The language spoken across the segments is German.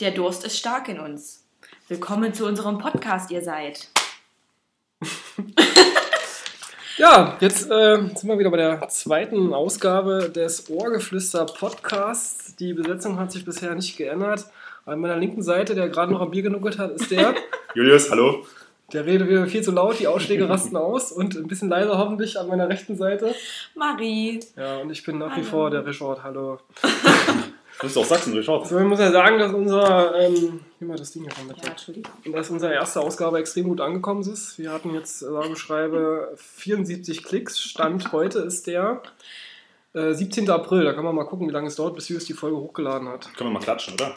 Der Durst ist stark in uns. Willkommen zu unserem Podcast, ihr seid. Ja, jetzt äh, sind wir wieder bei der zweiten Ausgabe des Ohrgeflüster Podcasts. Die Besetzung hat sich bisher nicht geändert. An meiner linken Seite, der gerade noch am Bier genuckelt hat, ist der. Julius, hallo. Der redet wieder viel zu laut, die Ausschläge rasten aus und ein bisschen leiser hoffentlich an meiner rechten Seite. Marie. Ja, und ich bin nach wie vor der Richard. Hallo. Du bist doch Sachsen, Richard. So, ich muss ja sagen, dass unser. Ähm, nimm mal das Ding hier von mit. Ja, Entschuldigung. Und dass unsere erste Ausgabe extrem gut angekommen ist. Wir hatten jetzt, äh, sage und schreibe, 74 Klicks. Stand heute ist der äh, 17. April. Da kann man mal gucken, wie lange es dauert, bis Julius die Folge hochgeladen hat. Können wir mal klatschen, oder?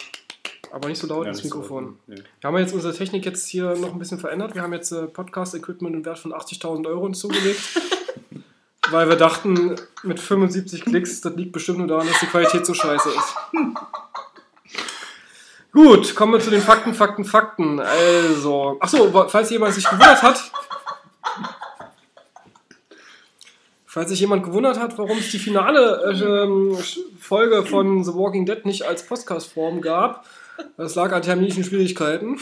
Aber nicht so laut Ja, ins so Mikrofon. laut. Nee. Wir haben jetzt unsere Technik jetzt hier noch ein bisschen verändert. Wir haben jetzt äh, Podcast-Equipment im Wert von 80.000 Euro uns zugelegt. weil wir dachten, mit 75 Klicks, das liegt bestimmt nur daran, dass die Qualität so scheiße ist. Gut, kommen wir zu den Fakten, Fakten, Fakten. Also, achso, falls jemand sich gewundert hat, falls sich jemand gewundert hat, warum es die finale äh, Folge von The Walking Dead nicht als Podcast-Form gab, das lag an terminischen Schwierigkeiten.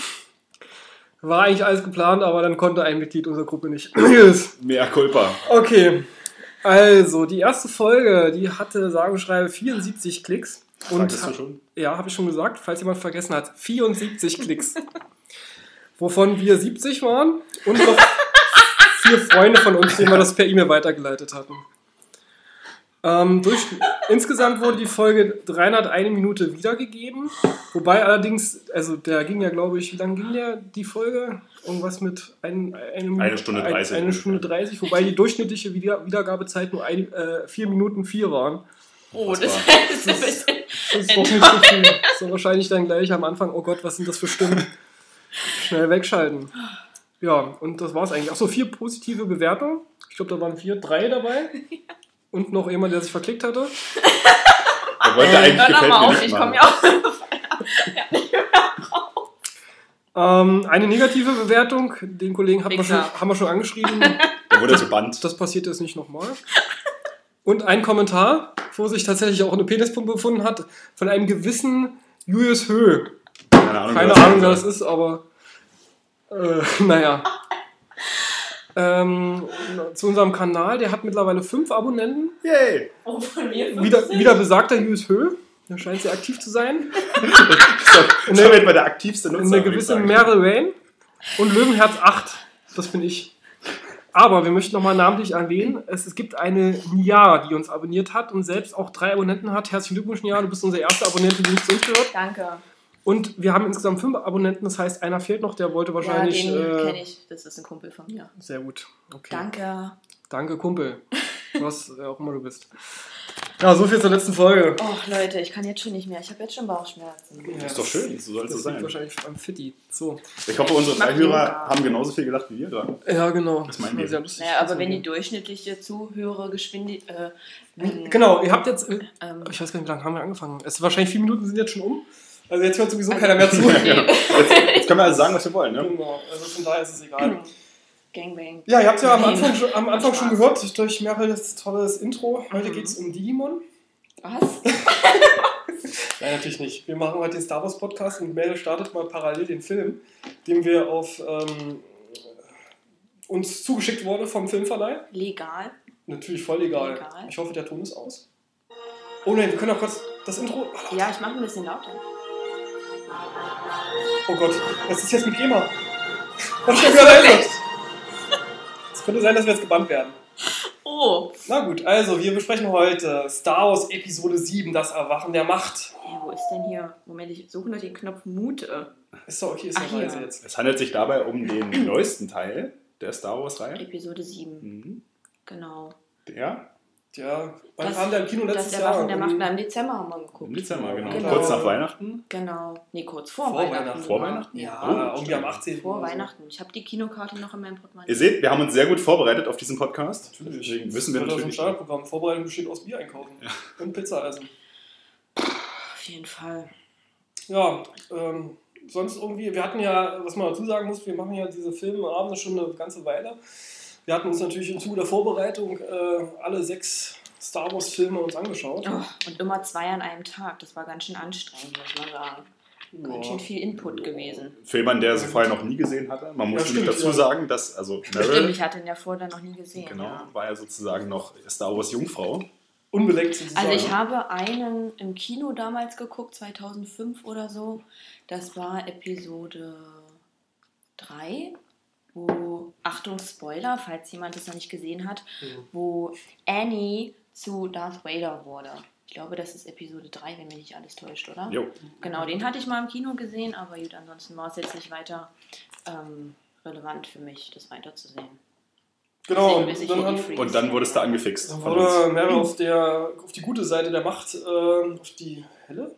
War eigentlich alles geplant, aber dann konnte ein Mitglied unserer Gruppe nicht. Mehr Culpa. okay, also die erste Folge, die hatte sage und schreibe 74 Klicks. Und Sagtest du schon? ja, habe ich schon gesagt, falls jemand vergessen hat, 74 Klicks. Wovon wir 70 waren und noch vier Freunde von uns, denen wir das per E-Mail weitergeleitet hatten. Ähm, durch, insgesamt wurde die Folge 301 Minute wiedergegeben. Wobei allerdings, also der ging ja, glaube ich, wie lange ging der, die Folge? Irgendwas mit ein, eine, Eine Stunde ein- 30 Eine Stunde 30, wobei die durchschnittliche Wieder Wiedergabezeit nur ein, äh, 4 Minuten 4 waren. Oh, Was das war? ist ein bisschen. Das ist doch nicht so viel. So wahrscheinlich dann gleich am Anfang, oh Gott, was sind das für Stimmen? Schnell wegschalten. Ja, und das war's eigentlich. Achso, vier positive Bewertungen. Ich glaube, da waren vier, drei dabei. Und noch jemand, der sich verklickt hatte. Er wollte eigentlich Hör doch gefällt mal mir auf, nicht ich komme ja auch. Ähm, eine negative Bewertung, den Kollegen hat man schon, haben wir schon angeschrieben. Der wurde zu Band. Das passiert jetzt nicht nochmal. Und ein Kommentar, wo sich tatsächlich auch eine Penispumpe befunden hat, von einem gewissen Julius Höh. Keine Ahnung, Keine wer das Ahnung, wer das ist, aber äh, naja. Ähm, zu unserem Kanal, der hat mittlerweile fünf Abonnenten. Yay! Oh, von mir Wieder, 50. wieder besagter Julius Höh. Der scheint sehr aktiv zu sein. Das war etwa der aktivste Nutzer. Eine gewisse. Meryl Rain und Löwenherz 8. Das bin ich. Aber wir möchten nochmal namentlich erwähnen, es, es gibt eine Nia, die uns abonniert hat und selbst auch drei Abonnenten hat. Herzlichen Glückwunsch, Nia, du bist unsere erste Abonnentin, die uns gehört. Danke. Und wir haben insgesamt fünf Abonnenten, das heißt, einer fehlt noch, der wollte wahrscheinlich. ja, den äh, kenne ich. Das ist ein Kumpel von mir. Sehr gut. Okay. Danke. Danke, Kumpel. Was auch immer du bist. Ja, so viel zur letzten Folge. Oh, Leute, ich kann jetzt schon nicht mehr. Ich habe jetzt schon Bauchschmerzen. Das ist doch schön, so soll es Das sein. wahrscheinlich am Fitti. So. Ich hoffe, unsere drei Hörer haben genauso viel gelacht wie wir gerade. Ja, genau. Das meinen wir. sehr lustig. Naja, aber wenn die durchschnittliche Zuhörergeschwindigkeit. Äh, Genau, ihr habt jetzt. äh, Ähm, Ich weiß gar nicht, wie lange haben wir angefangen. Es ist wahrscheinlich vier Minuten sind jetzt schon um. Also jetzt hört sowieso keiner mehr zu. Ja, jetzt, jetzt können wir also sagen, was wir wollen. Ne? Genau, also von daher ist es egal. Gangbang. Ja, ihr habt ja am. Anfang, schon- am Anfang schon gehört durch Merels tolles Intro. Heute Mhm. geht es um Digimon. Was? Nein, natürlich nicht. Wir machen heute den Star Wars Podcast und Merle startet mal parallel den Film, den wir auf ähm, uns zugeschickt wurde vom Filmverleih. Legal. Natürlich voll egal. Legal. Ich hoffe, der Ton ist aus. Oh nein, wir können auch kurz das Intro. Ja, ich mache ein bisschen lauter. Oh Gott, was ist jetzt mit GEMA? Was wieder leise? Es könnte sein, dass wir jetzt gebannt werden. Oh. Na gut, also wir besprechen heute Star Wars Episode 7, das Erwachen der Macht. Hey, wo ist denn hier? Moment, ich suche nur den Knopf Mute. Ist doch okay, ist doch leise jetzt. Es handelt sich dabei um den neuesten Teil der Star Wars-Reihe. Episode 7. Mhm. Genau. Der Ja, wann Das- kam der im Kino Das letztes Erwachen Jahr? der Macht im Dezember haben wir im geguckt. Dezember, genau. Genau. Kurz nach Weihnachten. Genau. Nee, kurz vor, Vor Weihnachten. Weihnachten. Vor. Weihnachten? Ja, Oh, irgendwie am 18. Vor. Weihnachten. Ich habe die Kinokarte noch in meinem Portemonnaie. Ihr seht, wir haben uns sehr gut vorbereitet auf diesen Podcast. Natürlich. Deswegen wissen wir Das ist ein natürlich. Standardprogramm. Vorbereitung besteht aus Bier einkaufen. Und Pizza essen. Auf jeden Fall. Ja, ähm, sonst irgendwie, wir hatten ja, was man dazu sagen muss, wir machen ja diese Filmabende schon eine ganze Weile. Wir hatten uns natürlich im Zuge der Vorbereitung äh, alle sechs Star Wars Filme uns angeschaut. Oh, und immer zwei an einem Tag. Das war ganz schön anstrengend, muss man sagen. Ganz schön viel Input gewesen. Für jemanden, der sie vorher noch nie gesehen hatte. Man muss Ja, stimmt, dazu ja. sagen, dass also Stimmt, Meryl, ich hatte ihn ja vorher noch nie gesehen. genau, Ja. war ja sozusagen noch Star Wars Jungfrau. Unbeleckt sozusagen. Also ich habe einen im Kino damals geguckt, 2005 oder so. Das war Episode 3, wo, Achtung Spoiler, falls jemand das noch nicht gesehen hat, Mhm. wo Annie zu Darth Vader wurde. Ich glaube, das ist Episode 3, wenn mich nicht alles täuscht, oder? Jo. Genau, den hatte ich mal im Kino gesehen, aber gut, ansonsten war es jetzt nicht weiter ähm, relevant für mich, das weiterzusehen. Genau, und dann, hat-. Und dann wurdest du angefixt dann wurde Meryl auf, der, auf die gute Seite der Macht, äh, auf die helle?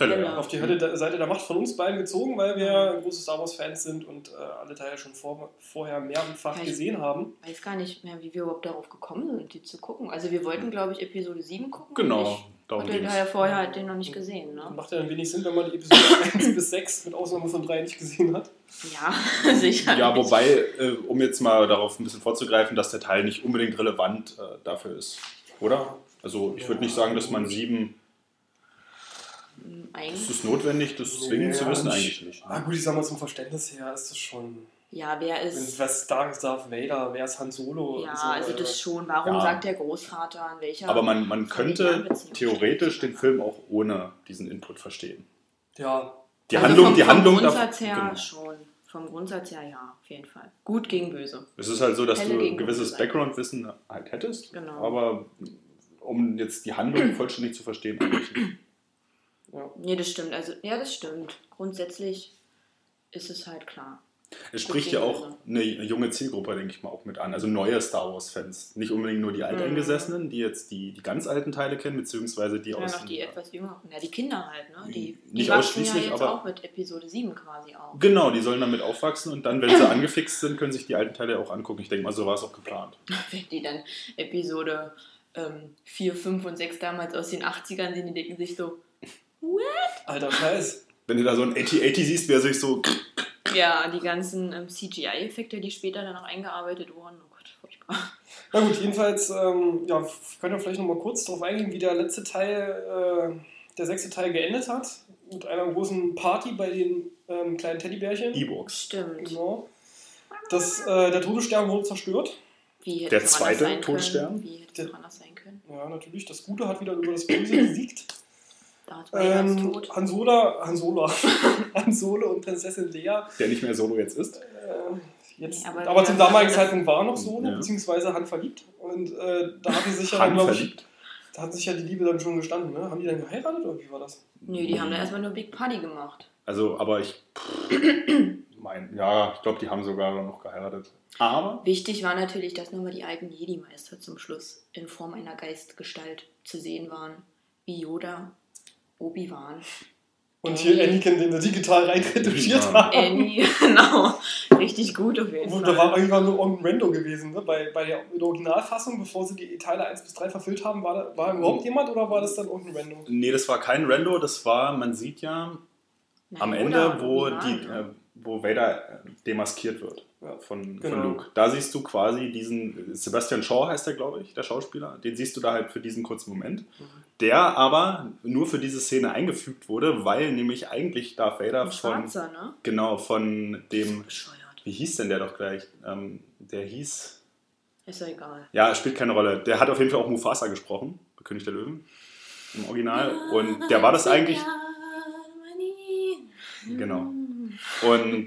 Hölle. Genau. Auf die Hölle-Seite der Macht von uns beiden gezogen, weil wir große Star Wars-Fans sind und äh, alle Teile schon vor, vorher mehrfach ja, gesehen haben. Ich weiß gar nicht mehr, wie wir überhaupt darauf gekommen sind, die zu gucken. Also wir wollten, hm. glaube ich, Episode 7 gucken. Genau. Darum und den Teil vorher hat den noch nicht gesehen. Ne? Macht ja dann wenig Sinn, wenn man die Episode 1 bis 6 mit Ausnahme von 3 nicht gesehen hat. Ja, sicher. Ja, wobei, äh, um jetzt mal darauf ein bisschen vorzugreifen, dass der Teil nicht unbedingt relevant äh, dafür ist. Oder? Also ich ja. würde nicht sagen, dass man 7 eigentlich. Ist es notwendig, das nee, zwingend zu wissen? Eigentlich nicht. Ne? Ah, gut, ich sag mal, zum Verständnis her ist das schon. Ja, wer ist. Was ist Darth Vader, wer ist Han Solo? Ja, so, also das schon. Warum ja. sagt der Großvater an welcher. Aber man, man könnte theoretisch den Film auch ohne diesen Input verstehen. Ja. Die also Handlung, vom, die Handlung. Vom Grundsatz her genau. schon. Vom Grundsatz her ja, auf jeden Fall. Gut gegen böse. Es ist halt so, dass Helle du ein gewisses Background-Wissen halt hättest. Genau. Aber um jetzt die Handlung vollständig zu verstehen, eigentlich ja. Nee, das stimmt. Also, ja, das stimmt. Grundsätzlich ist es halt klar. Es spricht ja auch eine junge Zielgruppe, denke ich mal, auch mit an. Also neue Star Wars-Fans. Nicht unbedingt nur die Alteingesessenen, die jetzt die, die ganz alten Teile kennen, beziehungsweise die Ja, aus. noch die etwas jüngeren. Ja, die Kinder halt, ne? Die, die Nicht ja ausschließlich, jetzt aber- auch mit Episode 7 quasi auf. Genau, die sollen damit aufwachsen und dann, wenn sie angefixt sind, können sich die alten Teile auch angucken. Ich denke mal, so war es auch geplant. Wenn die dann Episode ähm, 4, 5 und 6 damals aus den 80ern sehen, die denken sich so, Alter Scheiß. Wenn du da so ein 8080 siehst, wer sich so. ja, die ganzen ähm, CGI-Effekte, die später dann auch eingearbeitet wurden. Oh Gott, furchtbar. Na gut, jedenfalls, ähm, ja, wir können ja vielleicht nochmal kurz darauf eingehen, wie der letzte Teil, äh, der sechste Teil geendet hat. Mit einer großen Party bei den ähm, kleinen Teddybärchen. E-Books. Stimmt. Genau. Das, äh, der Todesstern wurde zerstört. Wie hätte Der zweite Todesstern? Können? Wie hätte es anders sein können? Ja, natürlich. Das Gute hat wieder über das Böse gesiegt. Darth Vader ist Ähm, tot. Han Solo, Han Solo, Han Solo und Prinzessin Lea Der nicht mehr Solo jetzt ist. Äh, jetzt, Nee, aber, aber zum damaligen Zeitpunkt war er noch so, Ja. beziehungsweise Han verliebt. Und äh, da hat sich ja, dann, Han glaub ich, verliebt. da hat sich ja die Liebe dann schon gestanden. Ne? Haben die dann geheiratet oder wie war das? Nö, die haben da erstmal nur Big Party gemacht. Also, aber ich. mein, ja, ich glaube, die haben sogar noch geheiratet. Aber. Wichtig war natürlich, dass nochmal die alten Jedi-Meister zum Schluss in Form einer Geistgestalt zu sehen waren. Wie Yoda, Obi-Wan, Und Ey. hier Anakin, den wir digital reinretuschiert haben. Annie, genau. Richtig gut auf jeden Fall. da war irgendwann nur irgendein Rando gewesen. Ne? Bei, bei der, in der Originalfassung, bevor sie die Teile 1 bis 3 verfüllt haben, war, da, war überhaupt jemand oder war das dann irgendein Rando? Nee, das war kein Rando, das war, man sieht ja Na, am Ende, wo, die, äh, wo Vader äh, demaskiert wird Ja, von, genau. von Luke. Da siehst du quasi diesen, Sebastian Shaw heißt der, glaube ich, der Schauspieler, den siehst du da halt für diesen kurzen Moment, Mhm. der aber nur für diese Szene eingefügt wurde, weil nämlich eigentlich Darth Vader Ein von, Schwarzer, ne? genau, von dem, wie hieß denn der doch gleich, ähm, der hieß, Ist ja egal. ja, spielt keine Rolle, der hat auf jeden Fall auch Mufasa gesprochen, König der Löwen, im Original, und der war das eigentlich, Genau. Und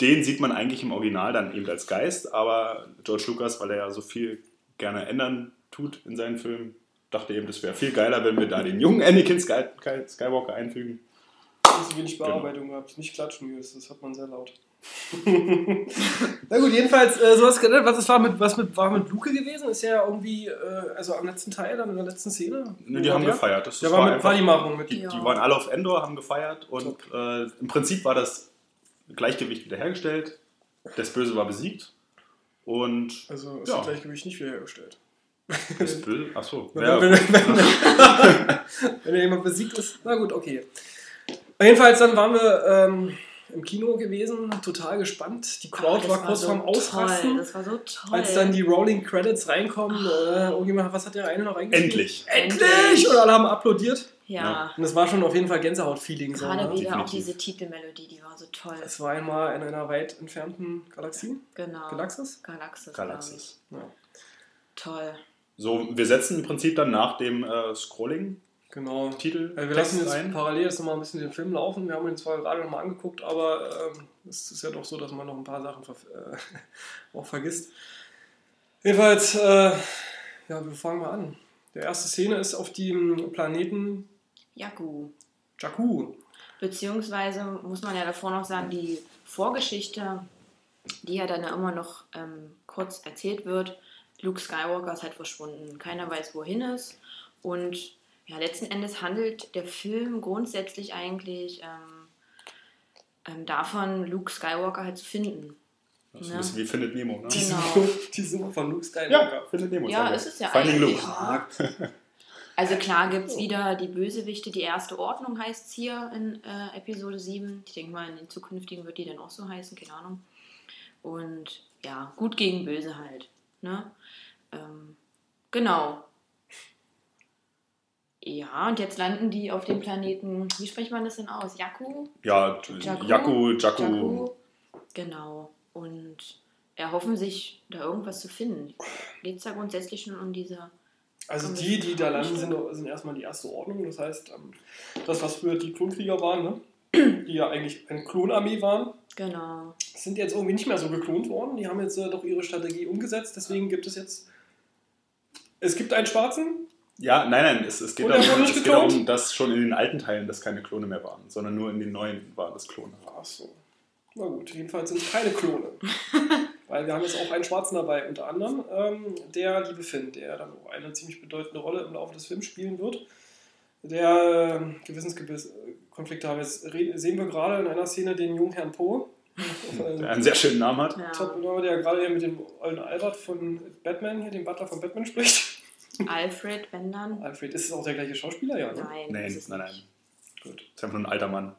den sieht man eigentlich im Original dann eben als Geist, aber George Lucas, weil er ja so viel gerne ändern tut in seinen Filmen, dachte eben, das wäre viel geiler, wenn wir da den jungen Anakin Sky Skywalker einfügen. Sie wenig Genau. Bearbeitung gehabt. Nicht klatschen, das hört man sehr laut. Na gut, jedenfalls, äh, sowas geändert. Was, ist, war, mit, was mit, war mit Luke gewesen? Ist ja irgendwie, äh, also am letzten Teil, dann in der letzten Szene. Ne, die war haben der? gefeiert. Das, das war mit einfach- Party machen. Mit Die, Ja. die waren alle auf Endor, haben gefeiert und äh, im Prinzip war das Gleichgewicht wiederhergestellt. Das Böse war besiegt und also ist Ja. das Gleichgewicht nicht wiederhergestellt. das Böse, achso, Wenn, ja, wenn, wenn, wenn jemand besiegt ist. Na gut, okay. Jedenfalls, dann waren wir ähm, im Kino gewesen, total gespannt. Die Crowd Das war kurz so vorm Ausrasten. Das war so toll. Als dann die Rolling Credits reinkommen, äh, irgendjemand, was hat der eine noch eingeschrieben? endlich. Endlich! Und alle haben applaudiert. Ja. Und es war schon auf jeden Fall Gänsehaut-Feeling. So, Gerade ne? wieder auch Definitiv. diese Titelmelodie, die war so toll. Es war einmal in einer weit entfernten Galaxie. Genau. Galaxis? Galaxis. Galaxis. Ja. Toll. So, wir setzen im Prinzip dann nach dem äh, Scrolling Genau. Titel Also wir lassen jetzt ein. parallel jetzt nochmal ein bisschen den Film laufen. Wir haben ihn zwar gerade nochmal angeguckt, aber ähm, es ist ja doch so, dass man noch ein paar Sachen ver äh, auch vergisst. Jedenfalls, äh, ja, wir fangen mal an. Die erste Szene ist auf dem Planeten Jakku. Jakku. Beziehungsweise muss man ja davor noch sagen, die Vorgeschichte, die ja dann ja immer noch ähm, kurz erzählt wird. Luke Skywalker ist halt verschwunden. Keiner weiß, wohin ist. Und ja, letzten Endes handelt der Film grundsätzlich eigentlich ähm, ähm, davon, Luke Skywalker halt zu finden. Das ist Ja. ein bisschen wie Findet Nemo, ne? Die, Genau. Suche, die Suche von Luke Skywalker. Ja, Findet Nemo. Ja, ist es ja Finding eigentlich. Luke. Ne? Also klar gibt es wieder die Bösewichte, die erste Ordnung heißt es hier in äh, Episode 7. Ich denke mal, in den zukünftigen wird die dann auch so heißen, keine Ahnung. Und ja, gut gegen böse halt. Ne? Ähm, genau. Ja, und jetzt landen die auf dem Planeten, wie spricht man das denn aus? Jakku? Ja, Jakku? Jakku, Jakku. Jakku. Genau. Und erhoffen sich, da irgendwas zu finden. Geht es da grundsätzlich schon um diese Also die, die da landen, sind, sind erstmal die erste Ordnung. Das heißt, ähm, das, was früher die Klonkrieger waren, ne? die ja eigentlich eine Klonarmee waren, Genau. sind jetzt irgendwie nicht mehr so geklont worden. Die haben jetzt äh, doch ihre Strategie umgesetzt. Deswegen gibt es jetzt. Es gibt einen Schwarzen. Ja, nein, nein, es, es, geht, darum, es nicht geht darum, dass schon in den alten Teilen das keine Klone mehr waren, sondern nur in den neuen waren das Klone. Ach so. Na gut, jedenfalls sind es keine Klone. Weil wir haben jetzt auch einen Schwarzen dabei, unter anderem ähm, der liebe Finn, der dann auch eine ziemlich bedeutende Rolle im Laufe des Films spielen wird. Der äh, Gewissenskonflikte haben. Jetzt sehen wir gerade in einer Szene den jungen Herrn Poe. Der einen sehr schönen Namen hat. Ja. Top, der gerade hier mit dem ollen Albert von Batman, hier dem Butler von Batman spricht. Alfred, wenn dann? Alfred, ist es auch der gleiche Schauspieler? Ja, ne? Nein, Nein, nein, nein. Gut. Ist einfach nur ein alter Mann.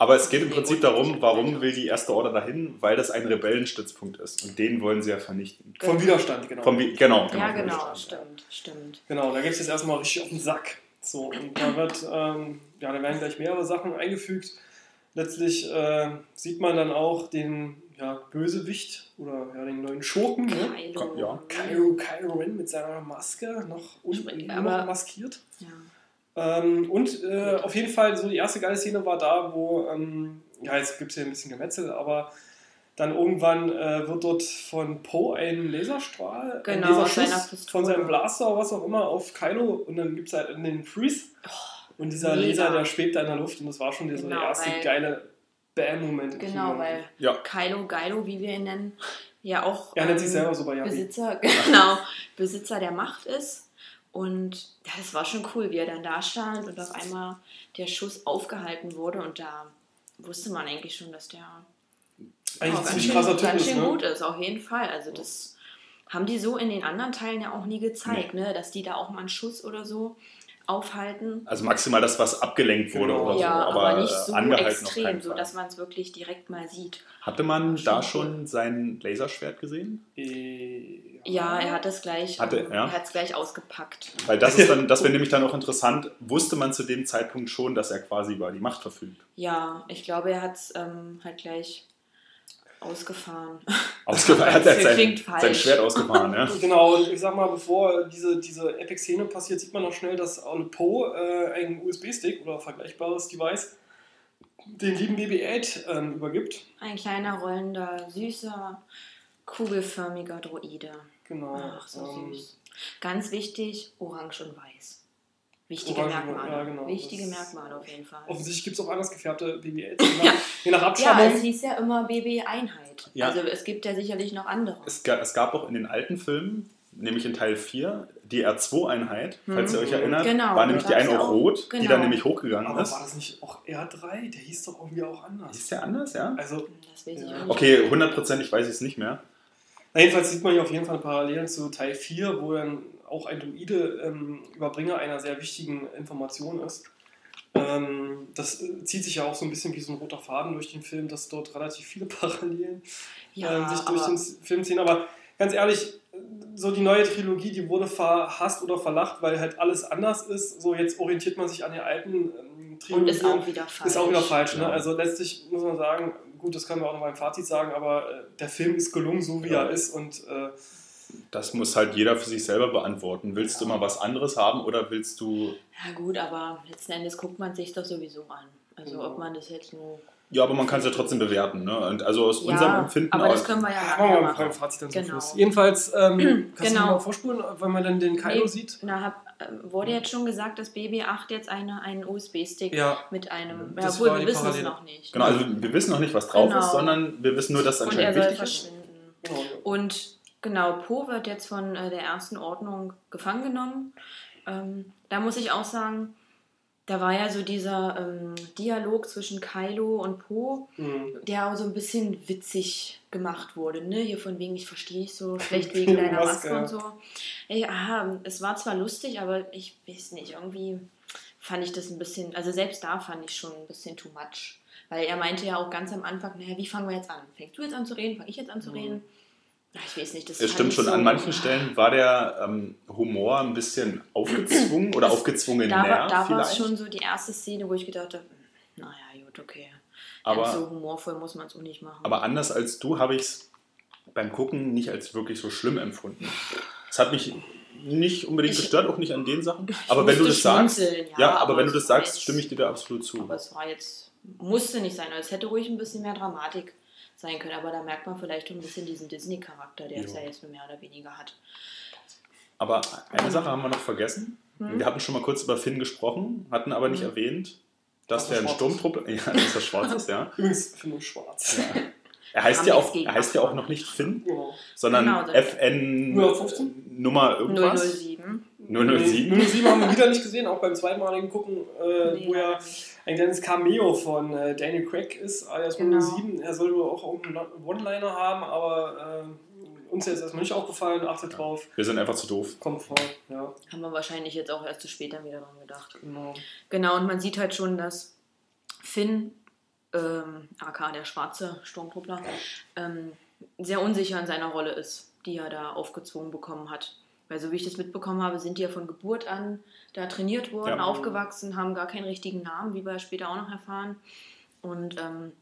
Aber es geht im Prinzip darum, warum will die erste Order dahin? Weil das ein Rebellenstützpunkt ist. Und den wollen sie ja vernichten. Vom Widerstand, genau. Vom, Wi- genau, genau. Ja, genau, Widerstand. stimmt, stimmt. Genau, da geht es jetzt erstmal richtig auf den Sack. So, und da wird, ähm, ja, da werden gleich mehrere Sachen eingefügt. Letztlich äh, sieht man dann auch den ja, Bösewicht oder ja, den neuen Schurken, ne? Kylo. Ja. Kylo, Kylo Ren mit seiner Maske, noch, un Stimmt, immer aber- noch maskiert. Ja. Ähm, und äh, auf jeden Fall, so die erste geile Szene war da, wo, ähm, ja, jetzt gibt es hier ein bisschen Gemetzel, aber dann irgendwann äh, wird dort von Poe ein Laserstrahl, Genau, ein Laserschuss von seinem Blaster oder was auch immer auf Kylo und dann gibt es halt den Freeze. Und dieser mega. Laser, der schwebt da in der Luft und das war schon der, so der Genau, erste weil- geile Bam-Moment. Genau, Kino. weil Ja. Kylo, Geilo, wie wir ihn nennen, ja auch sich ähm, selber so bei. Besitzer, genau, Besitzer der Macht ist. Und ja, das war schon cool, wie er dann da stand und auf einmal der Schuss aufgehalten wurde und da wusste man eigentlich schon, dass der Eigentlich ein ganz ziemlich schön, krasser Typ ganz ist, schön ne? gut ist, auf jeden Fall. Also das haben die so in den anderen Teilen ja auch nie gezeigt, ne? dass die da auch mal einen Schuss oder so aufhalten. Also maximal das, was abgelenkt wurde Genau. oder so. ja, aber, aber nicht äh, so angehalten extrem, so dass man es wirklich direkt mal sieht. Hatte man Schon da schon sein Laserschwert gesehen? Äh, Ja, er hat es gleich, Hatte, ja. er hat es gleich ausgepackt. Weil das ist dann, das wäre nämlich dann auch interessant. Wusste man zu dem Zeitpunkt schon, dass er quasi über die Macht verfügt? Ja, ich glaube, er hat es ähm, halt gleich ausgefahren. Ausgefahren hat er sein, Klingt falsch. sein Schwert ausgefahren, ja. Genau, und ich sag mal, bevor diese, diese Epic-Szene passiert, sieht man noch schnell, dass Ole Poe äh, einen USB-Stick oder vergleichbares Device den lieben BB-8 ähm, übergibt. Ein kleiner, rollender, süßer, kugelförmiger Droide. Genau. Ach, so ähm, süß. Ganz wichtig, orange und weiß. Wichtige Orange Merkmale. ja, genau. Wichtige Merkmale auf jeden Fall. Offensichtlich gibt es auch anders gefärbte BB-8. Je, nach- Ja. je nach Ja, Abstammung. es hieß ja immer BB-Einheit. Ja. Also es gibt ja sicherlich noch andere. Es, ga, es gab auch in den alten Filmen, nämlich in Teil 4, die R2-Einheit, falls ihr euch erinnert, Genau, war nämlich die eine ja auch rot, die genau. dann nämlich hochgegangen aber ist. war das nicht auch R3? Der hieß doch irgendwie auch anders. Ist der anders, ja? Also, Das weiß ich Ja. auch nicht. Okay, hundertprozentig weiß ich es nicht mehr. Na, jedenfalls sieht man hier auf jeden Fall Parallelen zu Teil 4, wo dann auch ein Druide ähm, Überbringer einer sehr wichtigen Information ist. Ähm, das äh, zieht sich ja auch so ein bisschen wie so ein roter Faden durch den Film, dass dort relativ viele Parallelen Ja, ähm, sich durch den Film ziehen. Aber ganz ehrlich, so die neue Trilogie, die wurde verhasst oder verlacht, weil halt alles anders ist. So jetzt orientiert man sich an die alten ähm, Trilogien. Und ist auch wieder falsch. Ist auch wieder falsch, ne? Ja. Also letztlich muss man sagen, gut, das können wir auch noch mal im Fazit sagen, aber äh, der Film ist gelungen, so wie Ja. er ist und äh, Das muss halt jeder für sich selber beantworten. Willst du mal was anderes haben oder willst du. Ja gut, aber letzten Endes guckt man sich doch sowieso an. Also ob man das jetzt nur... Ja, aber man kann es ja trotzdem bewerten. Ne? Und also aus Ja, unserem Empfinden aber das können wir ja machen machen. Fazit dann zum Genau. Schluss. Jedenfalls, ähm, kannst Genau. du mal vorspulen, wenn man dann den Kylo Nee, sieht? Na, hab, wurde jetzt schon gesagt, dass BB8 jetzt eine, einen USB-Stick Ja. mit einem... Ja, obwohl, wir wissen es noch nicht. Genau, also wir wissen noch nicht, was drauf Genau. ist, sondern wir wissen nur, dass es Und er anscheinend soll wichtig ist. verschwinden. Genau. Und genau, Po wird jetzt von äh, der ersten Ordnung gefangen genommen. Ähm, da muss ich auch sagen, da war ja so dieser ähm, Dialog zwischen Kylo und Po, Mhm. der auch so ein bisschen witzig gemacht wurde. Ne? Hier von wegen, ich verstehe dich so schlecht wegen deiner Maske, und so. Ey, aha, es war zwar lustig, aber ich weiß nicht, irgendwie fand ich das ein bisschen, also selbst da fand ich schon ein bisschen too much. Weil er meinte ja auch ganz am Anfang, naja, wie fangen wir jetzt an? Fängst du jetzt an zu reden? Fange ich jetzt an zu reden? Ja, ich weiß nicht, das Es stimmt schon, so, an manchen Stellen war der ähm, Humor ein bisschen aufgezwungen oder aufgezwungen Da, war- näher da war es schon so die erste Szene, wo ich gedacht habe, naja, gut, okay. Aber- Ganz so humorvoll muss man es auch nicht machen. Aber anders als du habe ich es beim Gucken nicht als wirklich so schlimm empfunden. Es hat mich nicht unbedingt Ich- gestört, auch nicht an den Sachen. Aber wenn du das sagst, ja, ja, aber aber wenn du das sagst, jetzt- stimme ich dir da absolut zu. Aber es war jetzt, musste nicht sein. Es hätte ruhig ein bisschen mehr Dramatik sein können. Aber da merkt man vielleicht schon ein bisschen diesen Disney-Charakter, der es ja jetzt nur mehr oder weniger hat. Aber eine Sache haben wir noch vergessen. Hm? Wir hatten schon mal kurz über Finn gesprochen, hatten aber nicht Hm. erwähnt, dass Dass der er ein schwarz Sturmtruppler, ja, dass er schwarz ist, ja. Übrigens, ich finde schwarz. Er heißt ja auch, er heißt ja auch noch nicht Finn, Genau. sondern Genau, das- FN 015? Nummer irgendwas. 007. 007. 007 haben wir wieder nicht gesehen, auch beim zweitmaligen Gucken, äh, Nee, wo ja nicht. Ein kleines Cameo von äh, Daniel Craig ist, alias Genau. 007. Er soll wohl auch irgendeinen One-Liner haben, aber äh, uns ist erstmal nicht aufgefallen, achtet drauf. Wir sind einfach zu doof. Kommt vor, ja, Haben wir wahrscheinlich jetzt auch erst zu später wieder dran gedacht. genau. Genau, und man sieht halt schon, dass Finn, ähm, aka der schwarze Sturmtruppler, ähm, sehr unsicher in seiner Rolle ist, die er da aufgezwungen bekommen hat. Weil so wie ich das mitbekommen habe, sind die ja von Geburt an da trainiert worden, Ja. aufgewachsen, haben gar keinen richtigen Namen, wie wir später auch noch erfahren. Und ähm,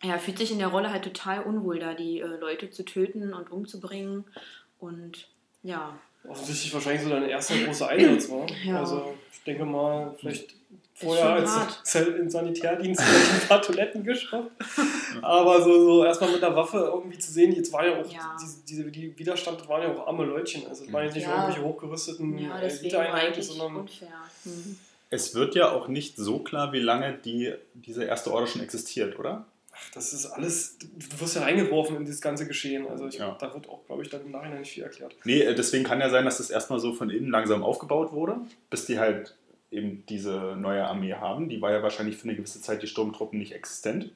er fühlt sich in der Rolle halt total unwohl, da die äh, Leute zu töten und umzubringen. Und ja, Offensichtlich wahrscheinlich so dein erster großer Einsatz war. Ja. Also ich denke mal, vielleicht vorher als im Sanitärdienst ein paar Toiletten geschafft. Aber so, so erstmal mit der Waffe irgendwie zu sehen, jetzt war ja auch Ja. diese, diese die Widerstand, das waren ja auch arme Leutchen. Also es waren jetzt nicht Ja. irgendwelche hochgerüsteten ja äh, Eliteeinheiten, sondern unfair. Mhm. Es wird ja auch nicht so klar, wie lange die, diese erste Order schon existiert, oder? ach, das ist alles, du wirst ja reingeworfen in das ganze Geschehen. Also ich, Ja. da wird auch, glaube ich, dann im Nachhinein nicht viel erklärt. Nee, äh, deswegen kann ja sein, dass das erstmal so von innen langsam aufgebaut wurde, bis die halt eben diese neue Armee haben. Die war ja wahrscheinlich für eine gewisse Zeit die Sturmtruppen nicht existent.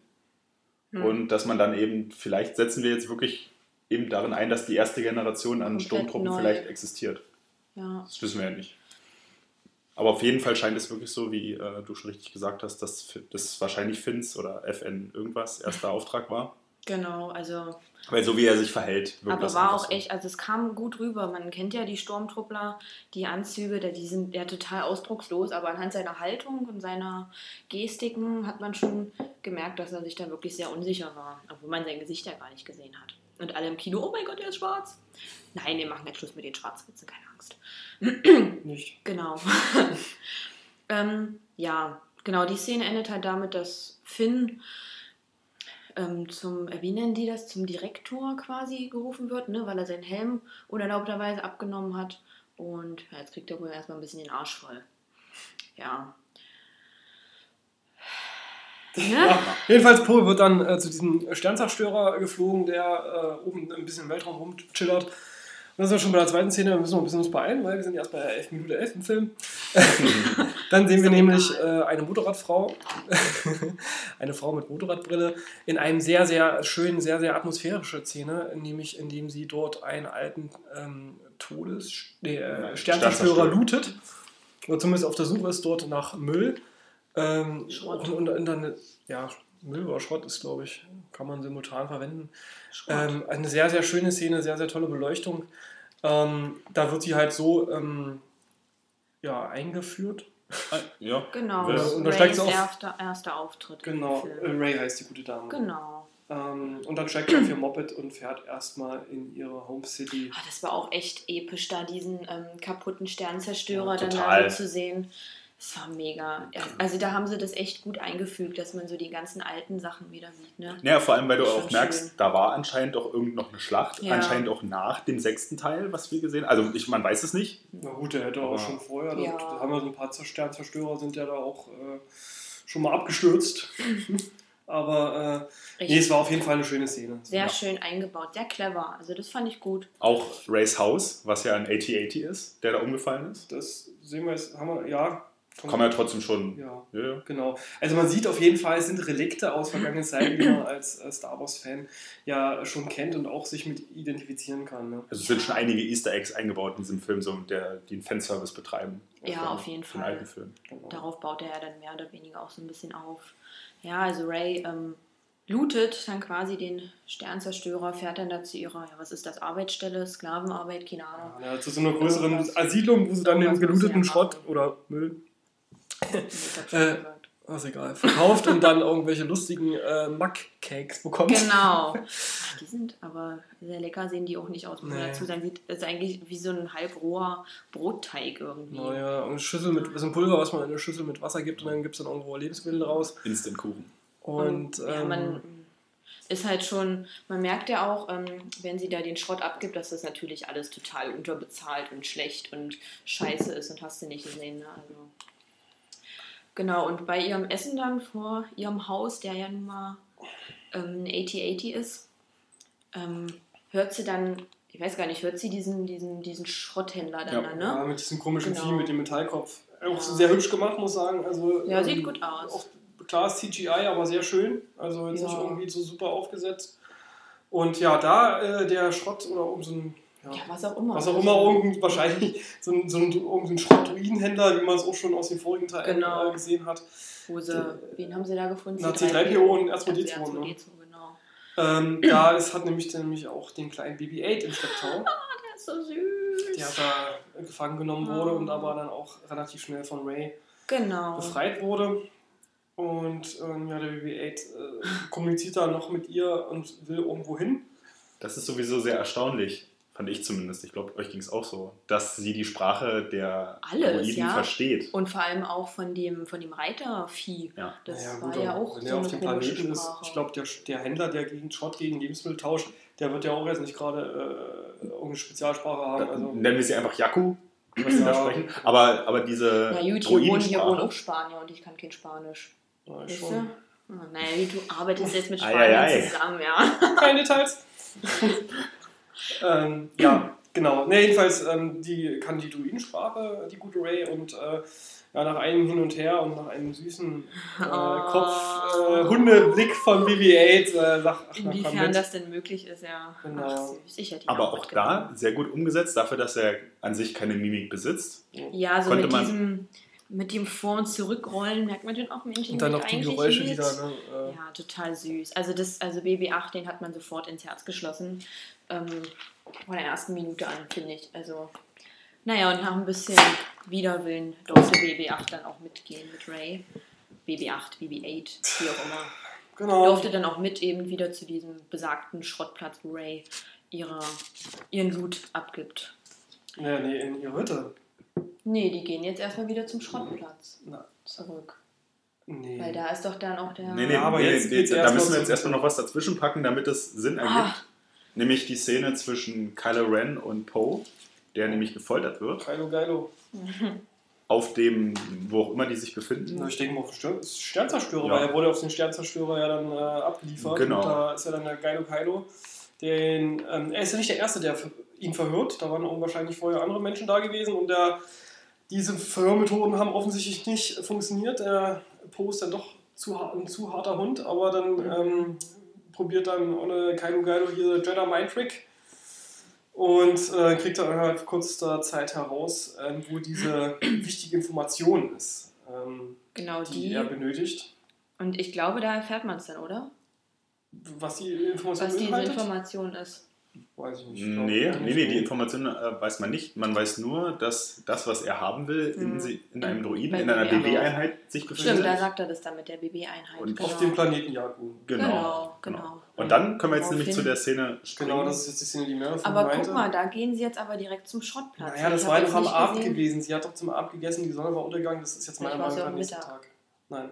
Hm. Und dass man dann eben, vielleicht setzen wir jetzt wirklich eben darin ein, dass die erste Generation an Komplett Sturmtruppen neu. vielleicht existiert. Ja. Das wissen wir ja nicht. Aber auf jeden Fall scheint es wirklich so, wie äh, du schon richtig gesagt hast, dass das wahrscheinlich Finns oder FN irgendwas erster Auftrag war. Genau, also, Weil so wie er sich verhält, wirkt aber das war auch so. echt, also es kam gut rüber. Man kennt ja die Sturmtruppler, die Anzüge, der, die sind ja total ausdruckslos, aber anhand seiner Haltung und seiner Gestiken hat man schon gemerkt, dass er sich da wirklich sehr unsicher war, obwohl man sein Gesicht ja gar nicht gesehen hat. Und alle im Kino, oh mein Gott, der ist schwarz. Nein, wir machen jetzt Schluss mit den Schwarzwitzen, keine Angst. Nicht. Genau. ähm, ja, genau, die Szene endet halt damit, dass Finn ähm, zum, äh, wie nennen die das, zum Direktor quasi gerufen wird, ne, weil er seinen Helm unerlaubterweise abgenommen hat. Und ja, jetzt kriegt er wohl erstmal ein bisschen den Arsch voll. Ja. Ne? Ja, jedenfalls Poe wird dann äh, zu diesem Sternzerstörer geflogen, der äh, oben ein bisschen im Weltraum rumchillert. Das ist ja schon bei der zweiten Szene, wir müssen noch ein bisschen uns beeilen, weil wir sind erst bei 11 Minute 11 im Film. dann sehen wir nämlich äh, eine Motorradfrau, eine Frau mit Motorradbrille, in einem sehr, sehr schönen, sehr, sehr atmosphärische Szene, nämlich indem sie dort einen alten ähm, Todes... Nee, äh, Sternzerstörer lootet. Oder zumindest auf der Suche ist dort nach Müll. Ähm. Und, und, und dann, ja, Müll oder Schrott ist, glaube ich, kann man simultan verwenden. Ähm, eine sehr, sehr schöne Szene, sehr, sehr tolle Beleuchtung. Ähm, da wird sie halt so ähm, ja, eingeführt. Ja. Genau. Ja, und dann steigt sie auf- erster, erster Auftritt. Genau, äh, Ray heißt die gute Dame. Genau. Ähm, und dann steigt sie auf ihr Moped und fährt erstmal in ihre Home City. Ah, das war auch echt episch, da diesen ähm, kaputten Sternzerstörer Ja, dann da zu sehen. Das war mega. Ja, Also da haben sie das echt gut eingefügt, dass man so die ganzen alten Sachen wieder sieht. Ne? Naja, vor allem, weil du auch merkst, schön. da war anscheinend doch irgend noch eine Schlacht. Ja. Anscheinend auch nach dem sechsten Teil, was wir gesehen haben. Also ich, man weiß es nicht. Na gut, der hätte auch schon vorher, Ja. da haben wir so ein paar Sternzerstörer, sind ja da auch äh, schon mal abgestürzt. Aber äh, nee, es war auf jeden Fall eine schöne Szene. Sehr Ja. schön eingebaut, sehr clever. Also das fand ich gut. Auch Rays Haus, was ja ein AT-80 ist, der da umgefallen ist. Das sehen wir jetzt, haben wir, ja. Kann man ja trotzdem schon. Ja, Ja, ja. genau. Also man sieht auf jeden Fall, es sind Relikte aus vergangenen Zeiten, die man als äh, Star Wars-Fan ja schon kennt und auch sich mit identifizieren kann. Ne? Also es sind schon einige Easter Eggs eingebaut in diesem Film, so, der, die einen Fanservice betreiben. Ja, auf jeden Fall. alten Film. Genau. Darauf baut er ja dann mehr oder weniger auch so ein bisschen auf. Ja, also Ray ähm, lootet dann quasi den Sternzerstörer, fährt dann da zu ihrer, ja, was ist das, Arbeitsstelle, Sklavenarbeit, keine Ahnung. Ja, zu so einer größeren Siedlung, wo sie dann den geluteten ja Schrott oder Müll, Äh, was egal, verkauft und dann irgendwelche lustigen äh, Mack-Cakes bekommt. Genau. Ach, die sind aber sehr lecker, sehen die auch nicht aus. Muss man Nee. dazu sagen, sieht ist eigentlich wie so ein halbroher Brotteig irgendwie. Naja, und eine Schüssel mit so ein Pulver, was man in eine Schüssel mit Wasser gibt und dann gibt es dann irgendwo Lebensmittel raus. Instant-Kuchen. Und, ja, ähm, man ist halt schon, man merkt ja auch, ähm, wenn sie da den Schrott abgibt, dass das natürlich alles total unterbezahlt und schlecht und scheiße ist und hast du nicht gesehen. Ne? Also, genau, und bei ihrem Essen dann vor ihrem Haus, der ja nun mal ähm, 8080 ist, ähm, hört sie dann, ich weiß gar nicht, hört sie diesen, diesen, diesen Schrotthändler dann, Ja, da, ne? ja, mit diesem komischen Genau. Vieh, mit dem Metallkopf. Auch Ja. sehr hübsch gemacht, muss ich sagen. Also, Ja, ähm, sieht gut aus. Auch, klar ist CGI, aber sehr schön. Also jetzt Ja. nicht irgendwie so super aufgesetzt. Und ja, da äh, der Schrott oder irgend so ein, ja, Ja, was auch immer. was auch immer, irgendein, wahrscheinlich so ein, so ein irgendein Schrott-Druidenhändler, wie man es auch schon aus den vorigen Teilen Genau. äh, gesehen hat. Wo sie, wen haben sie da gefunden? Na, C3PO und R2D2, Ja, ne? R2D2, genau. Ähm, ja, es hat nämlich, nämlich auch den kleinen BB-8 im Stepptau, Der ist so süß. der da gefangen genommen wurde und aber dann auch relativ schnell von Ray Genau. befreit wurde. Und ähm, ja, der BB-8 äh, kommuniziert da noch mit ihr und will irgendwo hin. Das ist sowieso sehr erstaunlich, fand ich zumindest. Ich glaube, euch ging es auch so, dass sie die Sprache der Alles, ja. versteht. Und vor allem auch von dem, von dem Reitervieh. Ja. Das Naja, war gut, ja auch wenn so er auf dem Planeten ist. Ich glaube, der, der Händler, der gegen Schrott gegen Lebensmittel tauscht, der wird ja auch jetzt nicht gerade äh, irgendeine Spezialsprache haben. Da, Also, nennen wir sie einfach Yaku, was sie da sprechen. Aber, aber diese ja, gut, hier wohnen, hier wohnen auch Spanier und ich kann kein Spanisch. schon. Oh, naja, du arbeitest jetzt mit Ei, Spaniern ei, ei. zusammen, ja. Keine Details. ähm, ja, genau. Ne, jedenfalls, ähm, die kann die Druidensprache, die gute Ray, und äh, ja, nach einem Hin und Her und nach einem süßen äh, Oh. Kopf-Hundeblick von BB-8 äh, sagt, ach, Inwiefern das denn möglich ist, ja. Genau. Ach, süß. Ich hätte ihn Aber auch da sehr gut umgesetzt, dafür, dass er an sich keine Mimik besitzt. Ja, so Konnte mit man- diesem, mit dem Vor- und Zurückrollen merkt man den auch Menschen Und dann noch die Geräusche mit. wieder. Ne? Äh, Ja, total süß. Also das, also BB8, den hat man sofort ins Herz geschlossen. Ähm, von der ersten Minute an, finde ich. Also, naja, und nach ein bisschen Widerwillen durfte BB8 dann auch mitgehen mit Ray. BB8, BB8, wie auch immer. genau. Durfte dann auch mit eben wieder zu diesem besagten Schrottplatz, wo Ray ihre, ihren Loot abgibt. Ja, nee, in ihre Hütte. Nee, die gehen jetzt erstmal wieder zum Schrottplatz Na, zurück. nee. Weil da ist doch dann auch der. Nee, nee, aber nee, jetzt nee, da müssen wir jetzt erstmal noch was dazwischen packen, damit es Sinn ergibt. Ah. Nämlich die Szene zwischen Kylo Ren und Poe, der nämlich gefoltert wird, Geilo, geilo. auf dem, wo auch immer die sich befinden. Na, ich denke mal auf den Stern Sternzerstörer, Ja. weil er wurde auf den Sternzerstörer ja dann äh, abgeliefert. Genau. Und da ist ja dann der Geilo Kylo. Den, ähm, er ist ja nicht der Erste, der ihn verhört. Da waren auch wahrscheinlich vorher andere Menschen da gewesen und der, diese Verhörmethoden haben offensichtlich nicht funktioniert. Der Poe ist dann doch zu, ein zu harter Hund, aber dann ähm, probiert dann ohne Kylo Geilo hier Jedi Mind Trick und äh, kriegt dann innerhalb kurzer Zeit heraus, ähm, wo diese wichtige Information ist, ähm, Genau, die, die. er benötigt. Und ich glaube, da erfährt man es dann, oder? Was die Information Was diese beinhaltet? Information ist. Weiß ich nicht. Ich glaub, Nee, nee, die Informationen äh, weiß man nicht. Man weiß nur, dass das, was er haben will, in, Mhm. sie, in einem Droiden, Bei in einer BB BB-Einheit sich befindet. Stimmt, da sagt er das dann mit der BB-Einheit. Und Auf dem Planeten Jakku. Genau. Genau, genau. Und dann können wir jetzt nämlich Woraufhin- zu der Szene springen. Genau, das ist jetzt die Szene, die von Aber meinte. guck mal, da gehen sie jetzt aber direkt zum Schrottplatz. Naja, das Ich war noch am Abend gewesen. Sie hat doch zum Abend gegessen, die Sonne war untergegangen. Das ist jetzt meiner Meinung nach auch Tag. Nein.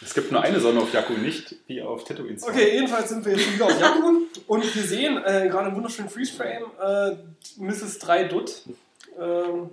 Es gibt nur eine Sonne auf Jakku, nicht wie auf Tatooine. Okay, jedenfalls sind wir jetzt wieder auf Jakku und wir sehen äh, gerade im wunderschönen Freeze-Frame äh, Mrs. 3 Dutt. Ähm,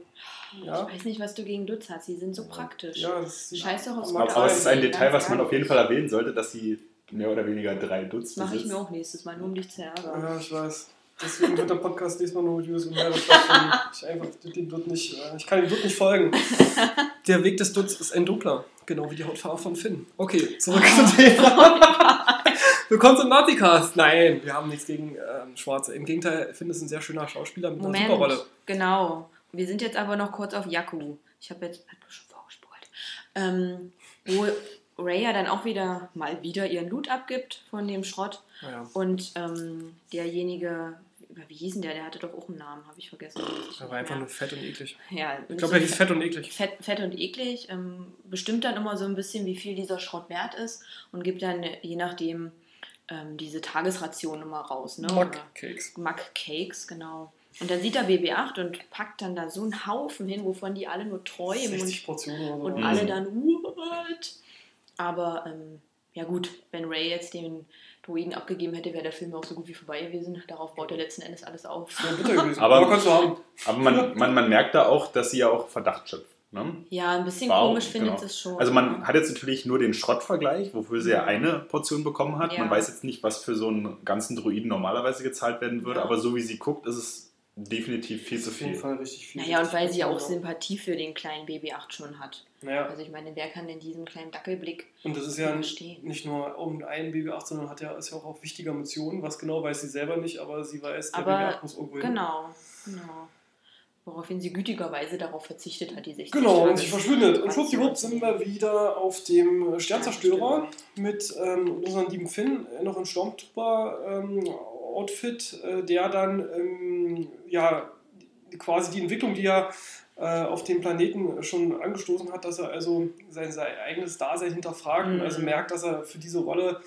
ja. Ich weiß nicht, was du gegen Dutz hast. Die sind so praktisch. ja, Scheiß doch aufs Aber, aber es ist ein Detail, was man auf jeden Fall erwähnen sollte, dass sie mehr oder weniger drei Dutzend Das mache ich mir auch nächstes Mal, nur um dich zu ärgern. Ja, ich weiß. Deswegen wird der Podcast diesmal nur mit Julius und stattfinden. Ich einfach dem Dutt nicht, äh, ich kann dem Dutt nicht folgen. Der Weg des Dutts ist ein dunkler, genau wie die Hautfarbe von Finn. Okay, zurück zum Thema. Willkommen zum Nauticast. Nein, wir haben nichts gegen ähm, Schwarze. Im Gegenteil, Finn ist ein sehr schöner Schauspieler mit einer super Rolle. Moment, genau. Wir sind jetzt aber noch kurz auf Jakku. Ich habe jetzt hat schon vorgespult. Ähm, wo Ray ja dann auch wieder mal wieder ihren Loot abgibt von dem Schrott Naja, und ähm, derjenige, wie hieß denn der? Der hatte doch auch einen Namen, habe ich vergessen. er war einfach nur fett und eklig. ja, Ich glaube, er hieß fett und eklig. Fett, fett und eklig, ähm, bestimmt dann immer so ein bisschen, wie viel dieser Schrott wert ist und gibt dann je nachdem ähm, diese Tagesration immer raus. Ne? Mac-Cakes. Mac-Cakes, genau. Und dann sieht er BB-8 und packt dann da so einen Haufen hin, wovon die alle nur träumen 60 Portionen oder und, so. und Mhm. alle dann, what? Aber, ähm, ja gut, wenn Ray jetzt den Druiden abgegeben hätte, wäre der Film auch so gut wie vorbei gewesen. Darauf baut er letzten Endes alles auf. Das gewesen. Aber- Aber. Aber man, man, man merkt da auch, dass sie ja auch Verdacht schöpft. Ne? Ja, ein bisschen Warum? komisch findet Genau. es schon. Also man hat jetzt natürlich nur den Schrottvergleich, wofür sie ja eine Portion bekommen hat. Ja. Man weiß jetzt nicht, was für so einen ganzen Druiden normalerweise gezahlt werden würde, Ja. aber so wie sie guckt, ist es definitiv viel zu Auf jeden viel. Fall richtig viel. Naja, und weil sie ja auch Ja. Sympathie für den kleinen BB-8 schon hat. Naja, Also ich meine, wer kann denn diesem kleinen Dackelblick und das ist ja verstehen? nicht nur um ein BB-8, sondern hat ja, ist ja auch auf wichtiger Mission. Was genau weiß sie selber nicht, aber sie weiß, der Aber BB-8 muss irgendwo hin. Genau, genau. Woraufhin sie gütigerweise darauf verzichtet hat, die 60 Genau, und Tage sie verschwindet. Und schwuppdiwupp sind wir wieder auf dem Sternzerstörer mit ähm, unseren lieben Finn, äh, noch im Stormtrooper-Outfit, äh, der dann ähm, ja quasi die Entwicklung, die er äh, auf dem Planeten schon angestoßen hat, dass er also sein, sein eigenes Dasein hinterfragt und Mhm. also merkt, dass er für diese Rolle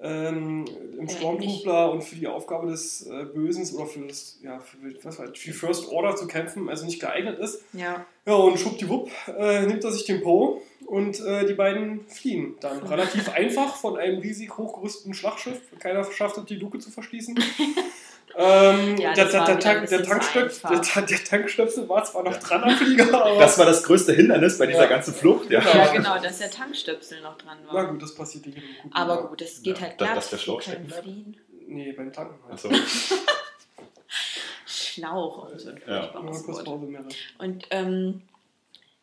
ähm, im Ja, Stormtrooper und für die Aufgabe des äh, Bösens oder für das, ja, für, was war, für die First Order zu kämpfen, also nicht geeignet ist. Ja, Ja, und schwuppdiwupp äh, nimmt er sich den Po und äh, die beiden fliehen dann relativ einfach von einem riesig hochgerüsteten Schlachtschiff. Keiner schafft es, die Luke zu verschließen. ähm, Ja, der, das der, war der, Tank, der, Tankstöpsel, der, einfach. der Tankstöpsel war zwar noch dran am Flieger, aber. Das war das größte Hindernis bei dieser Ja. ganzen Flucht. Ja. Genau. ja genau, dass der Tankstöpsel noch dran Na war. gut, das passiert gut. Aber gut, es geht Ja, halt dass- glatt. dass der Schlauch stecken fliehen. Nee, beim Tanken halt. Also, Schlauch und so ein Ja. Ja. Und ähm,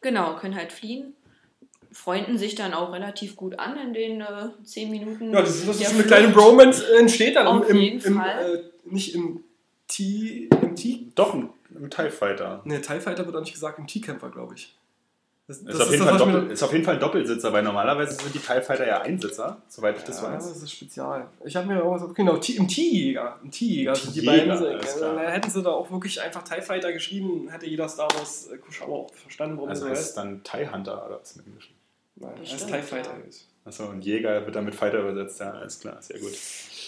genau, können halt fliehen. Freunden sich dann auch relativ gut an in den äh, 10 Minuten. Ja, das ist, das ist so eine kleine Bromance äh, entsteht dann Auf im, jeden im, Fall. Äh, nicht im T. Im T. doch, ein, ein TIE Fighter. Ne, TIE Fighter wird auch nicht gesagt, im T-Camper, glaube ich. Das, Ist, auf jeden das, Doppel, ist auf jeden Fall ein Doppelsitzer, weil normalerweise sind die TIE Fighter ja Einsitzer, soweit ich das ja, weiß. das ist spezial. Ich habe mir auch was genau, T- im T-Jäger. Im T-Jäger sind die beiden. alles Äh, dann hätten sie da auch wirklich einfach TIE Fighter geschrieben, hätte jeder Star Wars äh, Kuschauer auch verstanden, warum Also so heißt heißt. es dann TIE Hunter oder was im Englischen? Nein, heißt Bestimmt, TIE Fighter. ja. ist. Achso, und Jäger wird dann mit Fighter übersetzt, ja, alles klar, sehr gut.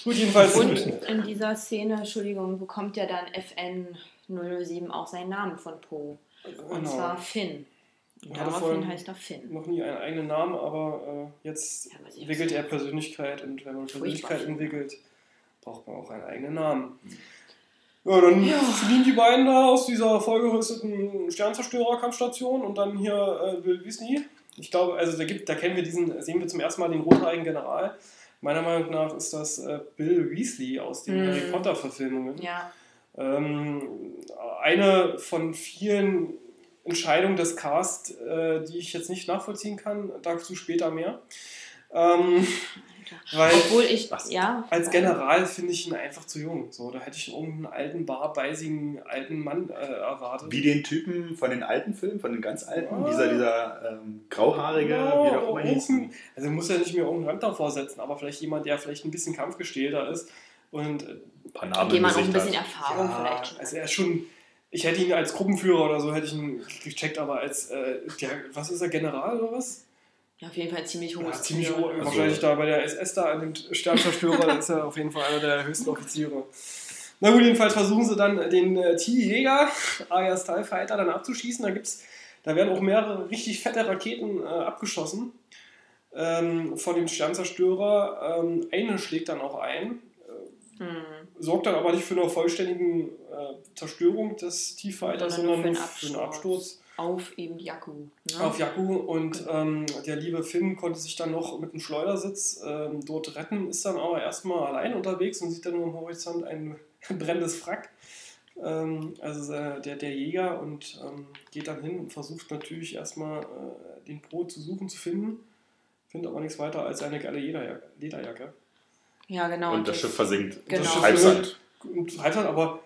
Gut, jedenfalls. Und in dieser Szene, Entschuldigung, bekommt ja dann FN 007 auch seinen Namen von Poe. Und Genau. zwar Finn. Und Er hatte daraufhin heißt er Finn. noch nie einen eigenen Namen, aber äh, jetzt Ja, entwickelt er Persönlichkeit und wenn man Persönlichkeit entwickelt, braucht man auch einen eigenen Namen. Ja, dann fliehen die beiden da aus dieser vollgerüsteten Sternzerstörerkampfstation und dann hier äh, Bill Disney. Ich glaube, also da gibt, da kennen wir diesen, sehen wir zum ersten Mal den rothaarigen General. Meiner Meinung nach ist das äh, Bill Weasley aus den Mhm. Harry Potter Verfilmungen. Ja, Ähm, eine von vielen Entscheidungen des Cast, äh, die ich jetzt nicht nachvollziehen kann, dazu später mehr. Ähm, weil obwohl ich, Was? ja. als General finde ich ihn einfach zu jung. So, da hätte ich irgendeinen alten, barbeisigen alten Mann äh, erwartet. Wie den Typen von den alten Filmen, von den ganz alten, Ah. dieser, dieser ähm, grauhaarige, Ja, wie der auch immer hieß. Also muss ja nicht mehr irgendeinen Rand davor setzen, aber vielleicht jemand, der vielleicht ein bisschen kampfgestählter ist. Und äh, Ein Dem man auch ein bisschen hat. Erfahrung ja, vielleicht schon also er ist schon, ich hätte ihn als Gruppenführer oder so hätte ich ihn gecheckt, aber als, äh, der, was ist er, General oder was? Ja, auf jeden Fall ziemlich hohes Ja, ziemlich hoch, Also- wahrscheinlich da bei der SS da an dem Sternzerstörer, da ist er auf jeden Fall einer der höchsten Offiziere. Na gut, jedenfalls versuchen sie dann den äh, T-Jäger, alias TIE Fighter, dann abzuschießen. Da, gibt's, da werden auch mehrere richtig fette Raketen äh, abgeschossen ähm, von dem Sternzerstörer. Ähm, eine schlägt dann auch ein, Hm. sorgt dann aber nicht für eine vollständige äh, Zerstörung des T-Fighters, Sondern sondern nur nur für einen Absturz Auf eben Jakku. Ne? auf Jakku und ähm, der liebe Finn konnte sich dann noch mit einem Schleudersitz ähm, dort retten, ist dann aber erstmal allein unterwegs und sieht dann nur am Horizont ein brennendes Wrack. Ähm, also äh, der, der Jäger und ähm, geht dann hin und versucht natürlich erstmal äh, den Pro zu suchen, zu finden. Findet aber nichts weiter als eine geile Lederjacke. Lederjacke. Ja, genau. Und das Schiff versinkt. Genau. Das Schiff Halbsand. Und Halbsand, aber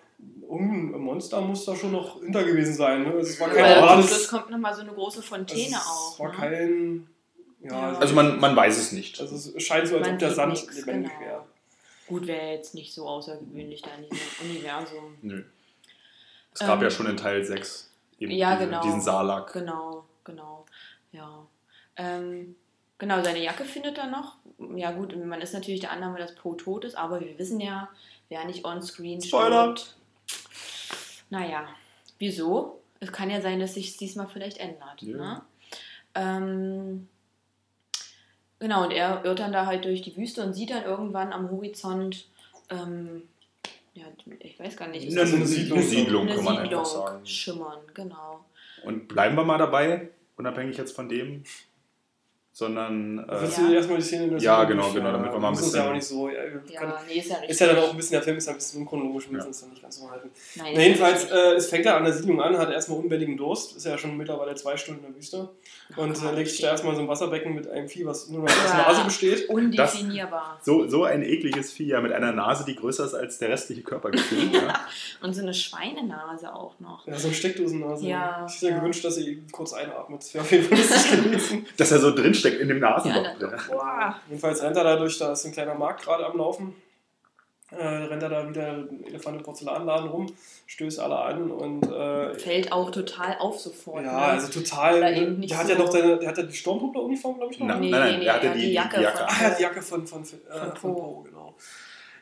irgendein Monster muss da schon noch hinter gewesen sein. Ne? Also es war kein zum normales. Schluss kommt nochmal so eine große Fontäne also auf. Es war ne? kein. Ja, Ja. Also man, man weiß es nicht. Also es scheint so, als Man ob der Sand nix, lebendig genau. wäre. Gut, wäre jetzt nicht so außergewöhnlich da in diesem Universum. Nö. Es gab Ähm, ja schon in Teil 6 eben Ja, diese, genau. diesen Salak. Genau, genau. Ja. Ähm, genau, seine Jacke findet er noch. Ja, gut, man ist natürlich der Annahme, dass Poe tot ist, aber wir wissen ja, wer nicht on-screen Spoiler. Naja, wieso? Es kann ja sein, dass sich diesmal vielleicht ändert. Ja. Ne? Ähm, genau, und er irrt dann da halt durch die Wüste und sieht dann irgendwann am Horizont, ähm, ja, ich weiß gar nicht, Eine, das eine Siedlung, eine Siedlung kann man Siedlung einfach sagen. schimmern, genau. Und bleiben wir mal dabei, unabhängig jetzt von dem, sondern äh, Willst Ja. erstmal die Szene in der Ja, Siedlung genau, genau, damit wir mal ein müssen es ja bisschen- auch nicht so. Ja, Ja, nee, ist ja ist ja dann auch ein bisschen, der Film ist ja ein bisschen unchronologisch, wir müssen Ja. es dann nicht ganz so halten. Nein, Na, ist jedenfalls, äh, es fängt ja an der Siedlung an, hat erstmal unbändigen Durst, ist ja schon mittlerweile zwei Stunden in der Wüste. Und Gott, äh, legt sich da erstmal so ein Wasserbecken mit einem Vieh, was nur noch aus Ja. Nase besteht. Undefinierbar. so, so ein ekliges Vieh, ja, mit einer Nase, die größer ist als der restliche Körper gefühlt. ja. Und so eine Schweinenase auch noch. Ja, so eine Steckdosennase. Ja, ich hätte ja ja. gewünscht, dass sie kurz einatmet. Das wäre auf jeden Fall lustig gewesen. Dass er so drinsteckt in dem Nasenloch. Ja, Ja. Jedenfalls rennt er da durch, da ist ein kleiner Markt gerade am Laufen. Äh, rennt er da wieder im Elefant- und Porzellanladen rum, stößt alle an und äh, Fällt auch total auf sofort. ja, ne? also total. Der hat so- ja noch seine, der hat ja die Sturmtruppler-Uniform, glaube ich, noch. Nein, Nee, nein, nee, nein, nee, er hatte ja, die, die die Jacke Jacke. von- er hat die Jacke von, von, äh, Von von Poe. Poe, genau.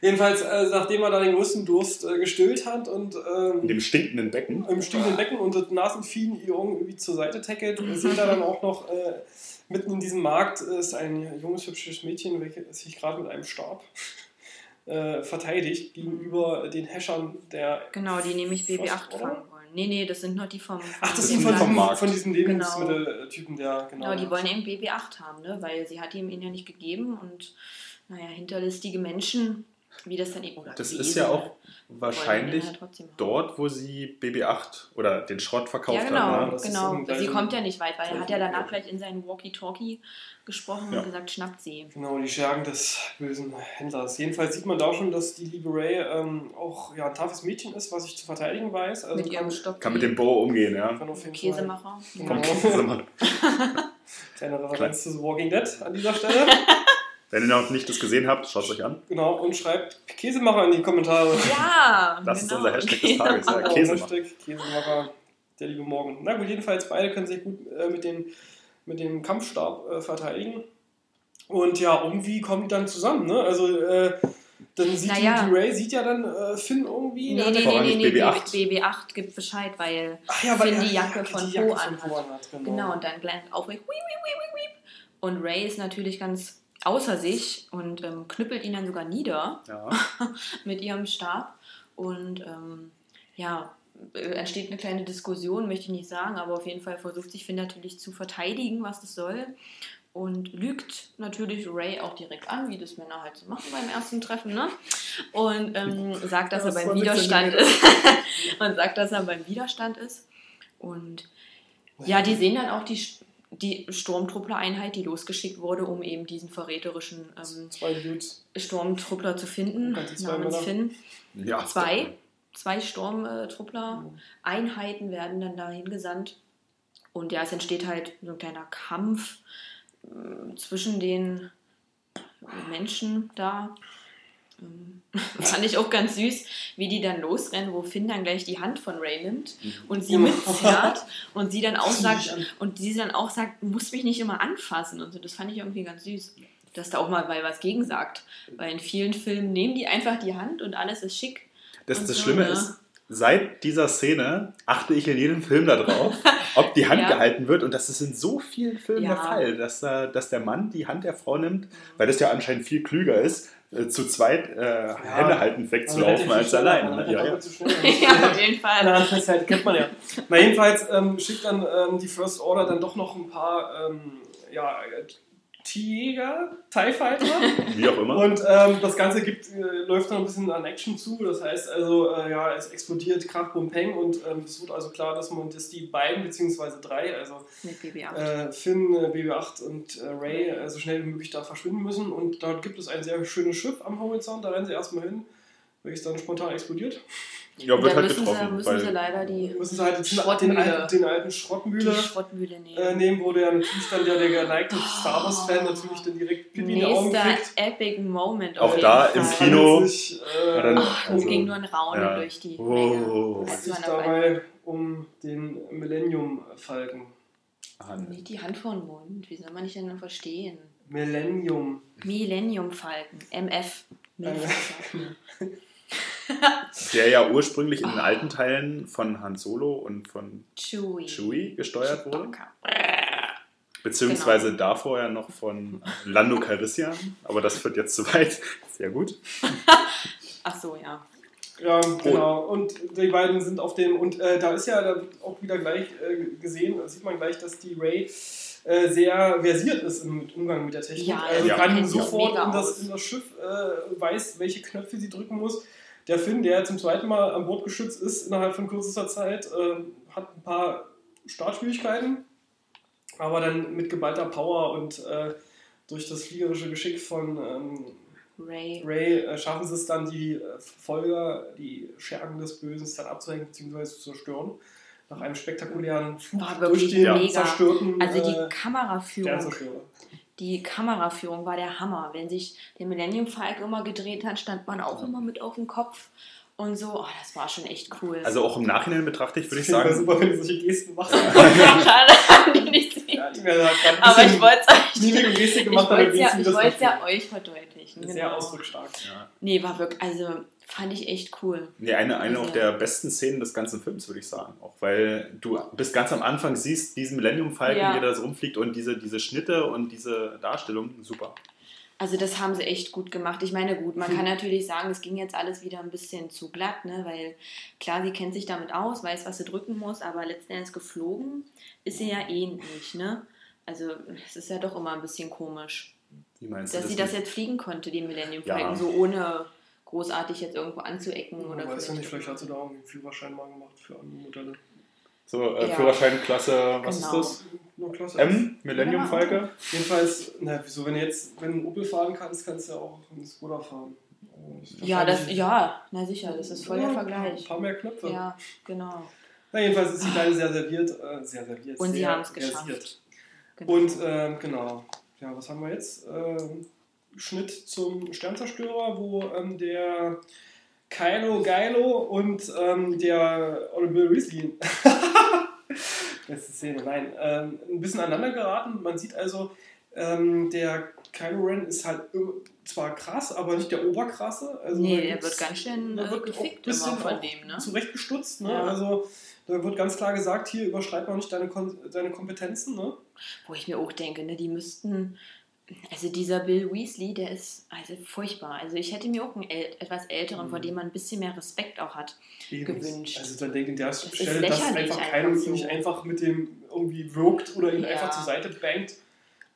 Jedenfalls, äh, nachdem er da den größten Durst äh, gestillt hat und In ähm, dem stinkenden Becken. im stinkenden Becken und das Nasenvieh irgendwie zur Seite tackelt, Mhm. sieht er dann auch noch, äh, mitten in diesem Markt ist ein junges, hübsches Mädchen, welches sich gerade mit einem Stab äh, verteidigt gegenüber den Häschern der. Genau, die nämlich Frost, BB-8 oder? fangen wollen. Nee, nee, das sind noch die vom. Ach, das sind sind von, vom Markt. von diesen Lebensmitteltypen, der, genau. Genau, die wollen eben BB-8 haben, ne? weil sie hat ihm ihn ja nicht gegeben und naja, hinterlistige Menschen, wie das dann eben. Oder Das ist ja auch wahrscheinlich halt dort, wo sie BB-8 oder den Schrott verkauft Ja, genau, hat. Ne? das ist genau. Sie kommt ja nicht weit, weil er hat ja danach gleich in seinen Walkie-Talkie gesprochen Ja. und gesagt, schnappt sie. Genau, die Schergen des bösen Händlers. Jedenfalls sieht man da schon, dass die liebe Ray ähm, auch ja, ein toughes Mädchen ist, was ich zu verteidigen weiß. Also mit ihrem kann, Stock. Kann mit dem Bo umgehen, ja. kann auf jeden Fall Käsemacher. Genau. Kleine Referenz zu The Walking Dead an dieser Stelle. ihr noch nicht das gesehen habt, schaut es euch an. genau, und schreibt Käsemacher in die Kommentare. Ja, Das ist genau. unser Hashtag des Tages. Ja, Käsemacher. Hashtag Käsemacher, der liebe Morgen. Na gut, jedenfalls beide können sich gut äh, mit, dem, mit dem Kampfstab äh, verteidigen. Und ja, irgendwie kommen die dann zusammen, ne? Also, äh, dann sieht Naja. die, Ray sieht ja dann äh, Finn irgendwie. Nee, hat nee, nee, nee, nee, BB8. BB8 gibt Bescheid, weil ja, weil Finn er die Jacke von die Jacke von anhat. Poe anhat. Genau. Genau, und dann Glenn aufregt, wiep, wiep, wiep, wiep. Und Ray ist natürlich ganz außer sich und ähm, knüppelt ihn dann sogar nieder Ja. mit ihrem Stab. Und ähm, ja, äh, entsteht eine kleine Diskussion, möchte ich nicht sagen, aber auf jeden Fall versucht sich Finn natürlich zu verteidigen, was das soll. Und lügt natürlich Ray auch direkt an, wie das Männer halt so machen beim ersten Treffen, ne? Und ähm, sagt, dass Ja, er das beim war Widerstand ist. und sagt, dass er beim Widerstand ist. Und ja, die sehen dann auch die, die Sturmtruppler-Einheit, die losgeschickt wurde, um eben diesen verräterischen ähm. Sturmtruppler zu finden, namens. Finn. ja. Zwei, zwei Sturmtruppler-Einheiten werden dann dahin gesandt. Und ja, es entsteht halt so ein kleiner Kampf äh, zwischen den Menschen da. Ähm, Fand ich auch ganz süß, wie die dann losrennen, wo Finn dann gleich die Hand von Ray nimmt und sie mitzerrt und sie dann auch sagt, und sie dann auch sagt, du musst mich nicht immer anfassen und so. Das fand ich irgendwie ganz süß. Dass da auch mal weil was gegen sagt. Weil in vielen Filmen nehmen die einfach die Hand und alles ist schick. Das, das so, Schlimme ne? ist, seit dieser Szene achte ich in jedem Film darauf, ob die Hand Ja. gehalten wird. Und das ist in so vielen Filmen Ja. der Fall, dass, äh, dass der Mann die Hand der Frau nimmt, weil das ja anscheinend viel klüger ist, äh, zu zweit äh, Hände halten wegzulaufen als alleine. ne? Ja, ja. ja, auf jeden Fall. Na, festhalten kennt man ja. Na, jedenfalls ähm, schickt dann ähm, die First Order dann doch noch ein paar ähm, ja, Tiger, TIE Fighter. Wie auch immer. Und ähm, das Ganze gibt, äh, läuft dann ein bisschen an Action zu. Das heißt also, äh, ja, es explodiert Krach, Bum, Peng und ähm, es wird also klar, dass man dass die beiden, beziehungsweise drei, also Mit BB8. äh, Finn, äh, BB-8 und äh, Ray äh, so schnell wie möglich da verschwinden müssen. Und dort gibt es ein sehr schönes Schiff am Horizont, da rennen sie erstmal hin, welches dann spontan explodiert. Ja, wird da halt müssen, sie, getroffen. müssen sie leider die, müssen sie halt den, alten, den alten die Schrottmühle Schrottmühle nehmen. äh, nehmen, wo der natürlich dann der, der geneigte Star Wars-Fan natürlich dann direkt Pipi in die Augen kriegt. epic Moment. Auch da jeden im Fall. Kino- sich, äh, Ja, dann- Ach, Also, es ging nur ein Raunen ja. durch die Oh. Menge. es Als sich dabei- um den Millennium-Falken. Nicht die Hand vor den Mund. Wie soll man nicht denn verstehen? Millennium. Millennium Falken. MF. Milf. Der ja ursprünglich in den alten Teilen von Han Solo und von Chewie. Chewie gesteuert wurde. Beziehungsweise Genau. davor ja noch von Lando Calrissian. Aber das führt jetzt zu weit. Sehr gut. Ach so, ja. Ja, genau. Und die beiden sind auf dem, und äh, da ist ja da auch wieder gleich äh, gesehen, da sieht man gleich, dass die Ray äh, sehr versiert ist im Umgang mit der Technik. Ja, also ja. kann sofort in das, in das Schiff, äh, weiß, welche Knöpfe sie drücken muss. Der Finn, der zum zweiten Mal an Bord geschützt ist, innerhalb von kürzester Zeit, äh, hat ein paar Startschwierigkeiten, aber dann mit geballter Power und äh, durch das fliegerische Geschick von ähm, Ray. Ray äh, schaffen sie es dann, die äh, Verfolger, die Schergen des Bösen dann abzuhängen bzw. zu zerstören. Nach einem spektakulären Flug durch den mega. zerstörten Also die äh, Kameraführung. Die Kameraführung war der Hammer. Wenn sich der Millennium Falcon immer gedreht hat, stand man auch immer mit auf dem Kopf und so. Oh, das war schon echt cool. Also auch im Nachhinein betrachtet würde ich sagen, super, wenn du solche Gesten machst. Schade, dass die nicht sehen. ja, Aber ich wollte es euch, ich gemacht, ich das wollt's ja euch verdeutlichen. Sehr Genau. ausdrucksstark. ja. Nee, war wirklich, also fand ich echt cool. Nee, eine, eine auch Also- der besten Szenen des ganzen Films, würde ich sagen. Auch weil du bis ganz am Anfang siehst, diesen Millennium Falcon, Ja. wie der da so rumfliegt und diese, diese Schnitte und diese Darstellung, super. Also das haben sie echt gut gemacht. Ich meine, gut, man Hm. kann natürlich sagen, es ging jetzt alles wieder ein bisschen zu glatt, ne? weil klar, sie kennt sich damit aus, weiß, was sie drücken muss, aber letzten Endes geflogen ist sie ja eh nicht. Ne? Also es ist ja doch immer ein bisschen komisch, Wie meinst dass du sie das? jetzt fliegen konnte, den Millennium Ja. Falcon, so ohne großartig jetzt irgendwo anzuecken. Man oder weiß ja nicht, vielleicht hat sie da irgendwie einen Führerschein mal gemacht für andere Modelle. so, äh, Ja. Führerscheinklasse, was Genau. ist das? Nur klasse. M? Millennium Ja. Falke? Jedenfalls, na, wieso, wenn du jetzt, wenn du einen Opel fahren kannst, kannst du ja auch einen Skoda fahren. Ist Ja, das, ja, na sicher, das ist voll der Ja, Vergleich. Ein paar mehr Knöpfe. Ja, genau. Na, jedenfalls ist die Kleine sehr serviert. Äh, sehr serviert. Und sie sehr haben es geschafft. genau. Und ähm, genau. Ja, was haben wir jetzt? Ähm, Schnitt zum Sternzerstörer, wo ähm, der Kylo Geilo und ähm, der Honorable Weasley Beste Szene, nein. Ähm, ein bisschen aneinander geraten. Man sieht also, ähm, der Kylo Ren ist halt zwar krass, aber nicht der Oberkrasse. Also nee, der wird ganz schön äh, wird gefickt immer von dem, ne? zurechtgestutzt. Ne? Ja. Also da wird ganz klar gesagt, hier überschreit man nicht deine, Kon deine Kompetenzen. Ne? Wo ich mir auch denke, ne, die müssten. Also dieser Bill Weasley, der ist also furchtbar. Also ich hätte mir auch einen äl etwas älteren, Mhm. vor dem man ein bisschen mehr Respekt auch hat. gewünscht. Also dann denke ich der ist Stelle, dass einfach keiner so. nicht einfach mit dem irgendwie wirkt oder ihn Ja. einfach zur Seite bangt.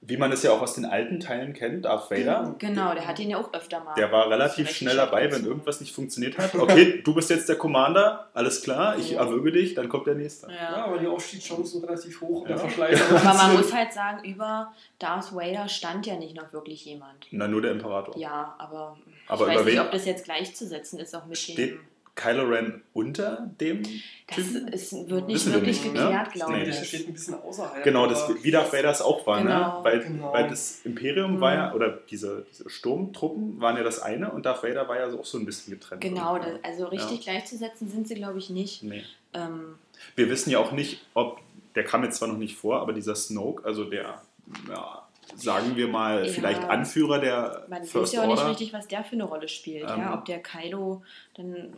Wie man es ja auch aus den alten Teilen kennt, Darth Vader. Genau, der hat ihn ja auch öfter mal. Der war relativ schnell dabei, wenn irgendwas nicht funktioniert hat. Okay, du bist jetzt der Commander, alles klar, ich Ja. erwürge dich, dann kommt der nächste. Ja, Ja. aber die Aufstiegschancen sind relativ hoch und Ja. der Verschleiß. Aber man muss halt sagen, über Darth Vader stand ja nicht noch wirklich jemand. Na, nur der Imperator. Ja, aber, Aber ich über weiß nicht, wen- ob das jetzt gleichzusetzen ist, auch mit Steht dem. Kylo Ren unter dem Das ist, wird nicht Wissen wir wirklich nicht, ne? geklärt, Ich glaube Nee. ich. steht ein bisschen außerhalb. Genau, das, wie Darth Vader es auch war, Genau. ne? Weil, Genau. weil das Imperium Mhm. war ja, oder diese, diese Sturmtruppen waren ja das eine und Darth Vader war ja auch so ein bisschen getrennt. Genau, das, also richtig Ja. gleichzusetzen sind sie, glaube ich, nicht. Nee. Ähm, Wir wissen ja auch nicht, ob, der kam jetzt zwar noch nicht vor, aber dieser Snoke, also der, ja, sagen wir mal, Ja. vielleicht Anführer der man weiß First ja auch nicht Order. richtig, was der für eine Rolle spielt. Ähm. ja? Ob der Kylo dann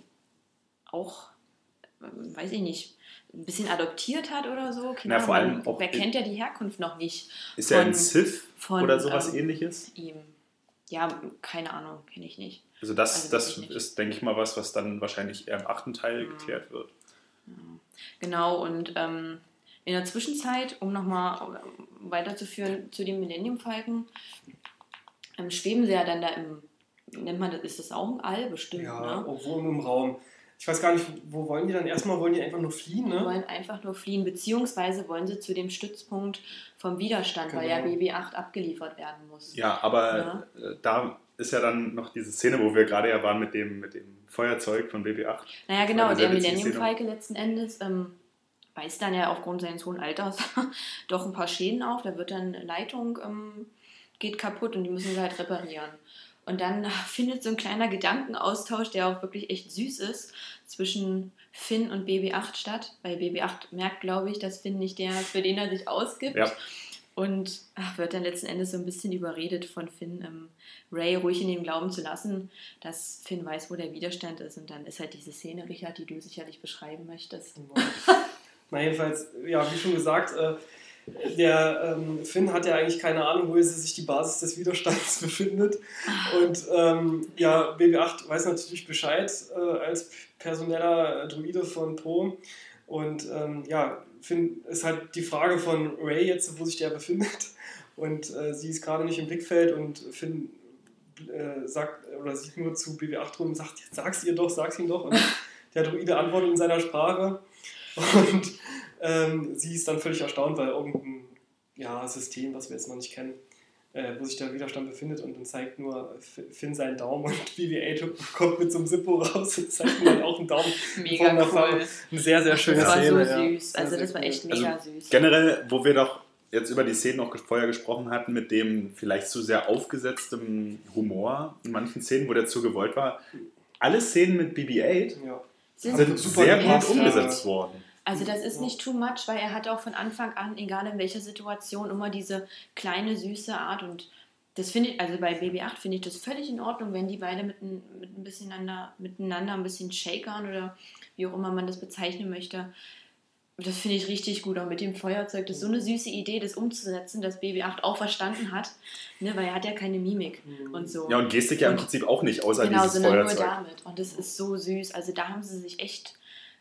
auch, ähm, weiß ich nicht, ein bisschen adoptiert hat oder so. Keine Na, vor allem auch Wer kennt ja die Herkunft noch nicht Ist er ein von- Sith von, oder sowas ähm, ähnliches? ihm? Ja, keine Ahnung, kenne ich nicht. Also das, also das ist, denke ich mal, was, was dann wahrscheinlich eher im achten Teil Mhm. geklärt wird. Genau, und ähm, in der Zwischenzeit, um nochmal weiterzuführen zu den Millennium Falken, ähm, schweben sie ja dann da im, nennt man das, ist das auch ein All bestimmt, Ja, ne? obwohl im Raum. Ich weiß gar nicht, wo wollen die dann? Erstmal wollen die einfach nur fliehen, Die ne? wollen einfach nur fliehen, beziehungsweise wollen sie zu dem Stützpunkt vom Widerstand, weil ja Genau. BB-8 abgeliefert werden muss. Ja, aber äh, da ist ja dann noch diese Szene, wo wir gerade ja waren mit dem, mit dem Feuerzeug von BB-8. Naja, genau, der Millennium. Falke letzten Endes ähm, weist dann ja aufgrund seines hohen Alters doch ein paar Schäden auf. Da wird dann eine Leitung ähm, geht kaputt und die müssen sie halt reparieren. Und dann findet so ein kleiner Gedankenaustausch, der auch wirklich echt süß ist, zwischen Finn und BB-8 statt. Weil BB-8 merkt, glaube ich, dass Finn nicht der, ist, für den er sich ausgibt. Ja. Und ach, wird dann letzten Endes so ein bisschen überredet von Finn, ähm, Ray ruhig in dem Glauben zu lassen, dass Finn weiß, wo der Widerstand ist. Und dann ist halt diese Szene, Richard, die du sicherlich beschreiben möchtest. Na, jedenfalls, ja, wie schon gesagt, äh, der ähm, Finn hat ja eigentlich keine Ahnung, wo sich die Basis des Widerstands befindet. Und ähm, ja, BB-8 weiß natürlich Bescheid äh, als personeller Druide von Pro. Und ähm, ja, Finn ist halt die Frage von Ray jetzt, wo sich der befindet. Und äh, sie ist gerade nicht im Blickfeld und Finn äh, sagt oder sieht nur zu BB-8 rum und sagt, sag's ihr doch, sag's ihm doch. Und der Druide antwortet in seiner Sprache. Und ähm, sie ist dann völlig erstaunt, weil irgendein ja, System, was wir jetzt noch nicht kennen, äh, wo sich der Widerstand befindet und dann zeigt nur Finn seinen Daumen und BB-8 kommt mit so einem Zippo raus und zeigt ihm dann auch einen Daumen. Mega cool. Farbe. Eine sehr, sehr schöne Das war Szene. so ja. süß. Also Sehr, das war echt Also mega süß. Generell, wo wir doch jetzt über die Szenen noch vorher gesprochen hatten, mit dem vielleicht zu sehr aufgesetztem Humor in manchen Szenen, wo der zu gewollt war. Alle Szenen mit BB-8 Ja. Sind sind super sehr gut umgesetzt worden. Also das ist nicht too much, weil er hat auch von Anfang an, egal in welcher Situation, immer diese kleine, süße Art und das finde ich, also bei BB8 finde ich das völlig in Ordnung, wenn die beide mit, ein- mit ein bisschen einander, miteinander ein bisschen shakern oder wie auch immer man das bezeichnen möchte. Das finde ich richtig gut, auch mit dem Feuerzeug. Das ist so eine süße Idee, das umzusetzen, dass BB8 auch verstanden hat, ne, weil er hat ja keine Mimik und so. Ja, und Gestik ja im Prinzip auch nicht, außer Genau, dieses sondern nur Feuerzeug. damit. Und das ist so süß. Also da haben sie sich echt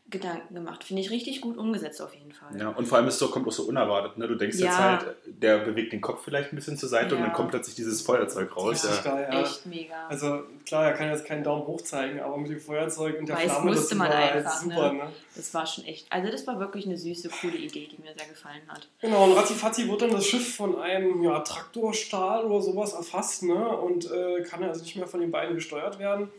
Gedanken gemacht. Finde ich richtig gut umgesetzt auf jeden Fall. Ja, und vor allem ist so, kommt auch so unerwartet. Ne? Du denkst jetzt Ja. halt, der bewegt den Kopf vielleicht ein bisschen zur Seite und Ja. dann kommt plötzlich dieses Feuerzeug raus. Richtig Ja. geil, ja. Echt mega. Also klar, er kann jetzt keinen Daumen hoch zeigen, aber mit dem Feuerzeug und der Weil es Flamme, musste das man war halt einfach, super, ne? ne? Das war schon echt. Also das war wirklich eine süße, coole Idee, die mir sehr gefallen hat. Genau, und Ratzifatzi wird dann das Schiff von einem ja, Traktorstahl oder sowas erfasst, ne? Und äh, kann also nicht mehr von den beiden gesteuert werden.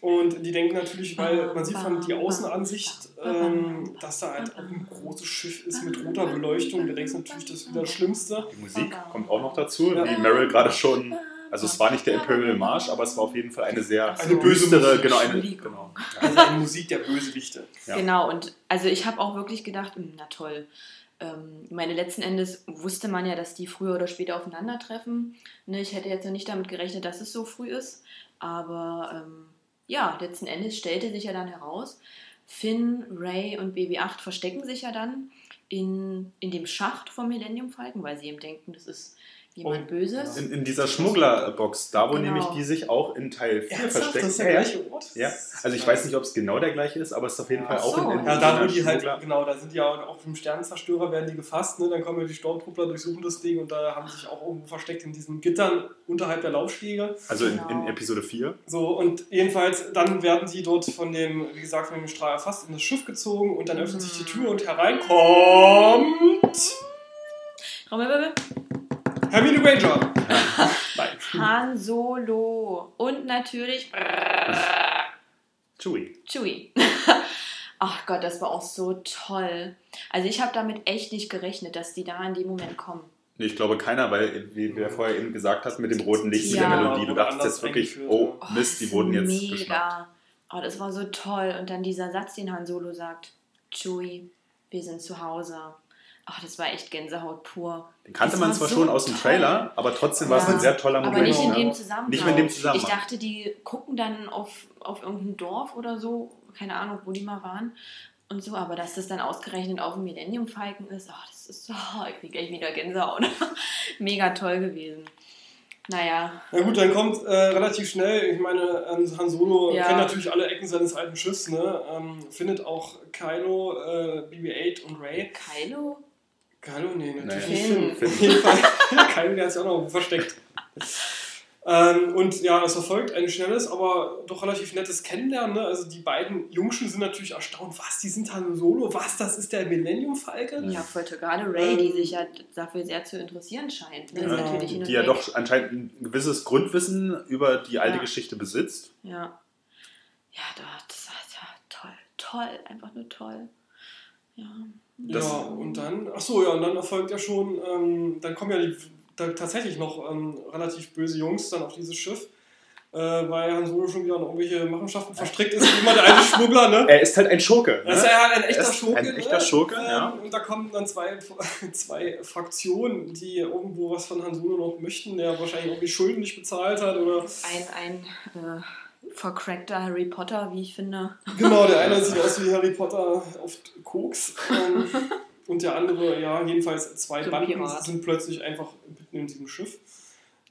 Und die denken natürlich, weil man sieht von die Außenansicht, ähm, dass da halt auch ein großes Schiff ist mit roter Beleuchtung. Du denkst natürlich, das ist wieder das Schlimmste. Die Musik kommt auch noch dazu, Ja. wie Meryl gerade schon. Also es war nicht der Imperial Marsch, aber es war auf jeden Fall eine sehr Eine düstere, Musik. genau, eine, genau. Also eine Musik der Bösewichte. Ja. Genau, und also ich habe auch wirklich gedacht, hm, na toll. Ähm, meine letzten Endes wusste man ja, dass die früher oder später aufeinandertreffen. Ne, ich hätte jetzt noch nicht damit gerechnet, dass es so früh ist. Aber ähm, ja, letzten Endes stellte sich ja dann heraus, Finn, Ray und BB-8 verstecken sich ja dann in, in dem Schacht vom Millennium Falcon, weil sie eben denken, das ist jemand Oh, Böses. In, in dieser Schmugglerbox, da wo Genau. nämlich die sich auch in Teil 4 Ernsthaft, versteckt. das ist der Ja, gleiche Ort? Ja, also ich weiß nicht, ob es genau der gleiche ist, aber es ist auf jeden Ja. Fall auch so. in, in Ja, da wo die halt, genau, da sind die ja auch im Sternenzerstörer werden die gefasst, ne? dann kommen ja die Sturmtruppler, durchsuchen das Ding und da haben sie sich auch irgendwo versteckt in diesen Gittern unterhalb der Laufstege. Also in, Genau. in Episode 4. So, und jedenfalls, dann werden die dort von dem, wie gesagt, von dem Strahl erfasst, in das Schiff gezogen und dann öffnet sich die Tür und hereinkommt Trommelwirbel. Hermine Granger. Nein. Han Solo. Und natürlich Chewie. Chewie. Ach Gott, das war auch so toll. Also ich habe damit echt nicht gerechnet, dass die da in dem Moment kommen. Nee, ich glaube keiner, weil, wie wir vorher eben gesagt hast, mit dem roten Licht, mit Ja. der Melodie, du dachtest jetzt wirklich, oh Mist, die wurden jetzt geschnappt. mega. Oh, das war so toll. Und dann dieser Satz, den Han Solo sagt: Chewie, wir sind zu Hause. Ach, das war echt Gänsehaut pur. Den kannte Das man war zwar so schon aus dem toll. Trailer, aber trotzdem war es Ja. ein sehr toller Aber Moment. nicht in dem Zusammenhang. Nicht in dem Zusammenhang. Ich dachte, die gucken dann auf, auf irgendein Dorf oder so, keine Ahnung, wo die mal waren und so, aber dass das dann ausgerechnet auf dem Millennium Falcon ist, ach, das ist so, ich kriege echt wieder Gänsehaut. Mega toll gewesen. Naja, Na gut, dann kommt äh, relativ schnell, ich meine, ähm, Han Solo Ja. kennt natürlich alle Ecken seines alten Schiffs, ne? ähm, findet auch Kylo, äh, BB-8 und Ray. Kylo? Kylo? Nee, natürlich Finn. Finn. Auf jeden Fall. Der hat sich auch noch versteckt. Ähm, und ja, es verfolgt ein schnelles, aber doch relativ nettes Kennenlernen. Ne? Also die beiden Jungschen sind natürlich erstaunt, was, die sind Han Solo, was, das ist der Millennium Falcon? Ja, voll toll. Gerade Ray, die Ähm. sich ja dafür sehr zu interessieren scheint. Ne? Ja, und die ja weg. doch anscheinend ein gewisses Grundwissen über die alte Ja. Geschichte besitzt. Ja. Ja, das war ja toll. Toll, einfach nur toll. Ja. Das- ja, und dann, ach so, ja, und dann erfolgt ja schon, ähm, dann kommen ja die, da tatsächlich noch ähm, relativ böse Jungs dann auf dieses Schiff, äh, weil Han Solo schon wieder in irgendwelche Machenschaften verstrickt ist, wie immer der alte Schmuggler, ne? Er ist halt ein Schurke. Er ist Ne? ja halt ein Er echter ist Schurke. ein echter ne? Schurke, ähm, ja. Und da kommen dann zwei, zwei Fraktionen, die irgendwo was von Han Solo noch möchten, der wahrscheinlich irgendwie Schulden nicht bezahlt hat oder. Ein, ein äh, vercrackter Harry Potter, wie ich finde. Genau, der eine sieht aus wie Harry Potter auf Koks. Ähm, und der andere, ja, jedenfalls zwei So Banden Pirat. sind plötzlich einfach mitten in diesem Schiff.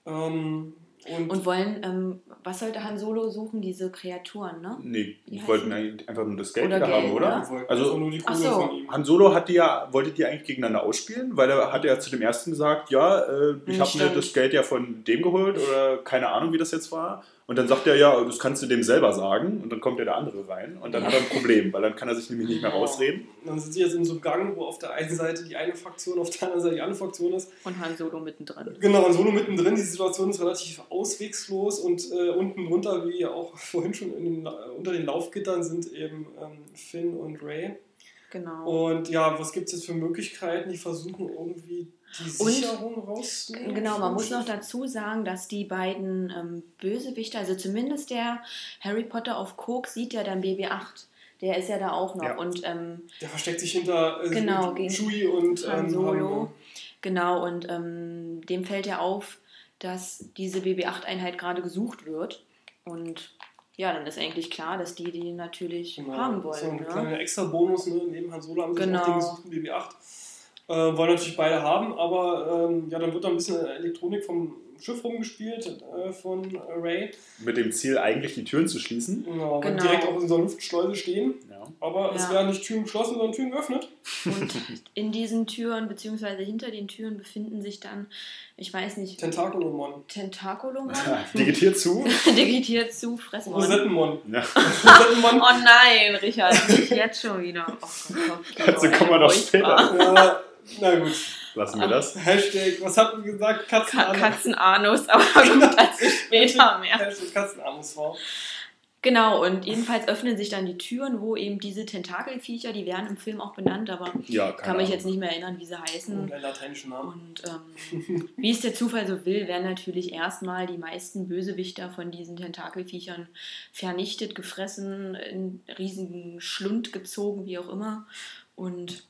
Ähm, und, Und wollen, ähm, was sollte Han Solo suchen? Diese Kreaturen, ne? Nee, die wollten eigentlich einfach nur das Geld Oder wieder Geld, haben, oder? die wollten Also- nur die Kohle so. von ihm. Han Solo hat die ja, wollte die eigentlich gegeneinander ausspielen, weil er hat ja zu dem ersten gesagt, ja, äh, ich Hm, habe mir das Geld ja von dem geholt oder keine Ahnung, wie das jetzt war. Und dann sagt er, ja, das kannst du dem selber sagen. Und dann kommt ja der andere rein und dann hat er ein Problem, weil dann kann er sich nämlich nicht mehr rausreden. Dann sind sie jetzt in so einem Gang, wo auf der einen Seite die eine Fraktion, auf der anderen Seite die andere Fraktion ist. Und Han Solo mittendrin. Genau, und Solo mittendrin, die Situation ist relativ auswegslos und äh, unten drunter, wie auch vorhin schon in den, La- unter den Laufgittern, sind eben ähm, Finn und Ray. Genau. Und ja, was gibt es jetzt für Möglichkeiten? Die versuchen irgendwie die Und- Sicherung rauszunehmen. Genau, man muss noch dazu sagen, dass die beiden ähm, Bösewichte, also zumindest der Harry Potter auf Coke sieht ja dann BB-8. Der ist ja da auch noch. Ja. Und ähm, Der versteckt sich hinter äh, Genau, Chewie und Han ähm, Solo. Genau, und ähm, dem fällt ja auf, dass diese BB-8-Einheit gerade gesucht wird. Und ja, dann ist eigentlich klar, dass die die natürlich Genau, haben ist so wollen. ein Ne? kleiner extra Bonus, ne? neben Han Solo haben sie Genau. auch den gesuchten BB-8. Äh, wollen natürlich beide haben, aber ähm, ja, dann wird da ein bisschen Elektronik vom Schiff rumgespielt äh, von Ray. Mit dem Ziel, eigentlich die Türen zu schließen. Genau, weil Genau. direkt auch in dieser Luftschleuse stehen. Ja. Aber es Ja. werden nicht Türen geschlossen, sondern Türen geöffnet. Und in diesen Türen, beziehungsweise hinter den Türen, befinden sich dann, ich weiß nicht, Tentakulomon. Tentakulomon, Digitiert zu. digitiert zu, Fressmon. Rosettenmon. Ja. Rosettenmon. Oh nein, Richard, nicht jetzt schon wieder. Oh Gott, Kopfkino, Dazu kommen wir noch furchtbar. Na gut. Lassen wir das. Hashtag, was hatten wir gesagt? Ka Katzenarm. Katzenanus, aber gut, dazu später mehr. Hashtag Katzenarmusfrau. Genau, und jedenfalls öffnen sich dann die Türen, wo eben diese Tentakelviecher, die werden im Film auch benannt, aber Ja, kann mich Ahnung. jetzt nicht mehr erinnern, wie sie heißen. Und ein lateinischer Name. Und ähm, wie es der Zufall so will, werden natürlich erstmal die meisten Bösewichter von diesen Tentakelviechern vernichtet, gefressen, in riesigen Schlund gezogen, wie auch immer. Und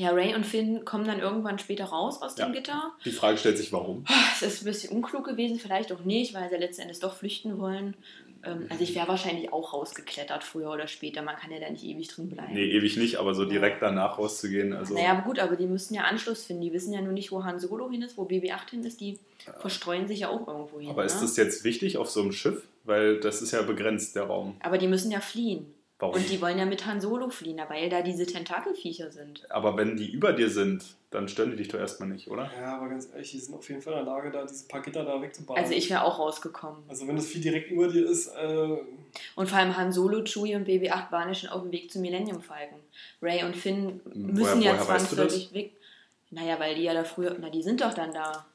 ja, Ray und Finn kommen dann irgendwann später raus aus dem Ja. Gitter. Die Frage stellt sich, warum? Es ist ein bisschen unklug gewesen, vielleicht auch nicht, weil sie letzten Endes doch flüchten wollen. Ähm, also ich wäre wahrscheinlich auch rausgeklettert, früher oder später. Man kann ja da nicht ewig drin bleiben. Nee, ewig nicht, aber so direkt danach rauszugehen. Also, Naja, aber gut, aber die müssen ja Anschluss finden. Die wissen ja nur nicht, wo Han Solo hin ist, wo BB-8 hin ist. Die verstreuen sich ja auch irgendwo hin. aber ist ne? das jetzt wichtig auf so einem Schiff? Weil das ist ja begrenzt, der Raum. aber die müssen ja fliehen. Warum? Und die wollen ja mit Han Solo fliehen, weil da diese Tentakelviecher sind. aber wenn die über dir sind, dann stören die dich doch erstmal nicht, oder? Ja, aber ganz ehrlich, die sind auf jeden Fall in der Lage, da diese paar Gitter da wegzubauen. Also ich wäre auch rausgekommen. Also wenn das Vieh direkt über dir ist, äh, Und vor allem Han Solo, Chewie und BB-8 waren ja schon auf dem Weg zum Millennium Falcon. Ray und Finn müssen Woher- ja woher weißt du zwangsläufig weg. Naja, weil die ja da früher, na die sind doch dann da.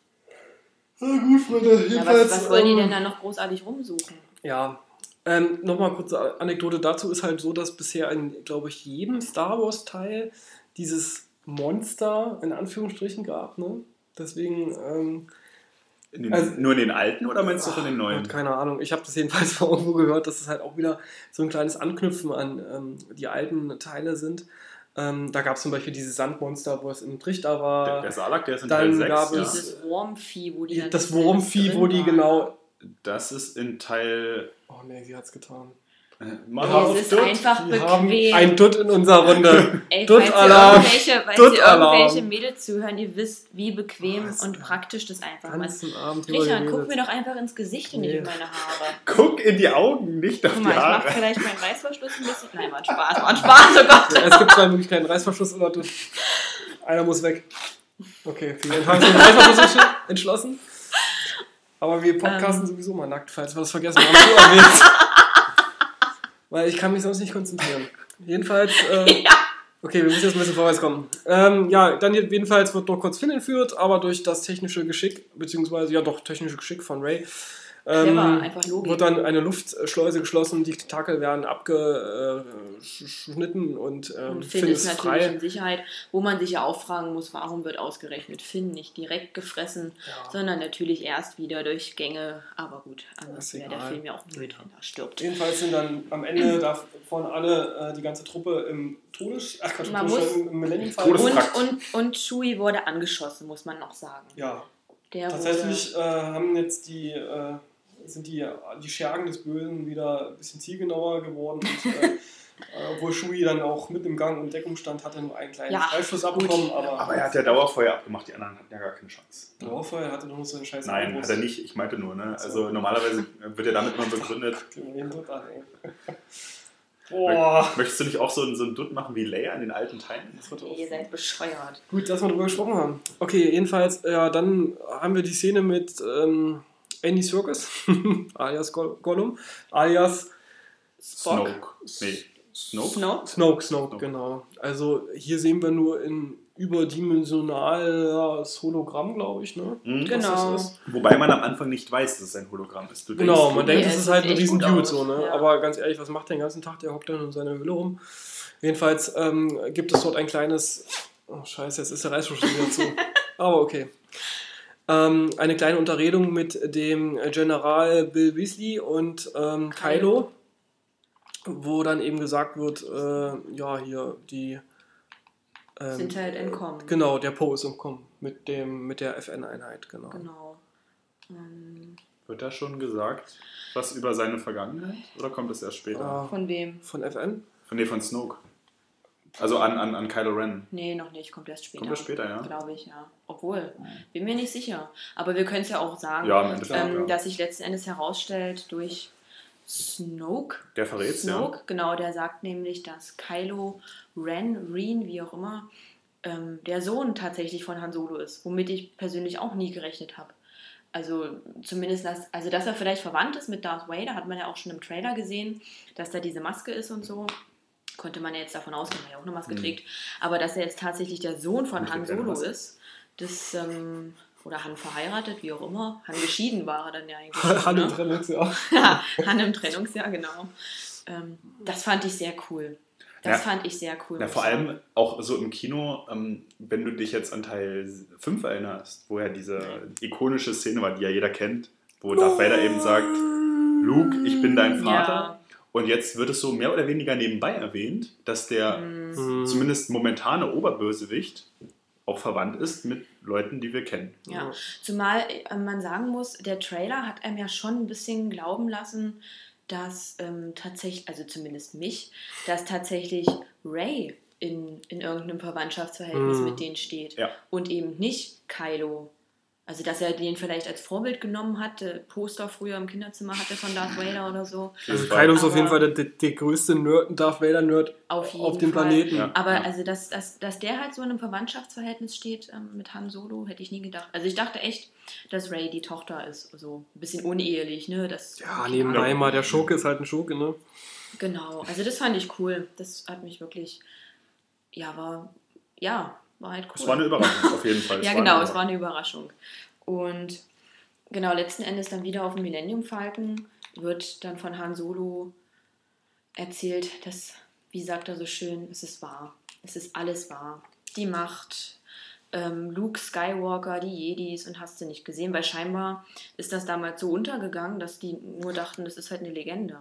na gut, Freunde, jedenfalls. was, was wollen die ähm, denn da noch großartig rumsuchen? Ja, Ähm, Nochmal kurze Anekdote dazu ist halt so, dass bisher in, glaube ich, jedem Star Wars-Teil dieses Monster in Anführungsstrichen gab. Ne? Deswegen, ähm, In den, Also- nur in den alten oder meinst du auch in den neuen? Gott, keine Ahnung, ich habe das jedenfalls mal irgendwo gehört, dass es halt auch wieder so ein kleines Anknüpfen an ähm, die alten Teile sind. Ähm, da gab es zum Beispiel dieses Sandmonster, wo es im Trichter war. Der, der Salak, der ist in Dann Teil 6. gab Ja. es- Dieses Wurmvieh, wo die das Wurmvieh, wo die genau. Das ist in Teil. Oh nee, sie hat's getan. Äh, Ja, auf es ist Dutt. einfach Wir haben bequem. ein Dutt in unserer Runde. Ey, Dutt-Alarm. irgendwelche, falls ihr irgendwelche Mädels zuhören, ihr wisst, wie bequem Was? und praktisch das einfach ist. Richard, guck mir doch einfach ins Gesicht und nicht Nee. in meine Haare. Guck in die Augen, nicht auf Guck die mal, ich mach Haare. vielleicht meinen Reißverschluss ein bisschen. Nein, war ein Spaß, war ein Spaß, oh Gott. Es gibt zwei Möglichkeiten, Reißverschluss oder Dutt. Einer muss weg. Okay, vielen Dank. Haben wir den Reißverschluss entschlossen? Aber wir podcasten Ähm. sowieso mal nackt, falls wir das vergessen haben. Weil ich kann mich sonst nicht konzentrieren. Jedenfalls, äh, Ja. okay, wir müssen jetzt ein bisschen vorwärts kommen. Ähm, ja, dann jedenfalls wird noch kurz Finn entführt, aber durch das technische Geschick, beziehungsweise ja doch technische Geschick von Ray, Clever, einfach Logik. wird dann eine Luftschleuse geschlossen, die Tentakel werden abgeschnitten und, ähm, Und Finn, Finn ist ist natürlich frei. in Sicherheit, wo man sich ja auch fragen muss, warum wird ausgerechnet Finn nicht direkt gefressen, Ja. sondern natürlich erst wieder durch Gänge. Aber gut, ansonsten wäre der. Film ja auch blöd, wenn er stirbt. Jedenfalls sind dann am Ende davon alle, äh, die ganze Truppe im Todes... Ach Quatsch, Man muss- im Millennium Und, und, und Chewie wurde angeschossen, muss man noch sagen. Ja, Der tatsächlich äh, haben jetzt die... Äh, sind die, die Schergen des Bösen wieder ein bisschen zielgenauer geworden. Und, äh, äh, obwohl Shui dann auch mit im Gang und Deckung stand, hat er nur einen kleinen Ja, Freischuss abbekommen. Aber, Aber er hat ja Dauerfeuer abgemacht, die anderen hatten ja gar keine Chance. Dauerfeuer hatte nur so eine scheiße Nein, Armbrust. hat er nicht. Ich meinte nur, ne? Also normalerweise wird ja damit immer begründet. Boah. Möchtest du nicht auch so, einen- so einen Dutt machen wie Leia in den alten Teilen? Ihr seid bescheuert. Gut, dass wir darüber gesprochen haben. Okay, jedenfalls, ja, dann haben wir die Szene mit ähm, Andy Serkis, alias Go- Gollum, alias Spock. Snoke. Nee, Snoke? Snoke? Snoke, Snoke, genau. Also hier sehen wir nur in überdimensionales Hologramm, glaube ich, ne? Mhm. Genau. Wobei man am Anfang nicht weiß, dass es ein Hologramm ist. Du Genau, denkst, man denkt, es ist halt ein riesen Dude, so, ne? ja. Aber ganz ehrlich, was macht der den ganzen Tag? Der hockt dann in seiner Höhle rum. Jedenfalls ähm, gibt es dort ein kleines. Oh, Scheiße, jetzt ist der Reißverschluss wieder zu. Aber okay. Ähm, eine kleine Unterredung mit dem General Bill Weasley und ähm, Kylo, wo dann eben gesagt wird, äh, ja, hier die. ähm, Sind halt entkommen. Genau, der Poe ist entkommen mit, dem, mit der FN-Einheit, genau. Genau. Ähm, Wird da schon gesagt, was über seine Vergangenheit? Oder kommt das erst später? Ah, von wem? von FN? Von, nee, von Snoke. Also an, an, an Kylo Ren. Nee, noch nicht, kommt erst später. Kommt das später, ja? Glaube ich, ja. Obwohl, bin mir nicht sicher. Aber wir können es ja auch sagen, Ja, ähm, ja. dass sich letzten Endes herausstellt durch Snoke. Der verrät's, ja. Snoke, genau, der sagt nämlich, dass Kylo Ren, Reen, wie auch immer, ähm, der Sohn tatsächlich von Han Solo ist, womit ich persönlich auch nie gerechnet habe. Also zumindest, dass, also dass er vielleicht verwandt ist mit Darth Vader, hat man ja auch schon im Trailer gesehen, dass da diese Maske ist und so. Konnte man ja jetzt davon ausgehen, weil er auch eine Maske Mhm. trägt. Aber dass er jetzt tatsächlich der Sohn von Han Solo ist, das, ähm, oder Han verheiratet, wie auch immer. Han geschieden war er dann ja eigentlich. Schon, ne? Trennungsjahr. Ja, Han im Trennungsjahr, genau. Ähm, das fand ich sehr cool. Das Ja. fand ich sehr cool. Ja, vor sagen. allem auch so im Kino, ähm, wenn du dich jetzt an Teil 5 erinnerst, wo ja diese ikonische Szene war, die ja jeder kennt, wo Darth Vader eben sagt, Luke, ich bin dein Vater. Ja. Und jetzt wird es so mehr oder weniger nebenbei erwähnt, dass der Mhm. Hm. zumindest momentane Oberbösewicht auch verwandt ist mit Leuten, die wir kennen. Ja, zumal äh, man sagen muss, der Trailer hat einem ja schon ein bisschen glauben lassen, dass ähm, tatsächlich, also zumindest mich, dass tatsächlich Ray in, in irgendeinem Verwandtschaftsverhältnis Mhm. mit denen steht Ja. und eben nicht Kylo. Also, dass er den vielleicht als Vorbild genommen hat, äh, Poster früher im Kinderzimmer hatte von Darth Vader oder so. Also. Kylo ist auf jeden Fall der, der größte Nerd, Darth Vader-Nerd Auf auf dem Fall. Planeten. Ja. Aber Ja. also, dass, dass, dass der halt so in einem Verwandtschaftsverhältnis steht ähm, mit Han Solo, hätte ich nie gedacht. Also ich dachte echt, dass Ray die Tochter ist. So ein bisschen unehelich, ne? Das, Ja, nebenbei mal, der Schurke ist halt ein Schurke, ne? Genau, also das fand ich cool. Das hat mich wirklich, ja, war, ja, war halt cool. Es war eine Überraschung, auf jeden Fall. ja, genau, es war eine Überraschung. Und genau, letzten Endes dann wieder auf dem Millennium Falcon wird dann von Han Solo erzählt, dass, wie sagt er so schön, es ist wahr. Es ist alles wahr. Die Macht, ähm, Luke Skywalker, die Jedis und hast du nicht gesehen, weil scheinbar ist das damals so untergegangen, dass die nur dachten, das ist halt eine Legende.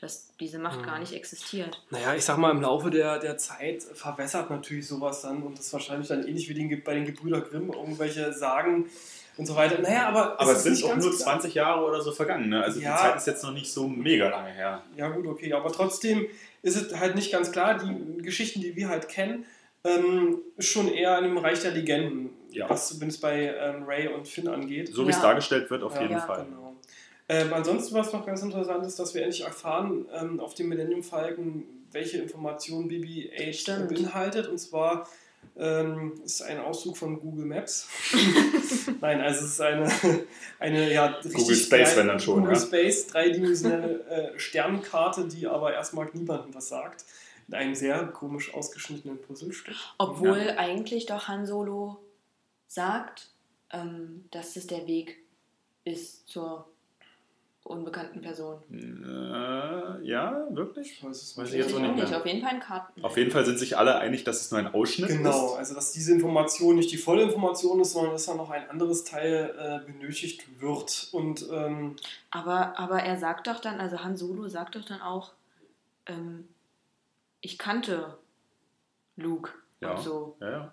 Dass diese Macht Mhm. gar nicht existiert. Naja, ich sag mal, im Laufe der, der Zeit verwässert natürlich sowas dann und das wahrscheinlich dann ähnlich wie den, bei den Gebrüder Grimm, irgendwelche Sagen und so weiter. Naja, aber, Aber ist es sind auch nur klar. 20 Jahre oder so vergangen. Ne? Also Ja. die Zeit ist jetzt noch nicht so mega lange her. Ja, gut, okay. Aber trotzdem ist es halt nicht ganz klar. Die Geschichten, die wir halt kennen, ähm, ist schon eher in dem Reich der Legenden, Ja. was zumindest bei ähm, Ray und Finn angeht. So wie es Ja. dargestellt wird, auf Ja, jeden ja, Fall. Genau. Ähm, ansonsten, was noch ganz interessant ist, dass wir endlich erfahren ähm, auf dem Millennium Falcon, welche Informationen BB-8 Stimmt. beinhaltet. Und zwar ähm, ist ein Auszug von Google Maps. Nein, also es ist eine, eine ja, Google Space, drei- wenn dann schon, Google ja. Space, dreidimensionelle äh, Sternenkarte, die aber erstmal niemandem was sagt. In einem sehr komisch ausgeschnittenen Puzzlestück. Obwohl eigentlich doch Han Solo sagt, ähm, dass es der Weg ist zur unbekannten Person. Äh, ja, wirklich? Ich weiß es Weiß nicht. ich jetzt ich nicht nicht. mehr. Auf jeden Fall Karten. Auf jeden Fall sind sich alle einig, dass es nur ein Ausschnitt Genau, ist. also dass diese Information nicht die volle Information ist, sondern dass da noch ein anderes Teil äh, benötigt wird. Und ähm, Aber, aber er sagt doch dann, also Han Solo sagt doch dann auch, ähm, ich kannte Luke Ja. und so. Ja, ja.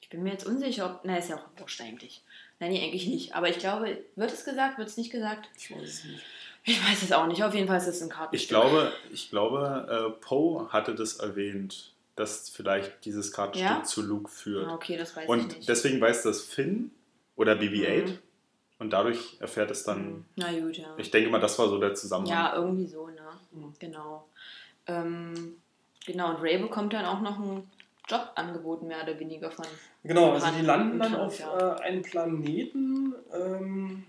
Ich bin mir jetzt unsicher, ob. Na, ist ja auch wurscht eigentlich. Nein, nee, eigentlich nicht. Aber ich glaube, wird es gesagt, wird es nicht gesagt? ich weiß es nicht. Ich weiß es auch nicht. Auf jeden Fall ist es ein Kartenstück. Ich glaube, ich glaube äh, Poe hatte das erwähnt, dass vielleicht dieses Kartenstück Ja? zu Luke führt. Ah, okay, das weiß ich Und nicht. deswegen weiß das Finn oder BB-8 Mhm. und dadurch erfährt es dann. Na gut, ja. Ich denke mal, das war so der Zusammenhang. Ja, irgendwie so, ne? Mhm. Genau. Ähm, genau, und Ray bekommt dann auch noch einen Job angeboten, mehr oder weniger von. Genau, also die landen dann auf ja. äh, einem Planeten. Ähm,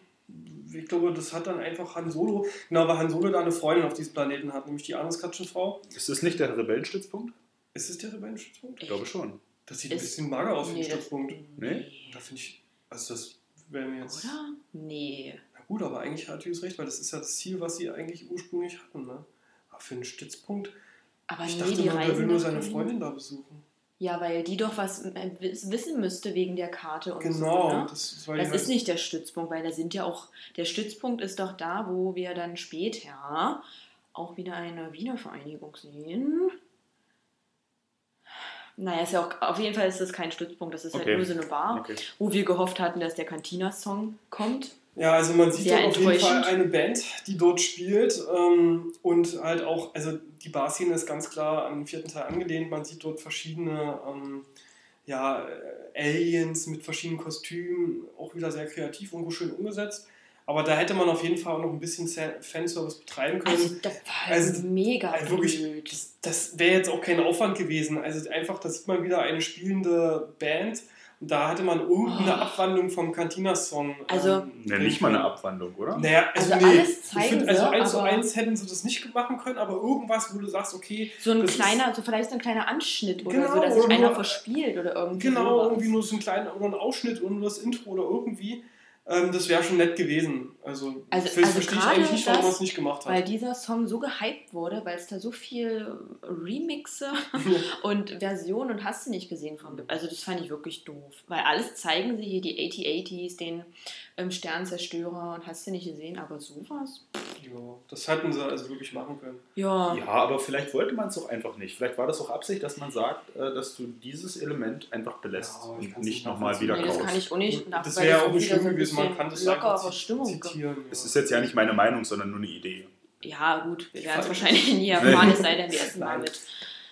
ich glaube, das hat dann einfach Han Solo. Genau, weil Han Solo da eine Freundin auf diesem Planeten hat, nämlich die Anuskatschenfrau. Ist das nicht der Rebellenstützpunkt? Ist es der Rebellenstützpunkt? Ich glaube schon. Das sieht ein Ist- bisschen mager aus für Nee, den das- Stützpunkt. Nee? Da finde ich, also das wäre mir jetzt. Oder? Nee. Na gut, aber eigentlich hat Hughes recht, weil das ist ja das Ziel, was sie eigentlich ursprünglich hatten. Ne? Aber für einen Stützpunkt, Aber ich nee, dachte die immer, der will nur seine. Freundin da besuchen. Ja, weil die doch was äh, wiss- wissen müsste wegen der Karte und Genau, so. Ne? das ist, weil Das die ist halt- nicht der Stützpunkt, weil da sind ja auch. Der Stützpunkt ist doch da, wo wir dann später auch wieder eine Wiener Vereinigung sehen. Naja, ist ja auch, auf jeden Fall ist das kein Stützpunkt, das ist Okay. halt nur so eine Bar, Okay. wo wir gehofft hatten, dass der Cantina-Song kommt. Ja, also man sieht Sehr dort auf jeden Fall eine Band, die dort spielt ähm, und halt auch, also die Barszene ist ganz klar an den vierten Teil angelehnt. Man sieht dort verschiedene ähm, ja, Aliens mit verschiedenen Kostümen, auch wieder sehr kreativ und schön umgesetzt. Aber da hätte man auf jeden Fall auch noch ein bisschen Fanservice betreiben können. Also, das war Also, mega Also wirklich, blöd. das, das wäre jetzt auch kein Aufwand gewesen. Also einfach, da sieht man wieder eine spielende Band. Und da hatte man irgendeine Oh. Abwandlung vom Cantina-Song. Also- ähm, Ne, nicht mal eine Abwandlung, oder? Naja, also, Also nee. alles ich zeigen finde, also sie, eins zu eins hätten sie das nicht machen können, aber irgendwas, wo du sagst, okay, So ein das ist- kleiner, so vielleicht so ein kleiner Anschnitt oder Genau, so, dass sich einer verspielt oder irgendwie genau, sowas. irgendwie nur so ein kleiner oder ein Ausschnitt oder nur das Intro oder irgendwie, ähm, das wäre schon nett gewesen. Also, Also- also verstehe ich eigentlich nicht, warum man es nicht gemacht Weil hat. dieser Song so gehypt wurde, weil es da so viel Remixe und Versionen und hast du nicht gesehen von gibt. Also das fand ich wirklich doof. Weil alles zeigen sie hier, die 8080s, den ähm, Sternzerstörer und hast du nicht gesehen, aber sowas? Ja, das hätten sie also wirklich machen können. Ja. Ja, aber vielleicht wollte man es doch einfach nicht. Vielleicht war das auch Absicht, dass man sagt, äh, dass du dieses Element einfach belässt Ja, und nicht nochmal wieder Nee, das kaufst. kann ich auch nicht. nach- das wäre ja auch nicht schlimm gewesen, man kann das einfach Stimmung zitieren. Es ja. ist jetzt ja nicht meine Meinung, sondern nur eine Idee. Ja, gut, wir werden es wahrscheinlich nie erfahren, es sei denn, wir essen mal mit.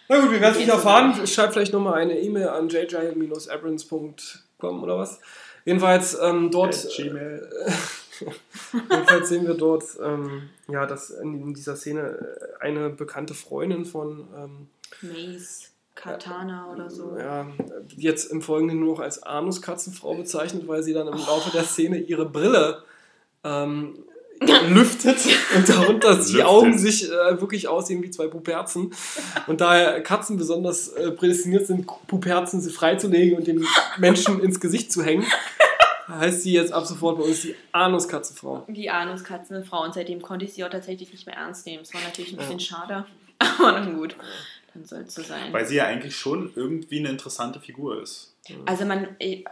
Na gut, wir werden es nicht erfahren. Schreibt vielleicht nochmal eine E-Mail an jj-abrams.com oder was. Jedenfalls ähm, dort, Gmail. jedenfalls sehen wir dort, ähm, ja, dass in dieser Szene äh, eine bekannte Freundin von, ähm, Mace, Katana oder so. ja, jetzt im Folgenden nur noch als Anuskatzenfrau bezeichnet, weil sie dann im Laufe der Szene ihre Brille ähm, lüftet und darunter die Lüftet. Augen sich äh, wirklich aussehen wie zwei Puperzen. Und da Katzen besonders äh, prädestiniert sind, Puperzen sie freizulegen und den Menschen ins Gesicht zu hängen, heißt sie jetzt ab sofort bei uns die Anuskatzenfrau. Die Anuskatzenfrau und seitdem konnte ich sie auch tatsächlich nicht mehr ernst nehmen. Es war natürlich ein bisschen schade, aber nun gut, dann soll es so sein. Weil sie ja eigentlich schon irgendwie eine interessante Figur ist. Also man, äh,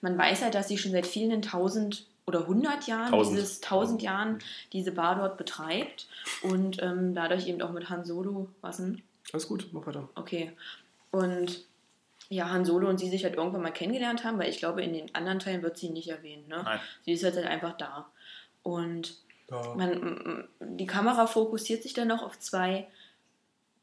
man weiß halt, dass sie schon seit vielen tausend oder hundert Jahren, Tausend. dieses tausend Jahren, diese Bar dort betreibt und ähm, dadurch eben auch mit Han Solo, was denn? Alles gut, mach weiter. Okay. Und ja, Han Solo und sie sich halt irgendwann mal kennengelernt haben, weil ich glaube, in den anderen Teilen wird sie nicht erwähnt. Ne? Nein. Sie ist halt einfach da. Und Ja. man, die Kamera fokussiert sich dann noch auf zwei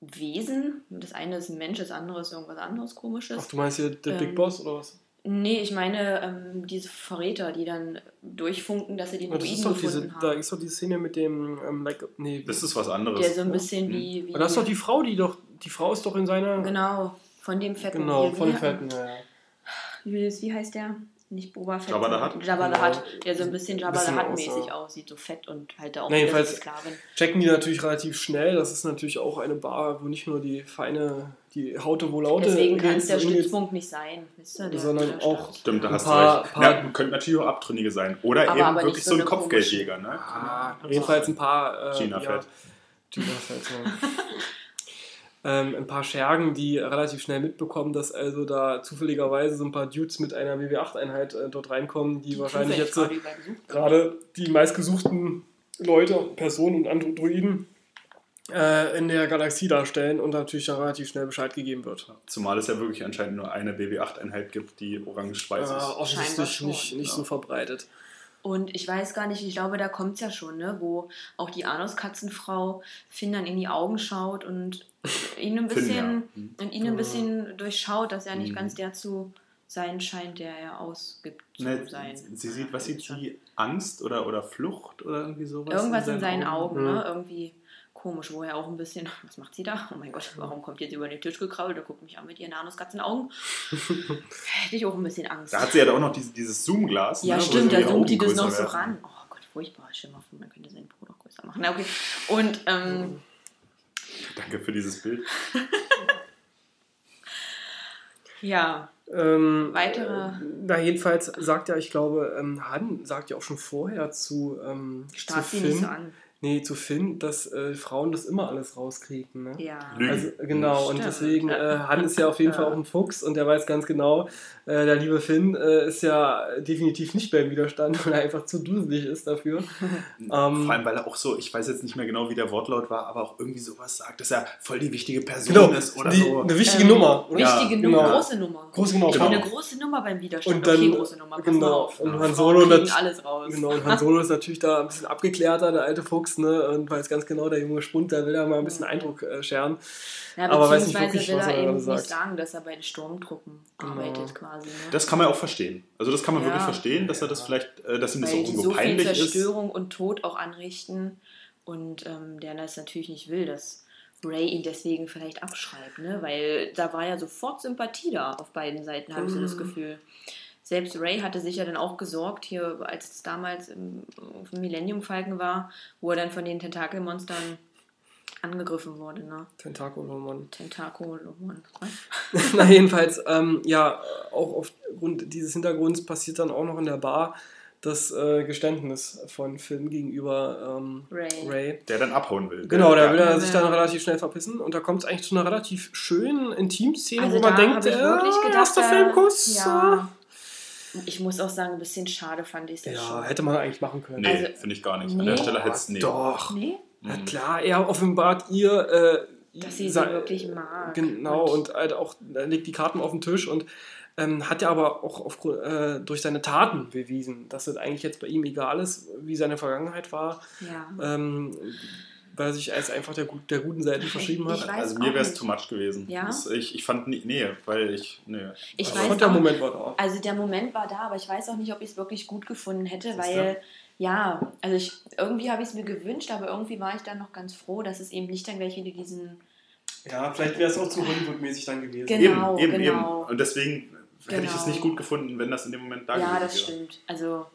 Wesen. Das eine ist ein Mensch, das andere ist irgendwas anderes komisches. Ach, du meinst hier der Big Ähm, Boss oder was? Nee, ich meine ähm, diese Verräter, die dann durchfunken, dass sie den Ja, das Druiden doch diese, gefunden da haben. ist doch die Szene mit dem, ähm, like, nee. Das ist was anderes. Der so ein bisschen wie, wie Aber das ist doch die Frau, die doch, die Frau ist doch in seiner, genau von dem fetten genau, wie- von wie- Fetten, ja. Wie, wie heißt der? Nicht Boba Fett. Jabba the Hutt? Jabba the Genau. Hutt, der so ein bisschen Jabba the Bisschen Hutt aus, mäßig ja. aussieht, so fett und halt da auch Na, jedenfalls- Sklavin. checken die natürlich relativ schnell. Das ist natürlich auch eine Bar, wo nicht nur die feine, die Haute wohl Laute Deswegen kann es der Stützpunkt nicht sein. Wisst ihr, der, Sondern der auch-. Stimmt, da Ein hast paar- du recht. paar- ja, könnte natürlich auch Abtrünnige sein. Oder Aber- eben aber wirklich so ein Kopfgeldjäger. Ne? Ah, jedenfalls ein paar. Äh, Gina ja, Fett. Gina Fett, ja. ähm, ein paar Schergen, die relativ schnell mitbekommen, dass also da zufälligerweise so ein paar Dudes mit einer WW8-Einheit äh, dort reinkommen, die, Die wahrscheinlich jetzt äh, gerade die meistgesuchten Leute, Personen und Androiden äh, in der Galaxie darstellen und natürlich dann relativ schnell Bescheid gegeben wird. Zumal es ja wirklich anscheinend nur eine BB-8-Einheit gibt, die orange-weiß Äh, ist. Scheinbar offensichtlich nicht, nicht ja. so verbreitet. Und ich weiß gar nicht, ich glaube, da kommt es ja schon, ne? wo auch die Anuskatzenfrau Finn dann in die Augen schaut und ihn ein Finn, bisschen, ja. Hm. und ihn ein bisschen durchschaut, dass er nicht Mhm. ganz der zu sein scheint, der er ausgibt zu Ne, sein. sie sieht, was sieht Schon. sie? Angst oder, oder Flucht oder irgendwie sowas? Irgendwas in seinen Augen, Mhm. ne? Irgendwie komisch, wo er auch ein bisschen, was macht sie da? Oh mein Gott, warum kommt jetzt über den Tisch gekrabbelt und guckt mich an mit ihren Anuskatzenaugen? Hätte ich auch ein bisschen Angst. Da hat sie ja auch noch dieses, dieses Zoom-Glas. Ja, ne, stimmt, da zoomt die das noch größer so werden. ran. Oh Gott, furchtbar. Dir mal man könnte seinen Po noch größer machen. Na, okay. Und, ähm, Danke für dieses Bild. ja, Ähm, Weitere- äh, Na, jedenfalls sagt ja, ich glaube, ähm, Han sagt ja auch schon vorher zu, ähm, zu Finn, nicht so an. Nee, zu Finn, dass äh, Frauen das immer alles rauskriegen. Ne? Ja. Lügen. Also, genau, und Stimmt. deswegen, äh, Han ist ja auf jeden Fall auch ein Fuchs und der weiß ganz genau, äh, der liebe Finn äh, ist ja definitiv nicht beim Widerstand, weil er einfach zu duselig ist dafür. Ähm, Vor allem, weil er auch so, ich weiß jetzt nicht mehr genau, wie der Wortlaut war, aber auch irgendwie sowas sagt, dass er voll die wichtige Person Genau, ist oder die, so. eine wichtige Ähm, Nummer. oder? Ja, Wichtige genau. Nummer, große Nummer. Große Nummer. Ich Genau. bin eine große Nummer beim Widerstand. Und dann- okay, große Nummer. Pass mal Genau, auf. und Ja. Han Solo alles raus. Genau, und Han Solo ist natürlich da ein bisschen abgeklärter, der alte Fuchs, ne? Und weiß ganz genau, der junge Spund, der will da mal ein bisschen Eindruck äh, scheren. Ja, aber weiß nicht beziehungsweise wirklich, will was er eben gerade nicht sagt. sagen, dass er bei den Sturmtruppen Genau. arbeitet quasi. Ne? Das kann man auch verstehen. Also das kann man Ja. wirklich verstehen, dass er das vielleicht, äh, dass ihm das auch Weil irgendwo so viel peinlich ist. Zerstörung und Tod auch anrichten und ähm, der das natürlich nicht will, dass Ray ihn deswegen vielleicht abschreibt, ne? weil da war ja sofort Sympathie da auf beiden Seiten, habe ich so das Mhm. Gefühl. Selbst Ray hatte sich ja dann auch gesorgt, hier, als es damals im, auf dem Millennium Falcon war, wo er dann von den Tentakelmonstern angegriffen wurde, ne? Tentakelmann. Tentakelmonster. Na, jedenfalls, ähm, ja, auch aufgrund dieses Hintergrunds passiert dann auch noch in der Bar das äh, Geständnis von Finn gegenüber ähm, Ray. Ray. Der dann abhauen will. Genau, da will Ja. er sich dann relativ schnell verpissen und da kommt es eigentlich zu einer relativ schönen Intimszene, Also wo man denkt, ich wirklich äh, gedacht, erster da- Filmkuss. Ja. Ich muss auch sagen, ein bisschen schade fand ich es äh, ja Ja, schon. hätte man eigentlich machen können. Nee, Also- finde ich gar nicht. An Nee. der Stelle hätte es nee. Doch. Nee? Na Mhm. klar, er offenbart ihr, äh, Dass sie sie wirklich mag. Genau, und halt auch er legt die Karten auf den Tisch und ähm, hat ja aber auch aufgrund, äh, durch seine Taten bewiesen, dass es eigentlich jetzt bei ihm egal ist, wie seine Vergangenheit war, Ja. ähm, weil er sich als einfach der, der guten Seite verschrieben hat. Also mir wäre es too much gewesen. Ja? Das, ich, ich fand nee, weil ich, nee. Ich Also weiß fand der auch, Moment war da. Also der Moment war da, aber ich weiß auch nicht, ob ich es wirklich gut gefunden hätte, weil ja, also ich, irgendwie habe ich es mir gewünscht, aber irgendwie war ich dann noch ganz froh, dass es eben nicht dann gleich wieder diesen Ja, vielleicht wäre es auch zu Hollywood-mäßig dann gewesen. Genau, eben, eben, genau. eben. Und deswegen hätte ich es Genau. nicht gut gefunden, wenn das in dem Moment da Ja, gewesen das wäre. stimmt. Also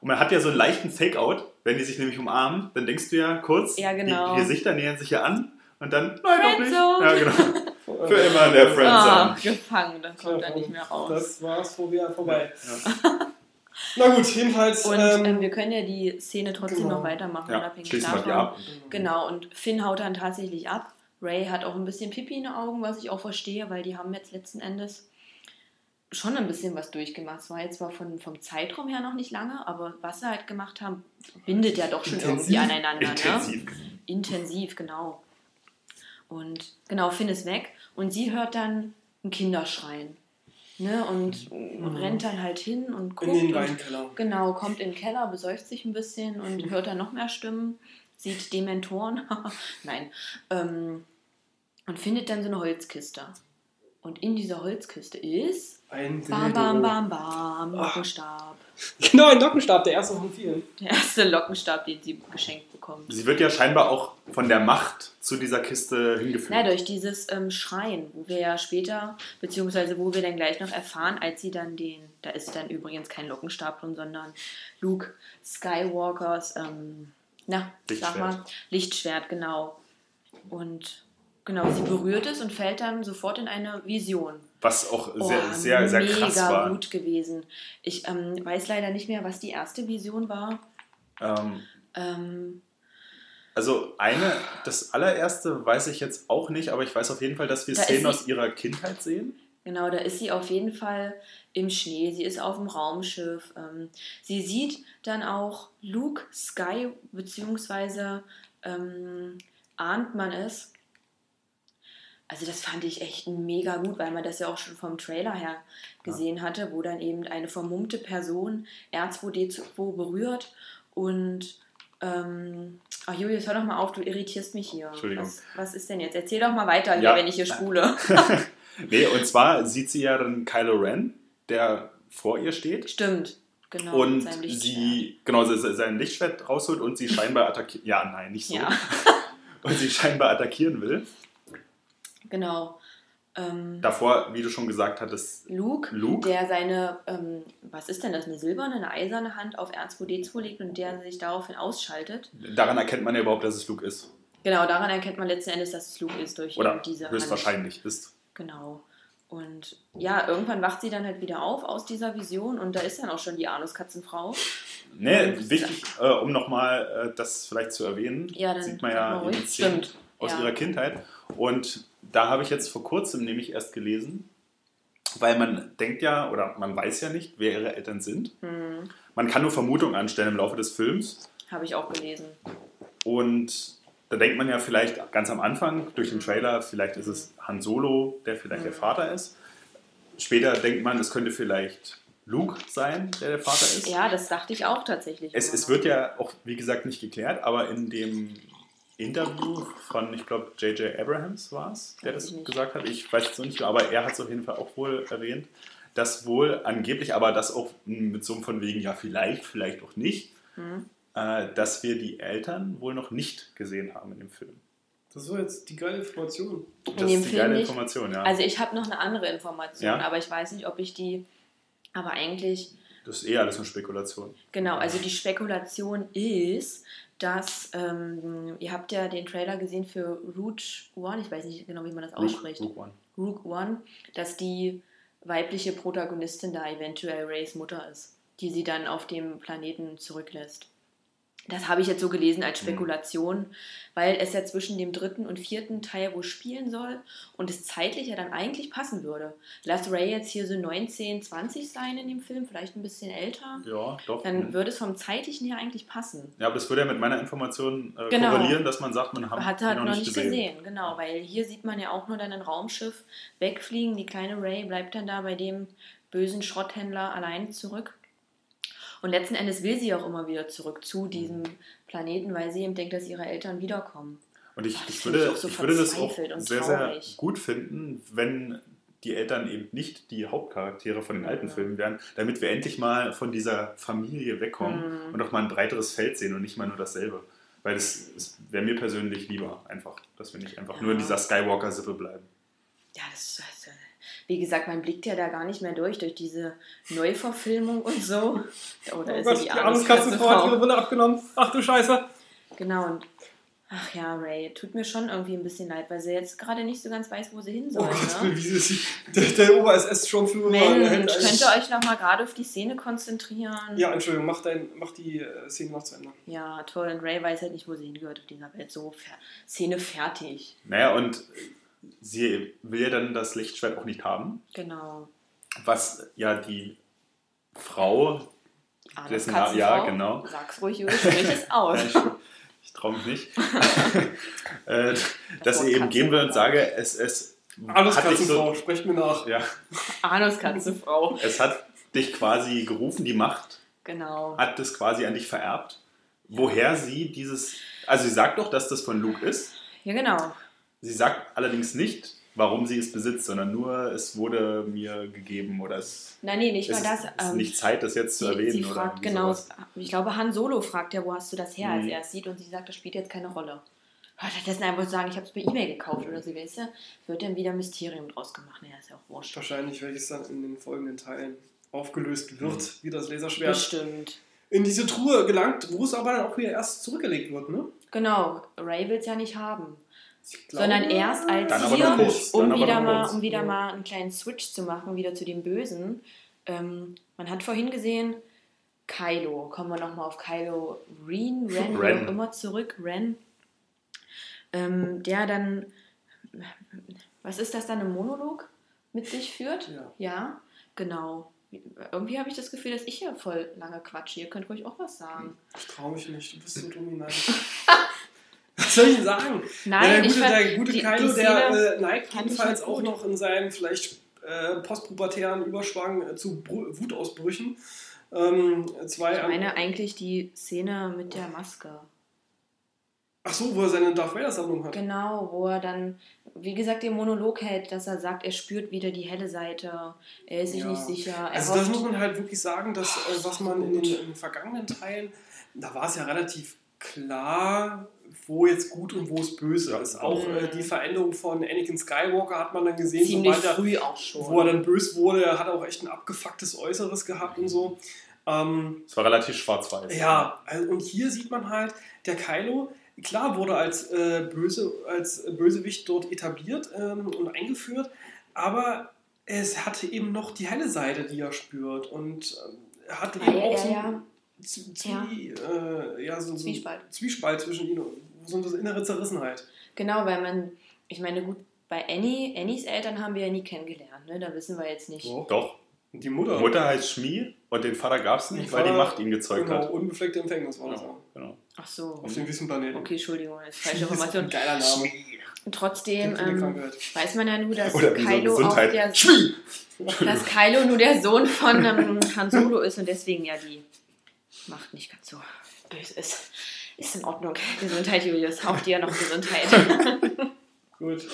Und man hat ja so einen leichten Fake-Out, wenn die sich nämlich umarmen, dann denkst du ja kurz, Ja, genau. die Gesichter nähern sich ja an und dann, nein, doch nicht. Ja, genau. Für immer in der ah, Friendzone. gefangen, dann kommt er nicht mehr raus. Das war's vor, vorbei. Ja. Na gut, jedenfalls. Und ähm, ähm, wir können ja die Szene trotzdem genau. noch weitermachen, Ja, unabhängig davon. ab. Genau, und Finn haut dann tatsächlich ab. Ray hat auch ein bisschen Pipi in den Augen, was ich auch verstehe, weil die haben jetzt letzten Endes schon ein bisschen was durchgemacht. Es war jetzt zwar von, vom Zeitraum her noch nicht lange, aber was sie halt gemacht haben, bindet ja doch schon Intensiv. irgendwie aneinander. Ne? Intensiv. Intensiv, genau. Und genau, Finn ist weg und sie hört dann ein Kinderschreien. Ne? Und rennt dann halt hin und guckt. in den und, Weinkeller. Genau, kommt in den Keller, besäuft sich ein bisschen und hört dann noch mehr Stimmen, sieht Dementoren, nein, ähm, und findet dann so eine Holzkiste. Und in dieser Holzkiste ist Ein bam, Dildo. bam, bam, bam, Ah. Lockenstab. Genau, ein Lockenstab, der erste von vielen. Der erste Lockenstab, den sie geschenkt bekommt. Sie wird ja scheinbar auch von der Macht zu dieser Kiste hingeführt. Na, durch dieses ähm, Schreien, wo wir ja später, beziehungsweise wo wir dann gleich noch erfahren, als sie dann den, da ist dann übrigens kein Lockenstab drin, sondern Luke Skywalkers, ähm, na, sag Lichtschwert. mal, Lichtschwert, genau. Und genau, sie berührt es und fällt dann sofort in eine Vision. Was auch Oh, sehr, sehr, sehr krass mega war. gut gewesen. Ich ähm, weiß leider nicht mehr, was die erste Vision war. Ähm, Ähm, also eine, das allererste weiß ich jetzt auch nicht, aber ich weiß auf jeden Fall, dass wir Da Szenen sie- aus ihrer Kindheit sehen. Genau, da ist sie auf jeden Fall im Schnee. Sie ist auf dem Raumschiff. Ähm, sie sieht dann auch Luke Sky, beziehungsweise ähm, ahnt man es. Also das fand ich echt mega gut, weil man das ja auch schon vom Trailer her gesehen hatte, wo dann eben eine vermummte Person R2D2 berührt und ähm, ach Julius, hör doch mal auf, du irritierst mich hier. Entschuldigung. Was, was ist denn jetzt? Erzähl doch mal weiter hier, Ja. wenn ich hier spule. Nee, und zwar sieht sie ja dann Kylo Ren, der vor ihr steht. Stimmt, genau. und sie, genau, se- sein Lichtschwert rausholt und sie scheinbar attackiert. Ja, nein, nicht so. Ja, Und sie scheinbar attackieren will. Genau. Ähm, Davor, wie du schon gesagt hattest, Luke, Luke? der seine, ähm, was ist denn das, eine silberne, eine eiserne Hand auf R2D2 legt und der sich daraufhin ausschaltet. daran erkennt man ja überhaupt, dass es Luke ist. Genau, daran erkennt man letzten Endes, dass es Luke ist durch Oder diese Hand. höchstwahrscheinlich ist. Genau. Und ja, irgendwann wacht sie dann halt wieder auf aus dieser Vision und da ist dann auch schon die Anuskatzenfrau. Nee, Und- wichtig, äh, um nochmal äh, das vielleicht zu erwähnen, Ja, dann sieht man ja die Stimmt, aus ja. ihrer Kindheit. Und da habe ich jetzt vor kurzem nämlich erst gelesen, weil man denkt ja, oder man weiß ja nicht, wer ihre Eltern sind. Hm, Man kann nur Vermutungen anstellen im Laufe des Films. Habe ich auch gelesen. Und da denkt man ja vielleicht ganz am Anfang durch den Trailer, vielleicht ist es Han Solo, der vielleicht der Mhm. Vater ist. Später denkt man, es könnte vielleicht Luke sein, der der Vater ist. Ja, das dachte ich auch tatsächlich. Es, es wird ja auch, wie gesagt, nicht geklärt, aber in dem Interview von, ich glaube, J.J. Abrahams war es, der das gesagt hat. Ich weiß es noch nicht, aber er hat es auf jeden Fall auch wohl erwähnt, dass wohl angeblich, aber das auch mit so einem von wegen, ja, vielleicht, vielleicht auch nicht, Hm. äh, dass wir die Eltern wohl noch nicht gesehen haben in dem Film. Das ist so jetzt die geile Information. Das dem ist die Film geile nicht. Information, ja. Also ich habe noch eine andere Information, Ja? aber ich weiß nicht, ob ich die. Aber eigentlich, das ist eh alles eine Spekulation. genau, also die Spekulation ist, dass, ähm, ihr habt ja den Trailer gesehen für Rouge One, ich weiß nicht genau, wie man das ausspricht. Rogue One. Rogue One, dass die weibliche Protagonistin da eventuell Rays Mutter ist, die sie dann auf dem Planeten zurücklässt. Das habe ich jetzt so gelesen als Spekulation, weil es ja zwischen dem dritten und vierten Teil wo spielen soll und es zeitlich ja dann eigentlich passen würde. Lass Ray jetzt hier so 19, 20 sein in dem Film, vielleicht ein bisschen älter, Ja, doch. dann würde es vom zeitlichen her eigentlich passen. ja, aber das würde ja mit meiner Information äh, Genau. korrelieren, dass man sagt, man hat Hat halt noch nicht gesehen. genau, weil hier sieht man ja auch nur dann ein Raumschiff wegfliegen. Die kleine Ray bleibt dann da bei dem bösen Schrotthändler allein zurück. Und letzten Endes will sie auch immer wieder zurück zu diesem Planeten, weil sie eben denkt, dass ihre Eltern wiederkommen. Und ich, ich, ich würde, auch so ich würde das auch sehr, sehr gut finden, wenn die Eltern eben nicht die Hauptcharaktere von den alten Ja. Filmen wären, damit wir endlich mal von dieser Familie wegkommen Mhm. und auch mal ein breiteres Feld sehen und nicht mal nur dasselbe. Weil das, das wäre mir persönlich lieber, einfach, dass wir nicht einfach nur in Ja. dieser Skywalker-Sippe bleiben. Ja, das, das wie gesagt, man blickt ja da gar nicht mehr durch, durch diese Neuverfilmung und so. Oder Oh ist Gott, die Anuskatzenfrau hat ihre? Brille abgenommen. Ach du Scheiße. Genau, und Ach ja, Ray, tut mir schon irgendwie ein bisschen leid, weil sie jetzt gerade nicht so ganz weiß, wo sie hin Oh soll. Gott, ne? wie ist sie? Der, der der hält Mensch, könnt ihr euch noch mal gerade auf die Szene konzentrieren? Ja, Entschuldigung, mach, dein, mach die äh, Szene noch zu Ende. Ja, toll. Und Ray weiß halt nicht, wo sie hingehört auf dieser Welt. So, fer Szene fertig. Naja, und sie will ja dann das Lichtschwert auch nicht haben, Genau. was ja die Frau, Arnes Dessen Name- ja, genau. Sag's ruhig, Jule, sprich es aus. Ich, ich traue mich nicht, äh, dass Wort sie eben Katze gehen will und sage, es, es Alles hat dich Katzenfrau, so, sprecht mir nach. ja, Arnes Katzenfrau. es hat dich quasi gerufen, die Macht Genau. hat das quasi an dich vererbt. Woher sie dieses, also sie sagt doch, dass das von Luke ist. Ja, genau. Sie sagt allerdings nicht, warum sie es besitzt, sondern nur, es wurde mir gegeben oder es, Nein, nee, nicht mal ist, das. es ist ähm, nicht Zeit, das jetzt zu sie, erwähnen. sie oder fragt, irgendwie genau, sowas. ich glaube, Han Solo fragt ja, wo hast du das her, als Mhm. er es sieht und sie sagt, das spielt jetzt keine Rolle. Stattdessen einfach sagen, ich habe es per E-Mail gekauft oder so, weißt du, wird dann wieder Mysterium draus gemacht. Naja, ist ja auch wurscht. Wahrscheinlich, welches dann in den folgenden Teilen aufgelöst wird, Mhm. wie das Laserschwert Bestimmt. in diese Truhe gelangt, wo es aber dann auch wieder erst zurückgelegt wird, ne? Genau, Ray will es ja nicht haben. Glaube- Sondern erst als hier, um, wieder mal, um wieder Ja. mal einen kleinen Switch zu machen, wieder zu dem Bösen. Ähm, man hat vorhin gesehen, Kylo, kommen wir nochmal auf Kylo Ren, Ren, Ren. auch immer zurück, Ren. Ähm, der dann, was ist das dann, ein Monolog mit sich führt? Ja. Ja, genau. Irgendwie habe ich das Gefühl, dass ich hier voll lange quatsche. Ihr könnt ruhig auch was sagen. Ich traue mich nicht, du bist so dominant. Was soll ich denn sagen? Nein, ja, der ich gute, der gute die- Kylo, die der äh, neigt ich jedenfalls halt auch noch in seinem vielleicht äh, postpubertären Überschwang äh, zu Bru- Wutausbrüchen. Ähm, zwei Ich meine eigentlich die Szene mit der Maske. Ach so, wo er seine Darth Vader Sammlung hat. Genau, wo er dann, wie gesagt, den Monolog hält, dass er sagt, er spürt wieder die helle Seite, er ist sich Ja. nicht sicher. Er Also das muss man halt wirklich sagen, dass äh, was man in den, in den vergangenen Teilen, da war es ja relativ klar, wo jetzt gut und wo es böse ist. Auch äh, die Veränderung von Anakin Skywalker hat man dann gesehen, ziemlich sobald er, früh auch schon. wo er dann böse wurde, er hat auch echt ein abgefucktes Äußeres gehabt und so. Ähm, Es war relativ schwarz-weiß. ja, also, und hier sieht man halt, der Kylo, klar wurde als, äh, böse, als Bösewicht dort etabliert ähm, und eingeführt, aber es hatte eben noch die helle Seite, die er spürt. Und ähm, er hat eben auch er so ja- Zwie, äh, ja, so, so Zwiespalt. Zwiespalt zwischen ihnen, so eine innere Zerrissenheit. Genau, weil man, ich meine, gut, bei Annie, Annies Eltern haben wir ja nie kennengelernt, ne? Da wissen wir jetzt nicht. Doch. Und die Mutter. Mutter heißt Schmie und den Vater gab es nicht, Den weil die Vater- Macht ihn gezeugt genau, hat. unbefleckte Empfängnis war das Genau, auch. genau. Ach so. Auf dem Wüstenplaneten. Okay, Entschuldigung, das ist falsche Das ist Information. ein geiler Name. Und trotzdem ähm, weiß man ja nur, dass Oder so Kylo auch Gesundheit. der, Schmie! dass Kylo nur der Sohn von ähm, Han Solo ist und deswegen ja die Macht nicht ganz so böse ist. Ist in Ordnung. Gesundheit, Julius. Haucht dir noch Gesundheit. Gut.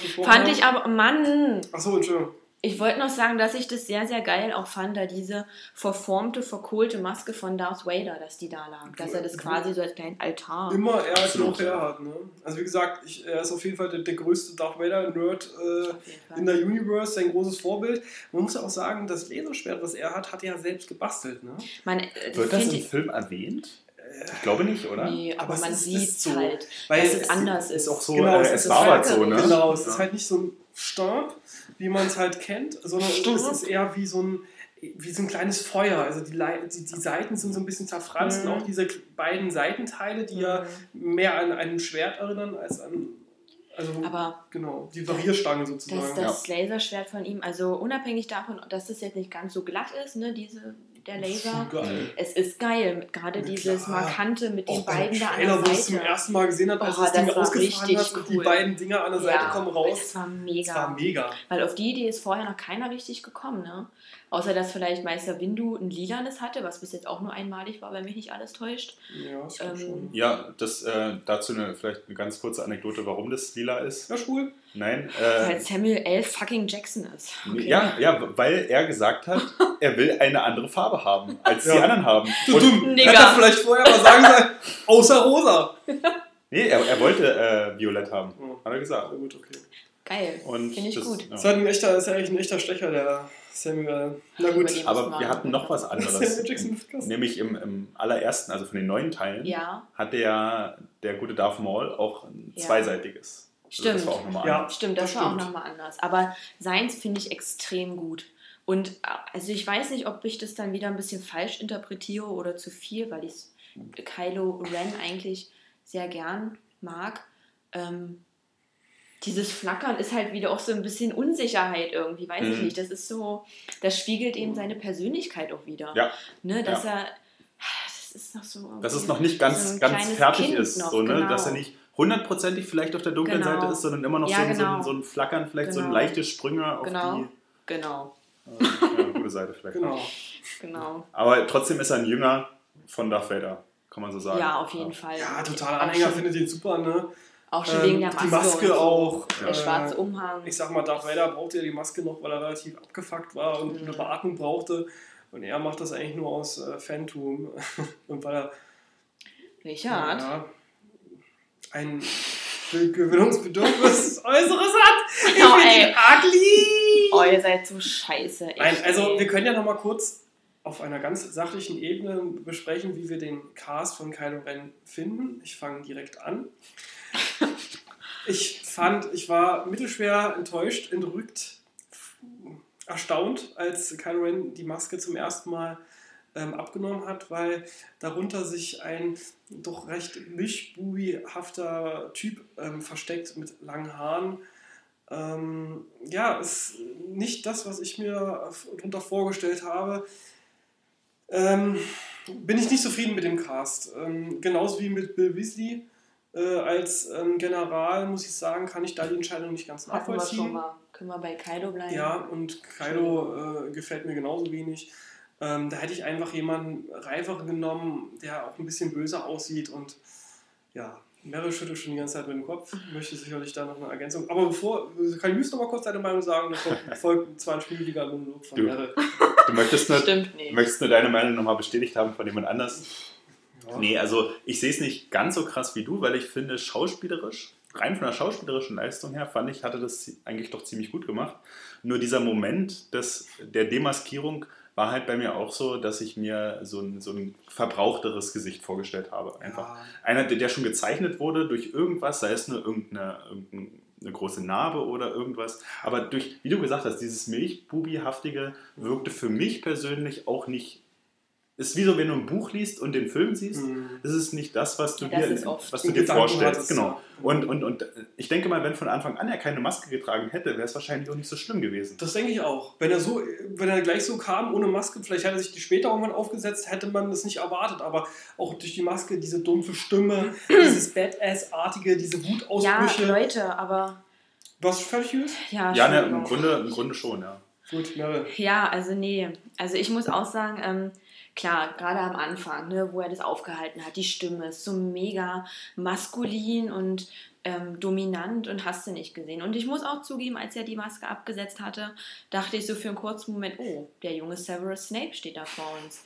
Besprochen? Fand ich aber, Mann, Achso, Entschuldigung. Ich wollte noch sagen, dass ich das sehr, sehr geil auch fand, da diese verformte, verkohlte Maske von Darth Vader, dass die da lag. Dass er das quasi so als kleinen Altar. Immer er als noch her hat. Ne? Also wie gesagt, ich, er ist auf jeden Fall der, der größte Darth Vader-Nerd äh, in der Universe, sein großes Vorbild. Man muss ja auch sagen, das Laserschwert, was er hat, hat er ja selbst gebastelt. Ne? Man, äh, Wird das im ich- Film erwähnt? Ich glaube nicht, oder? Nee, aber, Aber es man sieht so. halt, Weil dass es es anders ist. Ist auch so, Genau, äh, es es ist war halt halt so, ne? Genau, es Ja. ist halt nicht so ein Stab, wie man es halt kennt, sondern es Stab. ist eher wie so ein wie so ein kleines Feuer. Also die, die, die Seiten sind so ein bisschen zerfranst Mhm. und auch diese beiden Seitenteile, die ja mehr an ein Schwert erinnern als an. Also, Aber genau, die Varierstange das, sozusagen. das Laserschwert von ihm, also unabhängig davon, dass das jetzt nicht ganz so glatt ist, ne, diese, der Laser. Geil. Es ist geil, gerade Na dieses klar. Markante mit den Auch beiden da an Trailer, der wo es zum Seite. ersten Mal gesehen hat, als Oh, das Ding das war ausgefahren richtig hat und die cool. beiden Dinger an der Seite Ja, kommen raus. Das war Das war mega. mega. Weil auf die Idee ist vorher noch keiner richtig gekommen, ne? Außer dass vielleicht Meister Windu ein lilanes hatte, was bis jetzt auch nur einmalig war, wenn mich nicht alles täuscht. Ja, das stimmt Ähm, schon. Ja, das, äh, dazu eine, vielleicht eine ganz kurze Anekdote, warum das lila ist. Ja, schwul. Nein, Weil äh, Samuel L. fucking Jackson ist. Okay. ja, ja, weil er gesagt hat, er will eine andere Farbe haben, als die Ja. anderen haben. Du. Nigger. Hätte er vielleicht vorher mal sagen sollen, außer rosa. nee, er, er wollte äh, violett haben, Oh. hat er gesagt. Ja, gut, okay. Geil. Finde ich das, gut. Ja. Das ist halt ein echter, ist ja eigentlich ein echter Stecher, der Samuel. Na gut. Aber wir hatten noch was anderes. Nämlich im, im allerersten, also von den neuen Teilen, Ja, hatte ja der gute Darth Maul auch ein Ja. Also Stimmt. das war auch nochmal Ja. anders. stimmt, das, Das war auch stimmt. nochmal anders. Aber seins finde ich extrem gut. Und äh, also ich weiß nicht, ob ich das dann wieder ein bisschen falsch interpretiere oder zu viel, weil ich Kylo Ren eigentlich sehr gern mag. Ähm, dieses Flackern ist halt wieder auch so ein bisschen Unsicherheit irgendwie, weiß ich Mhm. nicht. Das ist so, das spiegelt eben seine Persönlichkeit auch wieder. Ja. Ne, dass Ja. er, das ist noch so. Dass es noch nicht ganz, so ganz fertig Kind ist, noch, so, ne? genau. dass er nicht hundertprozentig vielleicht auf der dunklen Genau. Seite ist, sondern immer noch Ja, so, ein, so, genau. ein, so ein Flackern, vielleicht so ein Genau. leichte Sprünge auf Genau. Genau, die äh, ja, gute Seite vielleicht. Genau. genau. Aber trotzdem ist er ein Jünger von Darth Vader, kann man so sagen. Ja, auf jeden Fall. Ja, auch Anhänger, schon- findet ihn super, ne? Auch schon Ähm, wegen der Maske. Die Maske und so. auch. Der äh, schwarze Umhang. Ich sag mal, Darth Vader brauchte ja die Maske noch, weil er relativ abgefuckt war und Mhm. eine Beatmung brauchte. Und er macht das eigentlich nur aus äh, Phantom. und weil er Richard. ja, ein Gewinnungsbedürfnis Äußeres hat. Ich Oh, bin ey. ugly! Oh, ihr seid so scheiße. Echt, Nein, also ey. wir können ja noch mal kurz auf einer ganz sachlichen Ebene besprechen, wie wir den Cast von Kylo Ren finden. Ich fange direkt an. Ich fand, ich war mittelschwer enttäuscht, entrückt, erstaunt, als Kylo Ren die Maske zum ersten Mal ähm, abgenommen hat, weil darunter sich ein doch recht milchbubihafter Typ ähm, versteckt mit langen Haaren. Ähm, ja, ist nicht das, was ich mir darunter vorgestellt habe. Ähm, bin ich nicht zufrieden mit dem Cast. Ähm, genauso wie mit Bill Weasley. Äh, als ähm, General, muss ich sagen, kann ich da die Entscheidung nicht ganz Hatten wir schon nachvollziehen. mal. Können wir bei Kaido bleiben? Ja, und Kylo äh, gefällt mir genauso wenig. Ähm, da hätte ich einfach jemanden reiferen genommen, der auch ein bisschen böser aussieht und ja, Meryl schüttelt schon die ganze Zeit mit dem Kopf, möchte sicherlich da noch eine Ergänzung. Aber bevor, kann Jus noch mal kurz deine Meinung sagen, bevor folgt ein 20-minütiger Monolog von Du. Meryl. Du möchtest nur, möchtest nur deine Meinung nochmal bestätigt haben von jemand anders? Ja. Nee, also ich sehe es nicht ganz so krass wie du, weil ich finde, schauspielerisch, rein von der schauspielerischen Leistung her, fand ich, hatte das eigentlich doch ziemlich gut gemacht. Nur dieser Moment des, der Demaskierung war halt bei mir auch so, dass ich mir so ein, so ein verbrauchteres Gesicht vorgestellt habe. Einfach. Ja. Einer, der, schon gezeichnet wurde durch irgendwas, sei es nur irgendeine, irgendeine eine große Narbe oder irgendwas. Aber durch, wie du gesagt hast, dieses Milchbubihaftige wirkte für mich persönlich auch nicht. Ist wie so, wenn du ein Buch liest und den Film siehst, Mhm. das ist nicht das, was du Ja, das dir, was du dir vorstellst. Genau. ja. Und, und, und ich denke mal, wenn von Anfang an er keine Maske getragen hätte, wäre es wahrscheinlich auch nicht so schlimm gewesen. Das denke ich auch. Wenn er so, wenn er gleich so kam ohne Maske, vielleicht hätte er sich die später irgendwann aufgesetzt, hätte man das nicht erwartet. Aber auch durch die Maske, diese dumpfe Stimme, dieses Badass-artige, diese Ja, Wutausbrüche. Leute, aber Was fertig ist? ja, Ja, ne, im, Grunde, im Grunde schon, ja. Gut, Meryl. Ja, also nee. Also ich muss auch sagen, ähm, klar, gerade am Anfang, ne, wo er das aufgehalten hat, die Stimme ist so mega maskulin und ähm, dominant und hast du nicht gesehen. Und ich muss auch zugeben, als er die Maske abgesetzt hatte, dachte ich so für einen kurzen Moment, oh, der junge Severus Snape steht da vor uns.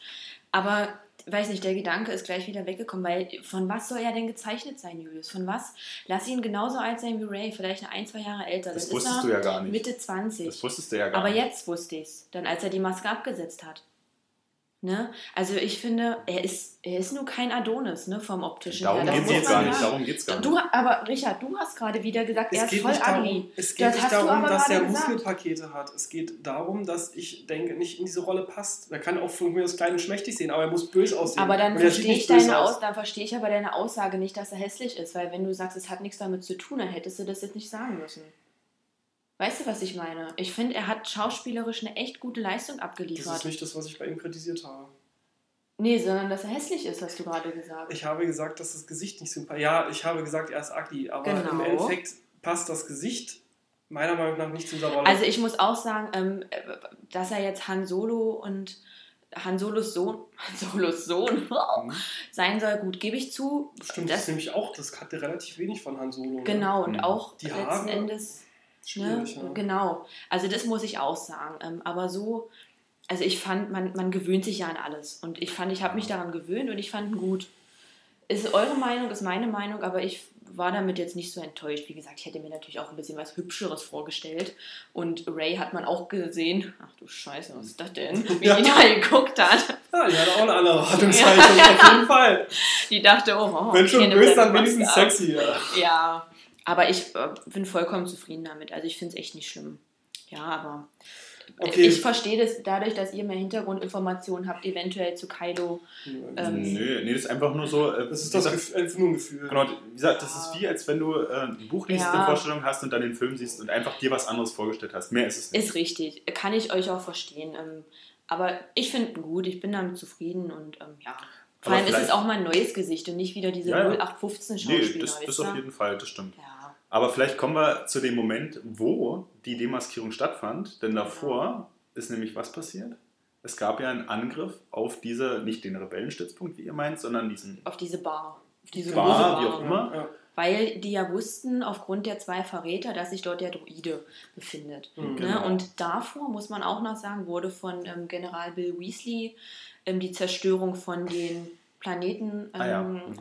Aber, weiß nicht, der Gedanke ist gleich wieder weggekommen, weil von was soll er denn gezeichnet sein, Julius? Von was? Lass ihn genauso alt sein wie Ray, vielleicht ein, zwei Jahre älter. Das ist wusstest du ja gar nicht. Mitte 20. Das wusstest du ja gar Aber nicht. jetzt wusste ich's, dann als er die Maske abgesetzt hat. Ne? Also ich finde, er ist, er ist nur kein Adonis, ne, vom optischen Darum her. Geht gar nicht. Darum geht's gar Du, nicht. aber Richard, du hast gerade wieder gesagt, er Es ist geht, voll ugly. darum, es geht Das nicht du darum, dass er. Muskelpakete hat. Es geht darum, dass ich denke, nicht in diese Rolle passt. Er kann auch von mir das kleine schmächtig sehen, aber er muss böse aussehen. Aber dann er verstehe ich deine aus. Aus dann verstehe ich aber deine Aussage nicht, dass er hässlich ist, weil wenn du sagst, es hat nichts damit zu tun, dann hättest du das jetzt nicht sagen müssen. Weißt du, was ich meine? Ich finde, er hat schauspielerisch eine echt gute Leistung Das abgeliefert. ist nicht das, was ich bei ihm kritisiert habe. nee, sondern dass er hässlich ist, hast du gerade gesagt. Ich habe gesagt, dass das Gesicht nicht sympathisch Ja, ich habe gesagt, er ist ugly, aber Genau. im Endeffekt passt das Gesicht meiner Meinung nach nicht zu dieser Rolle. Also ich muss auch sagen, ähm, dass er jetzt Han Solo und Han Solos Sohn, Han Solos Sohn Mhm. sein soll, gut, gebe ich zu. Stimmt, das das, ist nämlich auch, das hatte relativ wenig von Han Solo. Ne? genau, und Mhm. auch Die letzten Haare, Endes, ne, ja. genau. Also das muss ich auch sagen. Ähm, aber so, also ich fand, man, man gewöhnt sich ja an alles. Und ich fand, ich habe mich daran gewöhnt und ich fand ihn gut. Ist eure Meinung, ist meine Meinung, aber ich war damit jetzt nicht so enttäuscht. Wie gesagt, ich hätte mir natürlich auch ein bisschen was Hübscheres vorgestellt. Und Ray hat man auch gesehen. Ach du Scheiße, was ist das denn? Wie Ja. die da geguckt hat. Ja, die hat auch eine andere Erwartungshaltung, auf jeden Fall. Die dachte, oh, oh Wenn schon böse, dann wenigstens sexy. Ja. Ja, aber ich äh, bin vollkommen zufrieden damit. Also ich finde es echt nicht schlimm. Ja, aber Okay. ich verstehe das dadurch, dass ihr mehr Hintergrundinformationen habt, eventuell zu Kylo. Ähm, Nö, nee, das ist einfach nur so. Äh, Das ist das gesagt, Gefühl, einfach nur ein Gefühl. Genau, wie gesagt, das ist wie, als wenn du äh, ein Buch liest, Ja. eine Vorstellung hast und dann den Film siehst und einfach dir was anderes vorgestellt hast. Mehr ist es nicht. Ist richtig, kann ich euch auch verstehen. Ähm, aber ich finde ihn gut, ich bin damit zufrieden und ähm, ja. Vor allem ist es auch mal ein neues Gesicht und nicht wieder diese Ja, ja. 0815 nee, Schauspieler. das, das wisst auf jeden Fall, das stimmt. Ja. Aber vielleicht kommen wir zu dem Moment, wo die Demaskierung stattfand. Denn davor ist nämlich was passiert? Es gab ja einen Angriff auf diese, nicht den Rebellenstützpunkt, wie ihr meint, sondern diesen Auf diese Bar. Auf diese Bar, große Bar. wie auch immer. Ja. Weil die ja wussten, aufgrund der zwei Verräter, dass sich dort der Druide befindet. Mhm. Ne? Genau. Und davor, muss man auch noch sagen, wurde von ähm, General Bill Weasley ähm, die Zerstörung von den Planeten ähm, Ah ja. Mhm.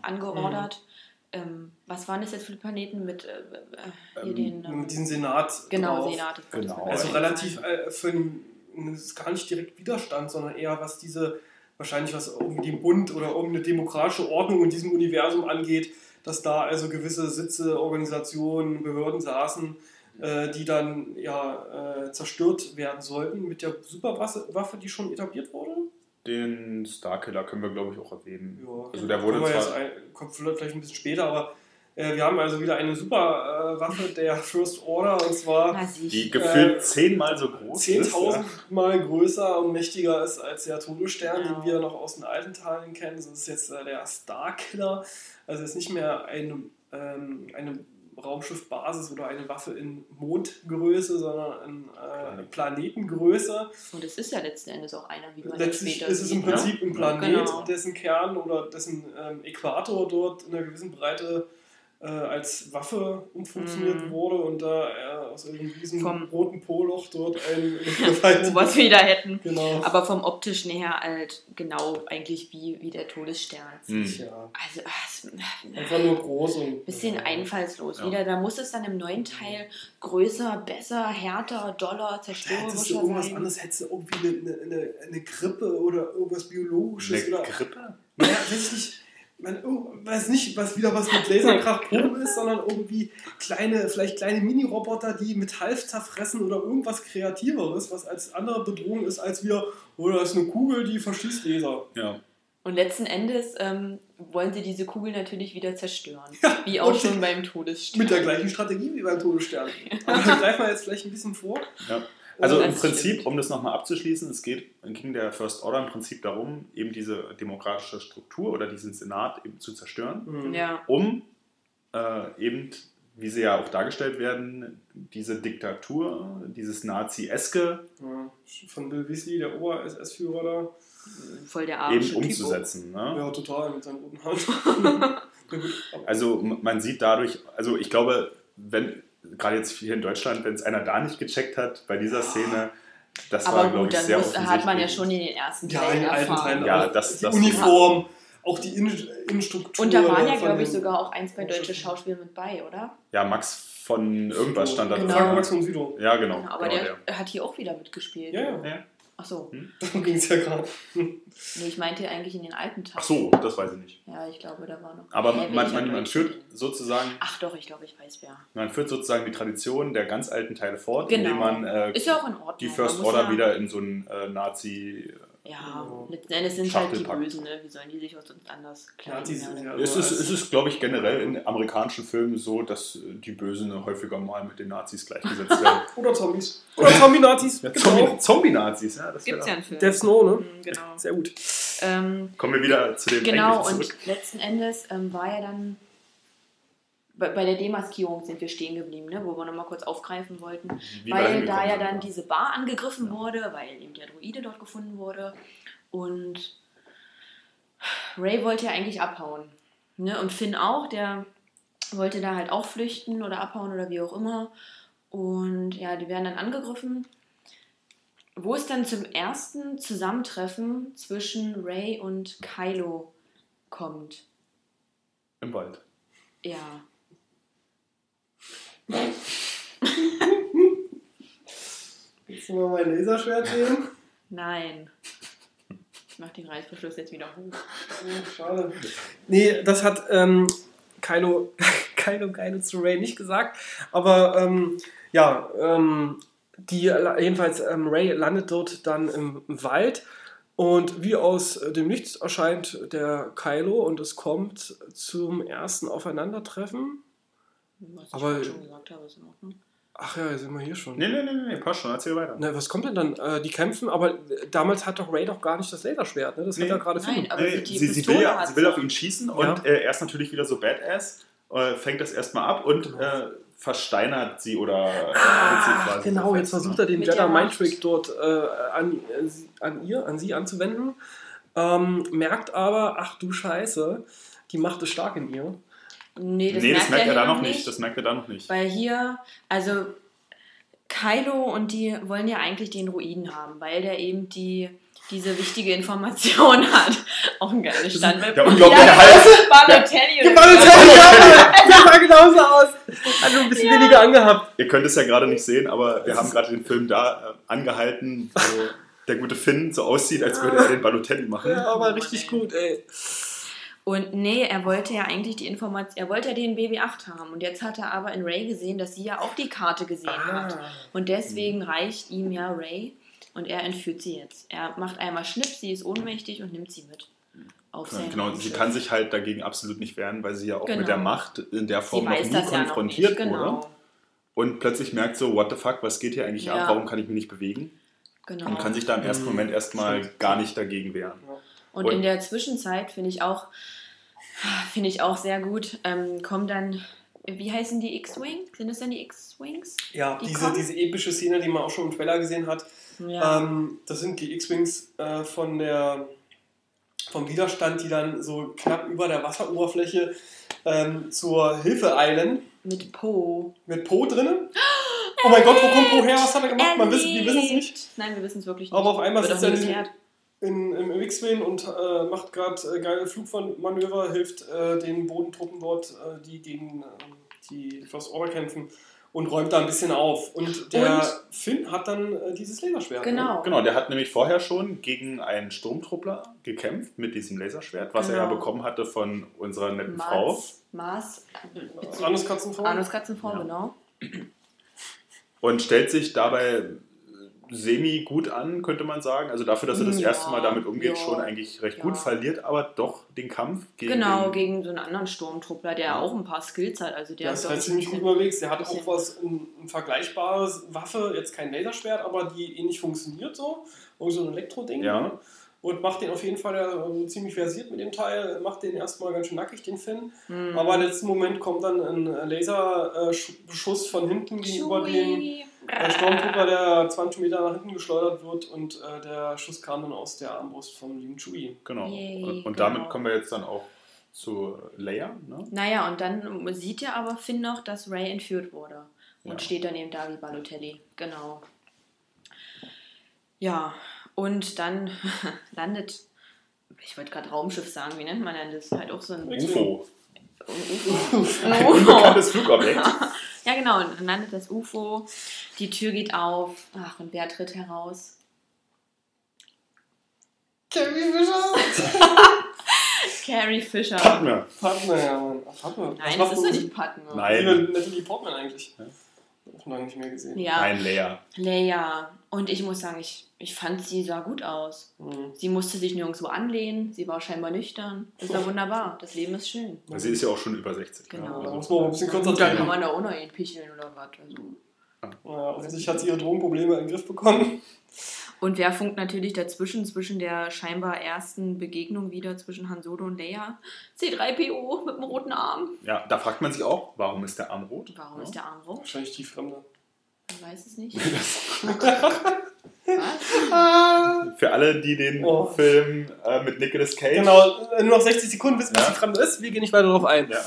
Ähm, was waren das jetzt für Planeten mit äh, äh, hier Ähm, den. Ähm, Mit diesem Senat. genau, drauf. Senat. Genau. Also relativ äh, für ein, es ist gar nicht direkt Widerstand, sondern eher was diese, wahrscheinlich was irgendwie den Bund oder irgendeine demokratische Ordnung in diesem Universum angeht, dass da also gewisse Sitze, Organisationen, Behörden saßen, äh, die dann ja äh, zerstört werden sollten mit der Superwaffe, Waffe, die schon etabliert wurde. Den Starkiller können wir, glaube ich, auch erwähnen. Ja, Also der wurde zwar- jetzt ein, kommt vielleicht ein bisschen später, aber äh, wir haben also wieder eine Superwaffe äh, Waffe der First Order und zwar. Die gefühlt Äh, zehnmal so groß ist. 10.000 Mal größer und mächtiger ist als der Todesstern, Ja. den wir noch aus den alten Teilen kennen. Das ist jetzt äh, der Starkiller. Also ist nicht mehr eine, ähm, eine Raumschiffbasis oder eine Waffe in Mondgröße, sondern in äh, Planetengröße. Und es ist ja letzten Endes auch einer, wie man Letztlich später ist es im ne? Prinzip ein Planet, Genau. dessen Kern oder dessen ähm, Äquator dort in einer gewissen Breite äh, als Waffe umfunktioniert Mhm. wurde und da äh, aus einem riesen Vom- roten Poloch dort ein Wo wir es wieder hätten. Genau. Aber vom optischen her halt genau eigentlich wie, wie der Todesstern. Hm. ja. Also, ach, es- Einfach nur groß und. bisschen ja. einfallslos. Ja. Wieder, da muss es dann im neuen Teil größer, besser, härter, doller, Da hättest du zerstörerischer irgendwas sein. anderes, hättest du irgendwie eine, eine, eine Grippe oder irgendwas Biologisches Eine oder. Grippe? Naja, weiß ich nicht. Man weiß nicht, was wieder was mit Laserkraft pur ist, sondern irgendwie kleine, vielleicht kleine Mini-Roboter, die Metall zerfressen oder irgendwas Kreativeres, was als andere Bedrohung ist, als wir, oh, da ist eine Kugel, die verschießt Laser. Ja. Und letzten Endes ähm, wollen sie diese Kugel natürlich wieder zerstören. Ja, wie auch schon beim Todesstern. Mit der gleichen Strategie wie beim Todesstern. Aber da greifen wir jetzt vielleicht ein bisschen vor. ja. Also im Prinzip, stimmt. um das nochmal abzuschließen, es geht ging der First Order im Prinzip darum, eben diese demokratische Struktur oder diesen Senat eben zu zerstören, Mhm. Ja, um äh, eben, wie sie ja auch dargestellt werden, diese Diktatur, dieses Nazi-eske Ja, von Bill Weasley, der Ober-SS-Führer da. voll der eben arische Typ. umzusetzen. Ne? Ja, total, mit seinen roten Haaren. Also man sieht dadurch, also ich glaube, wenn, gerade jetzt hier in Deutschland, wenn es einer da nicht gecheckt hat bei dieser Szene, das war, Aber glaube gut, ich, dann sehr muss, hat man ja schon in den ersten Ja, Teilen in den alten erfahren. Teilen Ja, auch. das- die das- Uniform, auch die Innen Innenstruktur. Und da waren ja, glaube ich, sogar auch ein, zwei deutsche. Schauspieler mit bei, oder? Ja, Max von irgendwas stand da Genau. Max von Südow. Ja, genau. Genau, aber genau der, hat hier auch wieder mitgespielt. Ja, ja. Ja. Ach so. Darum ging es ja gerade. Nee, ich meinte eigentlich in den alten Teilen. Ach so, das weiß ich nicht. Ja, ich glaube, da war noch. Aber man, man, man, führt sozusagen, Ach doch, ich glaube, ich weiß wer. man führt sozusagen die Tradition der ganz alten Teile fort, Genau. indem man äh, Ist ja auch in Ordnung. die First Order ja, wieder in so einen äh, Nazi. Ja, letzten Endes sind halt die. Bösen, ne? Wie sollen die sich aus uns anders kleiden? Nazis ja, sind ja- Es ist, es ist, glaube ich, generell in amerikanischen Filmen so, dass äh, die Bösen häufiger mal mit den Nazis gleichgesetzt werden. Oder Zombies. Oder Zombie-Nazis. Ja, Zombie- auch. Zombie-Nazis, ja. Das Gibt's ja einen Film. Death Snow, ne? Mhm, Genau. Sehr gut. Ähm, Kommen wir wieder zu dem genau, und letzten Endes ähm, war ja dann. Bei, bei der Demaskierung sind wir stehen geblieben, ne? wo wir nochmal kurz aufgreifen wollten. Wie weil da ja dann diese Bar angegriffen wurde, weil eben der Druide dort gefunden wurde. Und Ray wollte ja eigentlich abhauen. Ne? Und Finn auch, der wollte da halt auch flüchten oder abhauen oder wie auch immer. Und ja, die werden dann angegriffen. Wo es dann zum ersten Zusammentreffen zwischen Ray und Kylo kommt. Im Wald. Ja. Willst du mal mein Laserschwert sehen? Nein. Ich mach den Reißverschluss jetzt wieder hoch. Oh, schade. Nee, das hat ähm, Kylo, Kylo Geile zu Ray nicht gesagt. Aber ähm, ja, ähm, die, jedenfalls ähm, Ray landet dort dann im, im Wald. Und wie aus dem Nichts erscheint der Kylo und es kommt zum ersten Aufeinandertreffen. Was ich Aber- gerade schon gesagt habe, ist in Ordnung. Ach ja, jetzt sind wir hier schon. Nee, nee, nee, nee, passt schon, erzähl weiter. Na, was kommt denn dann? Äh, die kämpfen, aber äh, damals hat doch Ray doch gar nicht das Laserschwert, ne? Das Nee. hat er gerade Nein, aber Nee, die sie, sie, will ja, sie will sie. auf ihn schießen Ja. und äh, er ist natürlich wieder so badass, äh, fängt das erstmal ab und Genau. äh, versteinert sie oder äh, sie Ah, quasi genau, so jetzt versucht ne? er den Mit Jedi Mind. Trick dort äh, an, äh, sie- an ihr, an sie anzuwenden. Ähm, merkt aber, ach du Scheiße, die Macht ist stark in ihr. Nee, das nee, merkt, das merkt er da hier noch nicht. Das merkt er da noch nicht. Weil hier, also Kylo und die wollen ja eigentlich den Ruiden haben, weil der eben die diese wichtige Information hat. Auch ein geiles Standbild. der unglaubliche ja, Hals. Balotelli Die oder war so. das sah genauso aus. Hat nur ein bisschen weniger angehabt. Ihr könnt es ja gerade nicht sehen, aber wir haben gerade den Film da äh, angehalten, wo der gute Finn so aussieht, als würde er den Balotelli machen. Ja, aber richtig gut, ey. Und nee, er wollte ja eigentlich die Information, er wollte ja den BB-8 haben. Und jetzt hat er aber in Ray gesehen, dass sie ja auch die Karte gesehen Ah. hat. Und deswegen reicht ihm ja Ray und er entführt sie jetzt. Er macht einmal Schnips, sie ist ohnmächtig und nimmt sie mit. Auf sein Genau, sie kann sich halt dagegen absolut nicht wehren, weil sie ja auch Genau. mit der Macht in der sie Form noch weiß nie das ja noch konfrontiert nicht. Genau. wurde. Und plötzlich merkt so, what the fuck, was geht hier eigentlich Ja. ab? Warum kann ich mich nicht bewegen? genau. Und kann sich da im ersten Mhm. Moment erstmal gar nicht dagegen wehren. Und Und- in der Zwischenzeit finde ich auch, finde ich auch sehr gut, ähm, kommen dann, wie heißen die X-Wing? Sind es denn die X-Wings? Ja, Die diese, kommen? diese epische Szene, die man auch schon im Trailer gesehen hat, Ja. ähm, das sind die X-Wings äh, von der, vom Widerstand, die dann so knapp über der Wasseroberfläche ähm, zur Hilfe eilen. Mit Po. Mit Po drinnen. Oh mein Gott, wo kommt Po her? Was hat er gemacht? Man wissen, die wissen es nicht. Nein, wir wissen es wirklich nicht. Aber auf einmal sitzt er in, geklärt. In, im X-Wing und äh, macht gerade äh, geile Flugmanöver, hilft äh, den Bodentruppen dort, äh, die gegen äh, die First Order kämpfen und räumt da ein bisschen auf. Und der Und- Finn hat dann äh, dieses Laserschwert. ne? Genau. Genau, der hat nämlich vorher schon gegen einen Sturmtruppler gekämpft mit diesem Laserschwert, was er ja Genau. bekommen hatte von unserer netten Frau. Maß, Maß, Äh, Anus Katzenform. Anus Katzenform, Ja. genau. Und stellt sich dabei semi gut an, könnte man sagen. Also dafür, dass er das Ja, erste Mal damit umgeht, ja, schon eigentlich recht ja. gut, verliert aber doch den Kampf gegen Genau, den, gegen so einen anderen Sturmtruppler, der auch ein paar Skills hat. Also der Der ist halt ich, ziemlich gut unterwegs. Der hat auch was, ein, ein vergleichbares Waffe, jetzt kein Laserschwert, aber die ähnlich funktioniert so. Irgend so ein Elektroding. Ja. Und macht den auf jeden Fall äh, ziemlich versiert mit dem Teil, macht den erstmal ganz schön nackig, den Finn. Hm. Aber im letzten Moment kommt dann ein Laserbeschuss von hinten gegenüber dem äh, Sturmtruppler, der 20 Meter nach hinten geschleudert wird und äh, der Schuss kam dann aus der Armbrust von lieben Chewie. Genau. Yay, und und genau. damit kommen wir jetzt dann auch zu Leia. Ne? Naja, und dann sieht ja aber Finn noch, dass Ray entführt wurde. Und Ja. steht dann eben da wie Balotelli. Genau. Ja, und dann landet, ich wollte gerade Raumschiff sagen, wie nennt man denn das? Halt auch so ein UFO. UFO. Ein unbekanntes Flugobjekt. Ja, genau, und dann landet das UFO, die Tür geht auf. Ach, und wer tritt heraus? Carrie Fisher! Carrie Fisher. Partner. Partner, ja, Mann. Ach, Partner. Nein, das ist doch nicht Padme. Nein. Liebe Natalie Portman eigentlich. Ja. Hab ich lange nicht mehr gesehen. Ja, Nein, Leia. Leia. Und ich muss sagen, ich, ich fand, sie sah gut aus. Mhm. Sie musste sich nirgendwo anlehnen, sie war scheinbar nüchtern. Das war wunderbar. Das Leben ist schön. Sie ist ja auch schon über 60. Genau. Ne? Da Also, muss man auch ein bisschen dann treten. kann man da auch noch ihn picheln oder was. Also. Ja, offensichtlich hat sie ihre Drogenprobleme in den Griff bekommen. Und wer funkt natürlich dazwischen, zwischen der scheinbar ersten Begegnung wieder zwischen Han Solo und Leia? C3PO mit dem roten Arm. ja, da fragt man sich auch, warum ist der Arm rot? Warum ja. ist der Arm rot? Wahrscheinlich die Fremde. Ich weiß es nicht. Was? Für alle, die den Oh. Film äh, mit Nicolas Cage. Genau, äh, nur noch 60 Sekunden wissen, was Ja. die Fremde ist. Wir gehen nicht weiter darauf ein. Ja.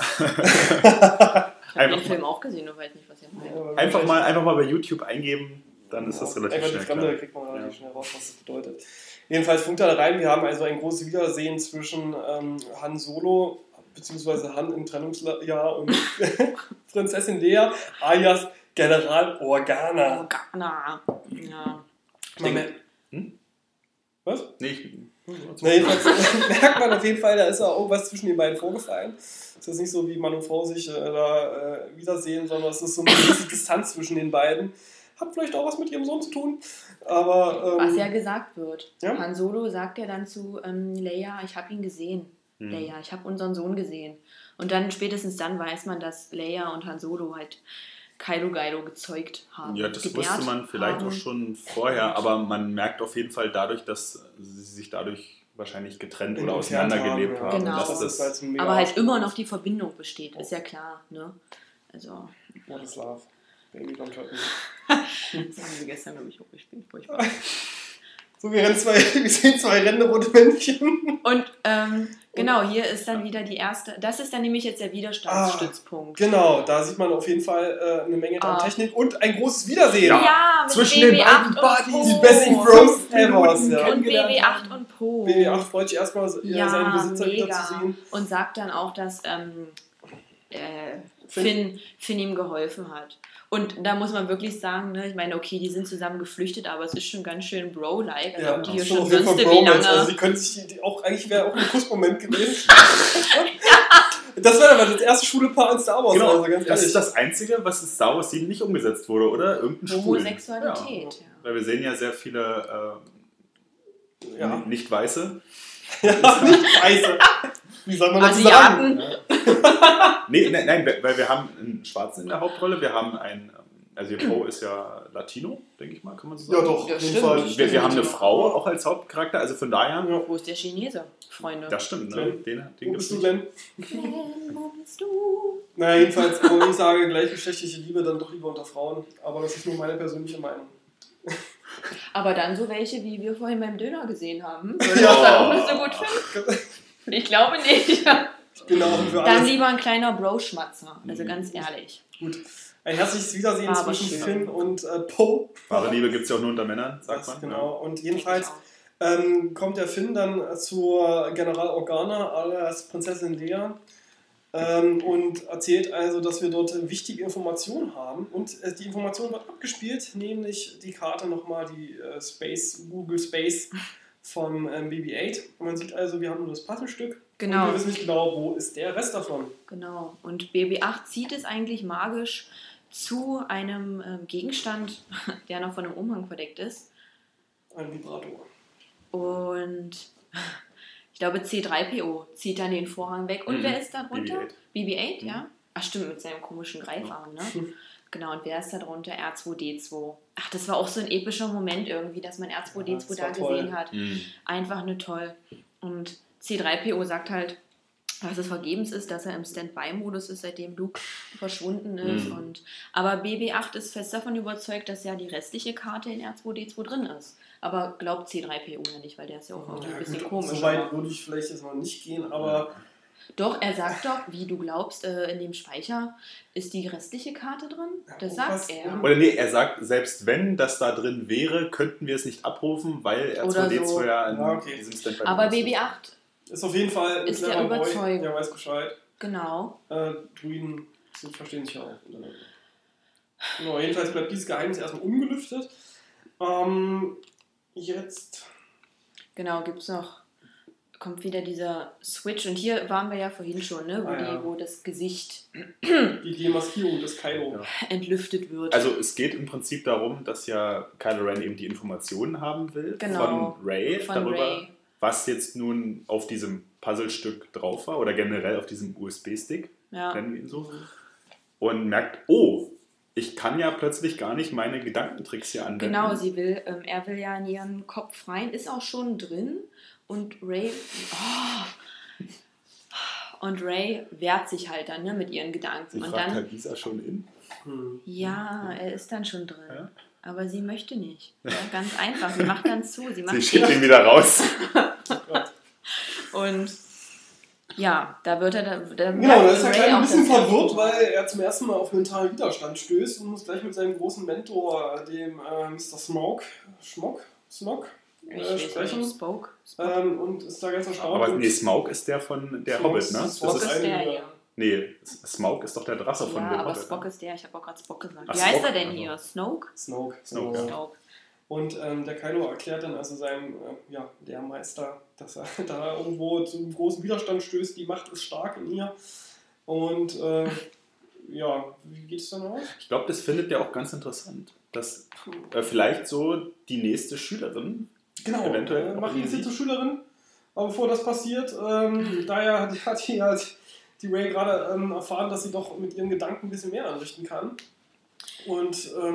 Ich habe Einfach den Film auch gesehen und weiß nicht, was ihr meint. Einfach mal, einfach mal bei YouTube eingeben, dann ist das relativ Einfach die schnell Fremde, klar. da kriegt man relativ Ja. schnell raus, was das bedeutet. Jedenfalls funkt er da rein. Wir haben also ein großes Wiedersehen zwischen ähm, Han Solo, beziehungsweise Han im Trennungsjahr und Prinzessin Lea alias General Organa. Organa. Ja. Man denke- Hm? Was? Nee, ich, Na, jedenfalls merkt man auf jeden Fall, da ist ja irgendwas zwischen den beiden vorgefallen. Es ist nicht so, wie Mann und Frau sich äh, da äh, wiedersehen, sondern es ist so eine gewisse Distanz zwischen den beiden. Hat vielleicht auch was mit ihrem Sohn zu tun. Aber ähm, Was ja gesagt wird. Ja. Han Solo sagt ja dann zu ähm, Leia, ich habe ihn gesehen. Hm. Leia, ich habe unseren Sohn gesehen. Und dann spätestens dann weiß man, dass Leia und Han Solo halt Kylo Geilo gezeugt haben. Ja, das wusste man vielleicht haben. auch schon vorher, aber man merkt auf jeden Fall dadurch, dass sie sich dadurch wahrscheinlich getrennt oder entfernt auseinandergelebt haben, haben. Genau. Das das, ist halt Aber halt immer noch die Verbindung besteht, ist ja klar. Ne? Also, What is love? Baby don't hurt me. das haben wir gestern, glaube ich, hochgespielt. Furchtbar. So, wir, rennen zwei, wir sehen zwei rennende rote Männchen. Und ähm, genau, hier ist dann wieder die erste. Das ist dann nämlich jetzt der Widerstandsstützpunkt. Genau, da sieht man auf jeden Fall äh, eine Menge an Ah. Technik und ein großes Wiedersehen. Ja. Zwischen den BB8 beiden und Buddies. Po. Die besten Bros ever. Ja. Und kennengelernt BB8 und Po. BB8 freut sich erstmal, äh, Ja, seinen Besitzer wieder mega. zu sehen. Und sagt dann auch, dass ähm, äh, Finn. Finn, Finn ihm geholfen hat. Und da muss man wirklich sagen, ne, ich meine, okay, die sind zusammen geflüchtet, aber es ist schon ganz schön Bro-like. Also Ja, ob die hier schon schon auf jeden Fall Bromance. lange. Also die können sich die, auch, eigentlich wäre auch ein Kussmoment gewesen. das wäre aber das erste Schulepaar in Star Wars. genau, also ganz das ist das Einzige, was in Star Wars 7 nicht umgesetzt wurde, oder? Irgendein. Homosexualität, Ja. ja. Weil wir sehen ja sehr viele äh, ja. nicht weiße. Ja. Wie soll man sagen? Asiaten. Nee, nein, nein, weil wir haben einen Schwarzen in der Hauptrolle, wir haben einen, also ihr Poe ist ja Latino, denke ich mal, kann man so Ja, sagen. doch, Ja, auf jeden stimmt. Fall. Wir, wir haben eine Frau auch als Hauptcharakter, also von daher, Ja. Wo ist der Chinese, Freunde? das stimmt, ne? Den, den Wo bist du denn? Wo bist du? Na, jedenfalls, aber ich sage, gleichgeschlechtliche Liebe dann doch lieber unter Frauen. Aber das ist nur meine persönliche Meinung. Aber dann so welche, wie wir vorhin beim Döner gesehen haben. Würde Ja. ich dann auch nicht so gut finden? Ich glaube nicht. Genau, und für Dann alles. lieber ein kleiner Bro-Schmatzer. Also ganz ehrlich. Gut. Ein herzliches Wiedersehen Aber zwischen schön. Finn und äh, Poe. Wahre Liebe gibt es ja auch nur unter Männern, sagt Das, man. genau. Und jedenfalls ich ähm, kommt der Finn dann zur General Organa alias Prinzessin Lea ähm, und erzählt also, dass wir dort wichtige Informationen haben. Und äh, die Information wird abgespielt, nämlich die Karte nochmal, die äh, Space, Google Space vom ähm, BB-8. Und man sieht also, wir haben nur das Puzzlestück. Und Genau. wir wissen nicht genau, wo ist der Rest davon. Genau. Und BB8 zieht es eigentlich magisch zu einem ähm, Gegenstand, der noch von einem Umhang verdeckt ist. Ein Vibrator. Und ich glaube, C3PO zieht dann den Vorhang weg. Und Mhm. wer ist da drunter? BB-8. BB-8, ja? Ach, stimmt, mit seinem komischen Greifarm, ne? Genau, und wer ist da drunter? R2D2. Ach, das war auch so ein epischer Moment irgendwie, dass man Ja, R2D2 das da toll. gesehen hat. Mhm. Einfach nur toll. Und C3PO sagt halt, dass es vergebens ist, dass er im Standby-Modus ist, seitdem Luke verschwunden ist. Mhm. Und, aber BB8 ist fest davon überzeugt, dass ja die restliche Karte in R2D2 drin ist. Aber glaubt C3PO ja nicht, weil der ist ja auch Ja, ein bisschen gut, komisch. so weit würde ich vielleicht jetzt noch nicht gehen, aber Doch, er sagt doch, wie du glaubst, äh, in dem Speicher ist die restliche Karte drin. Das Ja, was- sagt er. Oder nee, er sagt, selbst wenn das da drin wäre, könnten wir es nicht abrufen, weil Oder R2D2 so. ja in Ja, okay. diesem Standby Aber ist. BB8, ist auf jeden Fall ein Ist der Überzeugung. der weiß Bescheid. genau. Äh, Druiden verstehen sich ja auch. Genau, jedenfalls bleibt dieses Geheimnis erstmal ungelüftet. Ähm, jetzt. Genau, gibt es noch, kommt wieder dieser Switch. Und hier waren wir ja vorhin schon, ne? Wo, Ah, ja. die, wo das Gesicht Die Demaskierung des Kylo. Ja. entlüftet wird. Also es geht im Prinzip darum, dass ja Kylo Ren eben die Informationen haben will Genau. von Ray Von darüber, Rey. was jetzt nun auf diesem Puzzlestück drauf war oder generell auf diesem USB-Stick, ja. nennen wir ihn so, und merkt, oh, ich kann ja plötzlich gar nicht meine Gedankentricks hier anwenden. Genau, sie will, ähm, er will ja in ihren Kopf rein, ist auch schon drin. Und Ray. Oh, und Ray wehrt sich halt dann ne, mit ihren Gedanken. Sie und fragt dann. halt, Lisa schon in. Hm. Ja, er ist dann schon drin. Ja. Aber sie möchte nicht. Ja, ganz einfach. Sie macht dann zu. Sie macht Sie schickt ihn wieder raus. Und ja, da wird er da. da Genau, da ist er klein ein bisschen er- verwirrt, weil er zum ersten Mal auf mentalen Widerstand stößt und muss gleich mit seinem großen Mentor, dem äh, Mr. Smoke, Schmock, Ich äh, sprechen. Spoke. Spoke. Ähm, und ist da ganz erstaunt. Aber nee, Smaug ist der von der Smaug Hobbit, ist- ne? Smaug Das ist ist, der eine- hier. nee, Smaug ist doch der Drache von ja, der aber Hobbit. Spock ne? ist der, ich habe auch gerade Spock gesagt. Ach, Wie heißt Spock, er denn also. hier? Snoke? Snoke. Snoke, genau. ja. Snoke. Und ähm, der Kylo erklärt dann also seinem äh, ja, Lehrmeister, dass er da irgendwo zu einem großen Widerstand stößt. Die Macht ist stark in ihr. Und äh, ja, wie geht es dann aus? Ich glaube, das findet er auch ganz interessant, dass äh, vielleicht so die nächste Schülerin Genau, Eventuell äh, macht ihn sie zur Schülerin. Aber bevor das passiert, ähm, daher hat, hat die, hat die Ray gerade ähm, erfahren, dass sie doch mit ihren Gedanken ein bisschen mehr anrichten kann. Und ähm,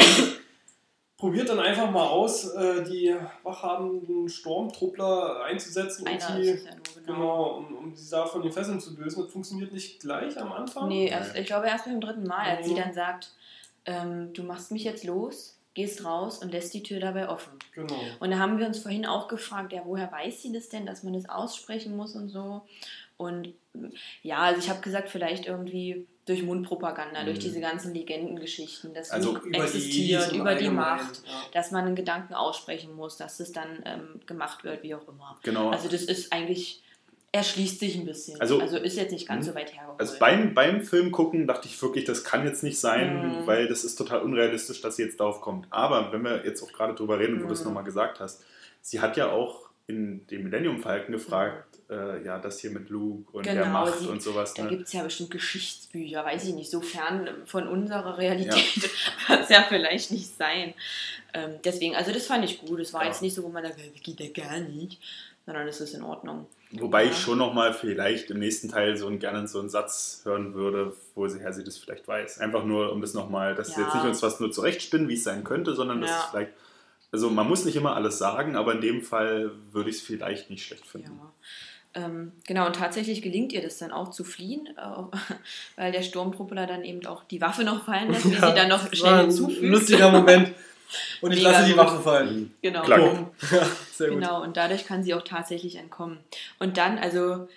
probiert dann einfach mal aus, äh, die wachhabenden Sturmtruppler einzusetzen, um es ja nur, genau. genau, um, um sie da von den Fesseln zu lösen. Das funktioniert nicht gleich am Anfang. Nee, erst, ich glaube erst beim dritten Mal, als sie dann sagt, ähm, du machst mich jetzt los, gehst raus und lässt die Tür dabei offen. Genau. Und da haben wir uns vorhin auch gefragt, ja, woher weiß sie das denn, dass man das aussprechen muss und so. Und ja, also ich habe gesagt, vielleicht irgendwie durch Mundpropaganda, durch Mhm. diese ganzen Legendengeschichten, dass Also Über die existiert, im über die Macht, Ja. dass man einen Gedanken aussprechen muss, dass das dann ähm, gemacht wird, wie auch immer. Genau. Also das ist eigentlich, erschließt sich ein bisschen. Also- Also, ist jetzt nicht ganz Mhm. so weit hergeholt. Also beim, beim Film gucken dachte ich wirklich, das kann jetzt nicht sein, Mhm. weil das ist total unrealistisch, dass sie jetzt darauf kommt. Aber wenn wir jetzt auch gerade drüber reden, wo du es Mhm. nochmal gesagt hast, sie hat ja auch in dem Millennium Falcon gefragt, äh, ja, das hier mit Luke und der Genau, Macht sie- und sowas. Da Ne? gibt es ja bestimmt Geschichtsbücher, weiß ich nicht, so fern von unserer Realität wird es ja vielleicht nicht sein. Ähm, deswegen, also das fand ich gut. Es war Ja. jetzt nicht so, wo man sagt, das geht ja gar nicht, sondern es ist in Ordnung. Wobei Ja. ich schon nochmal vielleicht im nächsten Teil so einen, gerne so einen Satz hören würde, woher sie das vielleicht weiß. Einfach nur, um das nochmal, dass sie Ja. jetzt nicht uns was nur zurechtspinnen, wie es sein könnte, sondern dass Ja. es vielleicht, also man muss nicht immer alles sagen, aber in dem Fall würde ich es vielleicht nicht schlecht Ja. finden. Ähm, genau, und tatsächlich gelingt ihr das dann auch zu fliehen, äh, weil der Sturmtruppler dann eben auch die Waffe noch fallen lässt, die Ja, sie dann noch schnell hinzufügt. lustiger Moment. Und ich Mega lasse die. Waffe fallen. Genau. Klack. Ja, sehr gut. Genau, und dadurch kann sie auch tatsächlich entkommen. Und dann, also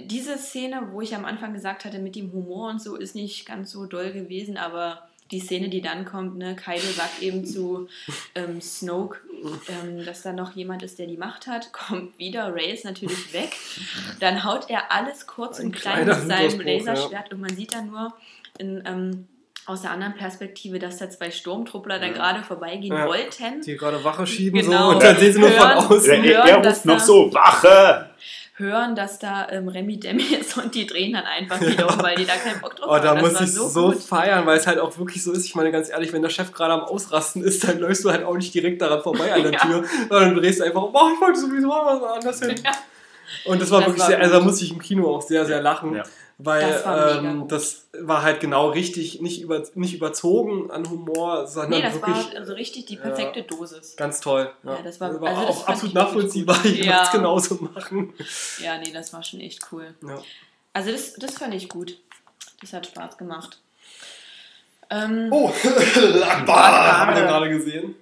diese Szene, wo ich am Anfang gesagt hatte, mit dem Humor und so, ist nicht ganz so doll gewesen, aber die Szene, die dann kommt, ne, Kylo sagt eben zu ähm, Snoke, ähm, dass da noch jemand ist, der die Macht hat, kommt wieder, Ray ist natürlich weg. Dann haut er alles kurz Ein und klein mit seinem Laserschwert und man sieht dann nur in, ähm, aus der anderen Perspektive, dass da zwei Sturmtruppler da Ja. gerade vorbeigehen Ja. wollten. Die gerade Wache schieben Genau. so und dann sehen sie nur von außen. Er, er, hören, er dass ruft noch da- so, Wache! hören, dass da ähm, Remy Demi ist und die drehen dann einfach wieder um, weil die da keinen Bock drauf Oh, da haben. Das muss war ich so, gut. feiern, weil es halt auch wirklich so ist. Ich meine, ganz ehrlich, wenn der Chef gerade am Ausrasten ist, dann läufst du halt auch nicht direkt daran vorbei an der Ja. Tür, sondern du drehst einfach, oh, ich wollte sowieso mal was anderes hin. Ja. Und das war Das wirklich war sehr, gut. also da musste ich im Kino auch sehr, sehr lachen, Ja. Weil Das war ähm, das war halt genau richtig, nicht, über, nicht überzogen an Humor, sondern Nee, das wirklich war also richtig die perfekte Dosis. ganz toll. Ja, das war- also das auch absolut nachvollziehbar, ich würde Ja. es genauso machen. Ja, nee, das war schon echt cool. Ja. Also das, das fand ich gut. Das hat Spaß gemacht. Ähm, Oh, Akbar, haben wir gerade gesehen.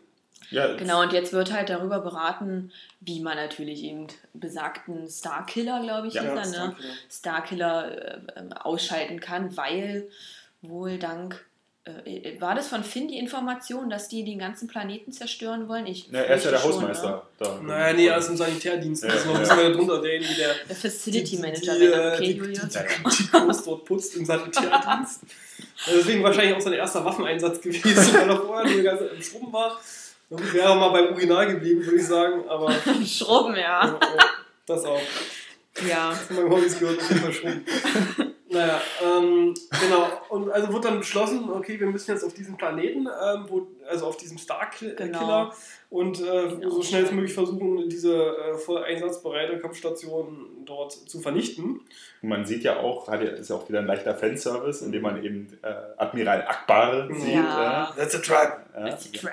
Ja, Genau, und jetzt wird halt darüber beraten, wie man natürlich eben besagten Starkiller, glaube ich, Ja, hieß er, ne? Starkiller. Starkiller äh, ähm, ausschalten kann, weil wohl dank. Äh, war das von Finn die Information, dass die den ganzen Planeten zerstören wollen? Ich Ja, er ist ja der schon, Hausmeister. Ne? Da. Naja, nee, er ist im Sanitärdienst. Ja, das war ja. ein bisschen drunter, derjenige, der Der Facility Manager, die, wenn äh, okay, die, Julius. die, die Klos dort putzt im Sanitärdienst. Deswegen wahrscheinlich auch sein erster Waffeneinsatz gewesen, weil er vorher nur die ganze Zeit im Schrubben war. Gut, Wäre mal beim Original geblieben, würde ich sagen, aber Schrubben, ja. äh, äh, das auch. Ja. Zu meinem Hobbys gehört auf jeden Fall Schrubben. Naja, ähm, genau. Und also wurde dann beschlossen, okay, wir müssen jetzt auf diesen Planeten, ähm, wo, also auf diesem Star-Killer Genau. und äh, Genau. so schnell als möglich versuchen, diese äh, voll einsatzbereite Kampfstation dort zu vernichten. Und man sieht ja auch, hat ja, ist ja auch wieder ein leichter Fanservice, indem man eben äh, Admiral Akbar Ja. sieht. Ja. That's a trap! Äh, It's a trap.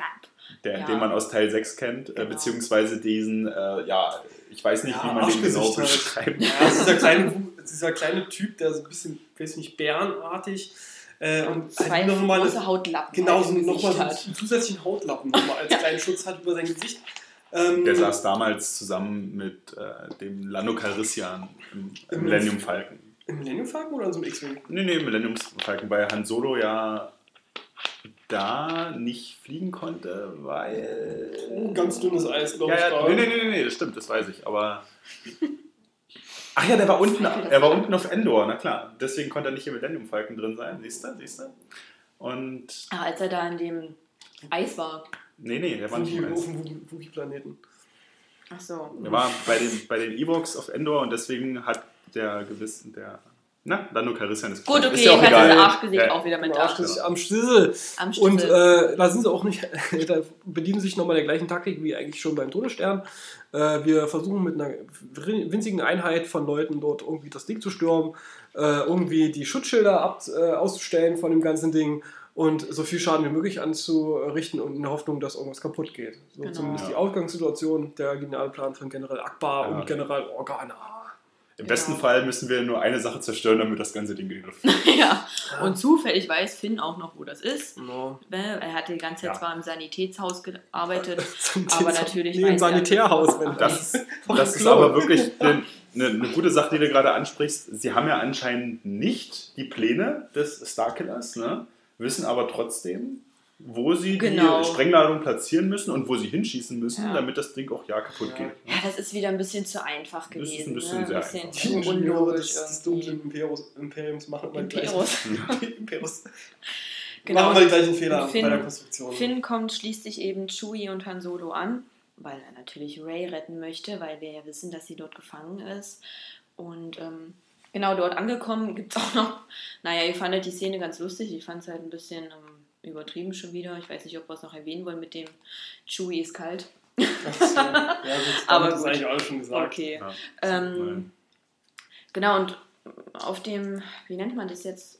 Der, Ja. den man aus Teil 6 kennt, äh, Genau. beziehungsweise diesen, äh, ja, ich weiß nicht, Ja, wie man den genau halt. beschreibt. Ja, das ist dieser kleine, dieser kleine Typ, der so ein bisschen, weiß nicht, bärenartig äh, und Zwei halt noch mal große Hautlappen genau halt so nochmal so einen zusätzlichen Hautlappen nochmal als kleinen Schutz hat über sein Gesicht. Ähm, Der saß damals zusammen mit äh, dem Lando Calrissian im, im Im Millennium Falcon. Im Millennium Falcon oder in so einem X-Wing? Nee, nee, Millennium Falcon bei Han Solo ja da nicht fliegen konnte, weil. Ein ganz dünnes Eis, glaube Ja, ich. ja, da. nee, nee, nee, nee, das stimmt, das weiß ich. Aber. Ach ja, der war unten, er war unten auf Endor, na klar. Deswegen konnte er nicht im Millennium Falcon drin sein, siehst du, siehst du? Und. Ah, als er da in dem Eis war. Nee, nee, der war nicht im auf Eis. dem Wookie-Planeten. Ach so. Der war bei den, bei den Evox auf Endor und deswegen hat der gewissen, der. Na, Lando Calrissian ist Gut, okay, ist ja auch egal. das Arschgesicht Ja. auch wieder mit. Arsch des- Am Schlüssel. Am Und äh, da sind sie auch nicht, da bedienen sie sich nochmal der gleichen Taktik wie eigentlich schon beim Todesstern. Äh, wir versuchen mit einer winzigen Einheit von Leuten dort irgendwie das Ding zu stürmen, äh, irgendwie die Schutzschilder ab, äh, auszustellen von dem ganzen Ding und so viel Schaden wie möglich anzurichten und in der Hoffnung, dass irgendwas kaputt geht. So Genau. zumindest Ja. die Ausgangssituation, der Generalplan von General Akbar Ja. und General Organa. Im besten Genau. Fall müssen wir nur eine Sache zerstören, damit das ganze Ding geht. ja. Und zufällig weiß Finn auch noch, wo das ist. No. Er hatte die ganze Zeit Ja. zwar im Sanitätshaus gearbeitet, aber natürlich Nee, im Sanitärhaus, wenn Das, nee. das ist aber wirklich eine, eine, eine gute Sache, die du gerade ansprichst. Sie haben ja anscheinend nicht die Pläne des Starkillers, ne? wissen aber trotzdem, wo sie Genau. die Sprengladung platzieren müssen und wo sie hinschießen müssen, Ja. damit das Ding auch ja kaputt Ja. geht. Ja, das ist wieder ein bisschen zu einfach Das ist ein gewesen. bisschen ne? sehr ein bisschen einfach. Die zu Ingenieure unlogisch des, des dunklen Imperiums, Imperiums machen immer gleichen, Imperus. Genau. machen immer die gleichen Fehler Finn- bei der Konstruktion. Finn kommt schließlich eben Chewie und Han Solo an, weil er natürlich Ray retten möchte, weil wir ja wissen, dass sie dort gefangen ist. Und ähm, genau dort angekommen gibt es auch noch, naja, ihr fandet die Szene ganz lustig. Ich fand es halt ein bisschen ähm, übertrieben schon wieder. Ich weiß nicht, ob wir es noch erwähnen wollen mit dem Chewie ist kalt. Ja, gut, Aber das ist gut. eigentlich alles schon gesagt. Okay. Ja. Ähm, genau, und auf dem, wie nennt man das jetzt?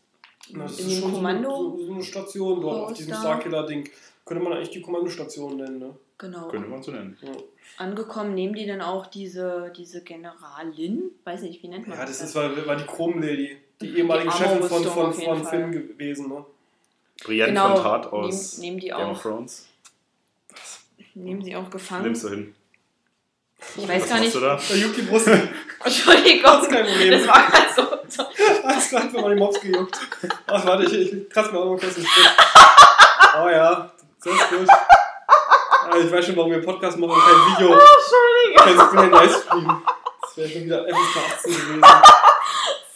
Das In dem Kommando? So, eine- so eine Station dort auf diesem. Starkiller-Ding. Könnte man eigentlich die Kommandostation nennen, ne? Genau. Könnte man so nennen. Ja, Angekommen nehmen die dann auch diese, diese Generalin, weiß nicht, wie nennt man ja das das? ist, war, war die Chrome-Lady. Die ehemalige Die Chefin von, von, von. Finn gewesen, ne? Brienne Genau, von Tart aus nehmen- nehmen die Game auch. of Thrones. Nehmen sie auch gefangen. Nimmst du hin. Ich weiß Was gar nicht. du da? Da juckt die Brust. Entschuldigung, Das ist kein Problem. das war gerade so, so. Alles gerade für meine Mops gejuckt. Ach, warte, ich, ich kratze mir auch mal kurz den Sprit. Oh ja, das ist gut. Ah, ich weiß schon, warum wir Podcast machen und kein Video. Entschuldigung. Kein, kein Livestream. Das wäre schon wieder FSK 18 gewesen.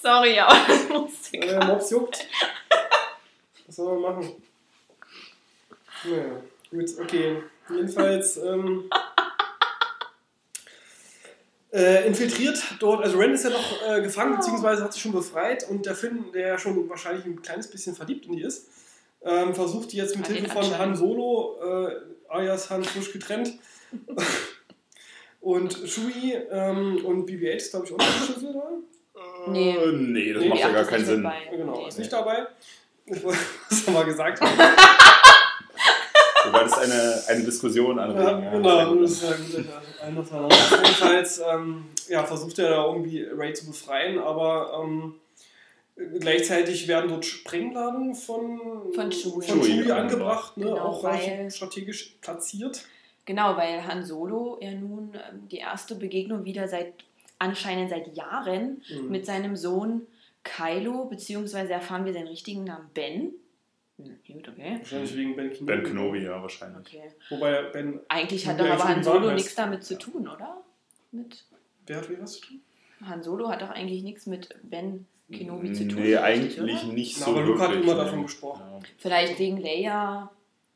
Sorry, aber das musste Wenn der Mops juckt. Was soll man machen? Naja, gut, okay. Jedenfalls ähm, äh, infiltriert dort, also Ren ist ja noch äh, gefangen, beziehungsweise hat sich schon befreit und der Finn, der ja schon wahrscheinlich ein kleines bisschen verliebt in die ist, ähm, versucht die jetzt mit An Hilfe von. Han Solo, äh, alias Han frisch getrennt, und Shui ähm, und BB-8 ist glaube ich auch noch ein Schlüssel da. Nee. Äh, nee, das Nee, macht ja gar keinen Sinn. dabei. Genau, Nee. ist nicht dabei. Wollte das nochmal gesagt haben. Wobei das eine, eine Diskussion anregen. Ja, genau, das ist ja gut. Jedenfalls ähm, ja, versucht er da irgendwie Ray zu befreien, aber ähm, gleichzeitig werden dort Sprengladungen von, Von Chewie. von Chewie angebracht, ne? Genau, auch weil- strategisch platziert. Genau, weil Han Solo ja nun ähm, die erste Begegnung wieder seit anscheinend seit Jahren Mhm. mit seinem Sohn Kylo, beziehungsweise erfahren wir seinen richtigen Namen Ben. Hm, gut, okay. Wahrscheinlich wegen Ben Kenobi. Ben Kenobi, ja, wahrscheinlich. okay. Wobei Ben. Eigentlich hat doch aber Han Solo nichts damit zu tun, oder? Mit Wer hat wie was zu tun? Han Solo hat doch eigentlich nichts mit Ben Kenobi zu tun. Nee, eigentlich oder? nicht Na, so aber Luke hat immer davon gesprochen. Ja. Vielleicht wegen Leia,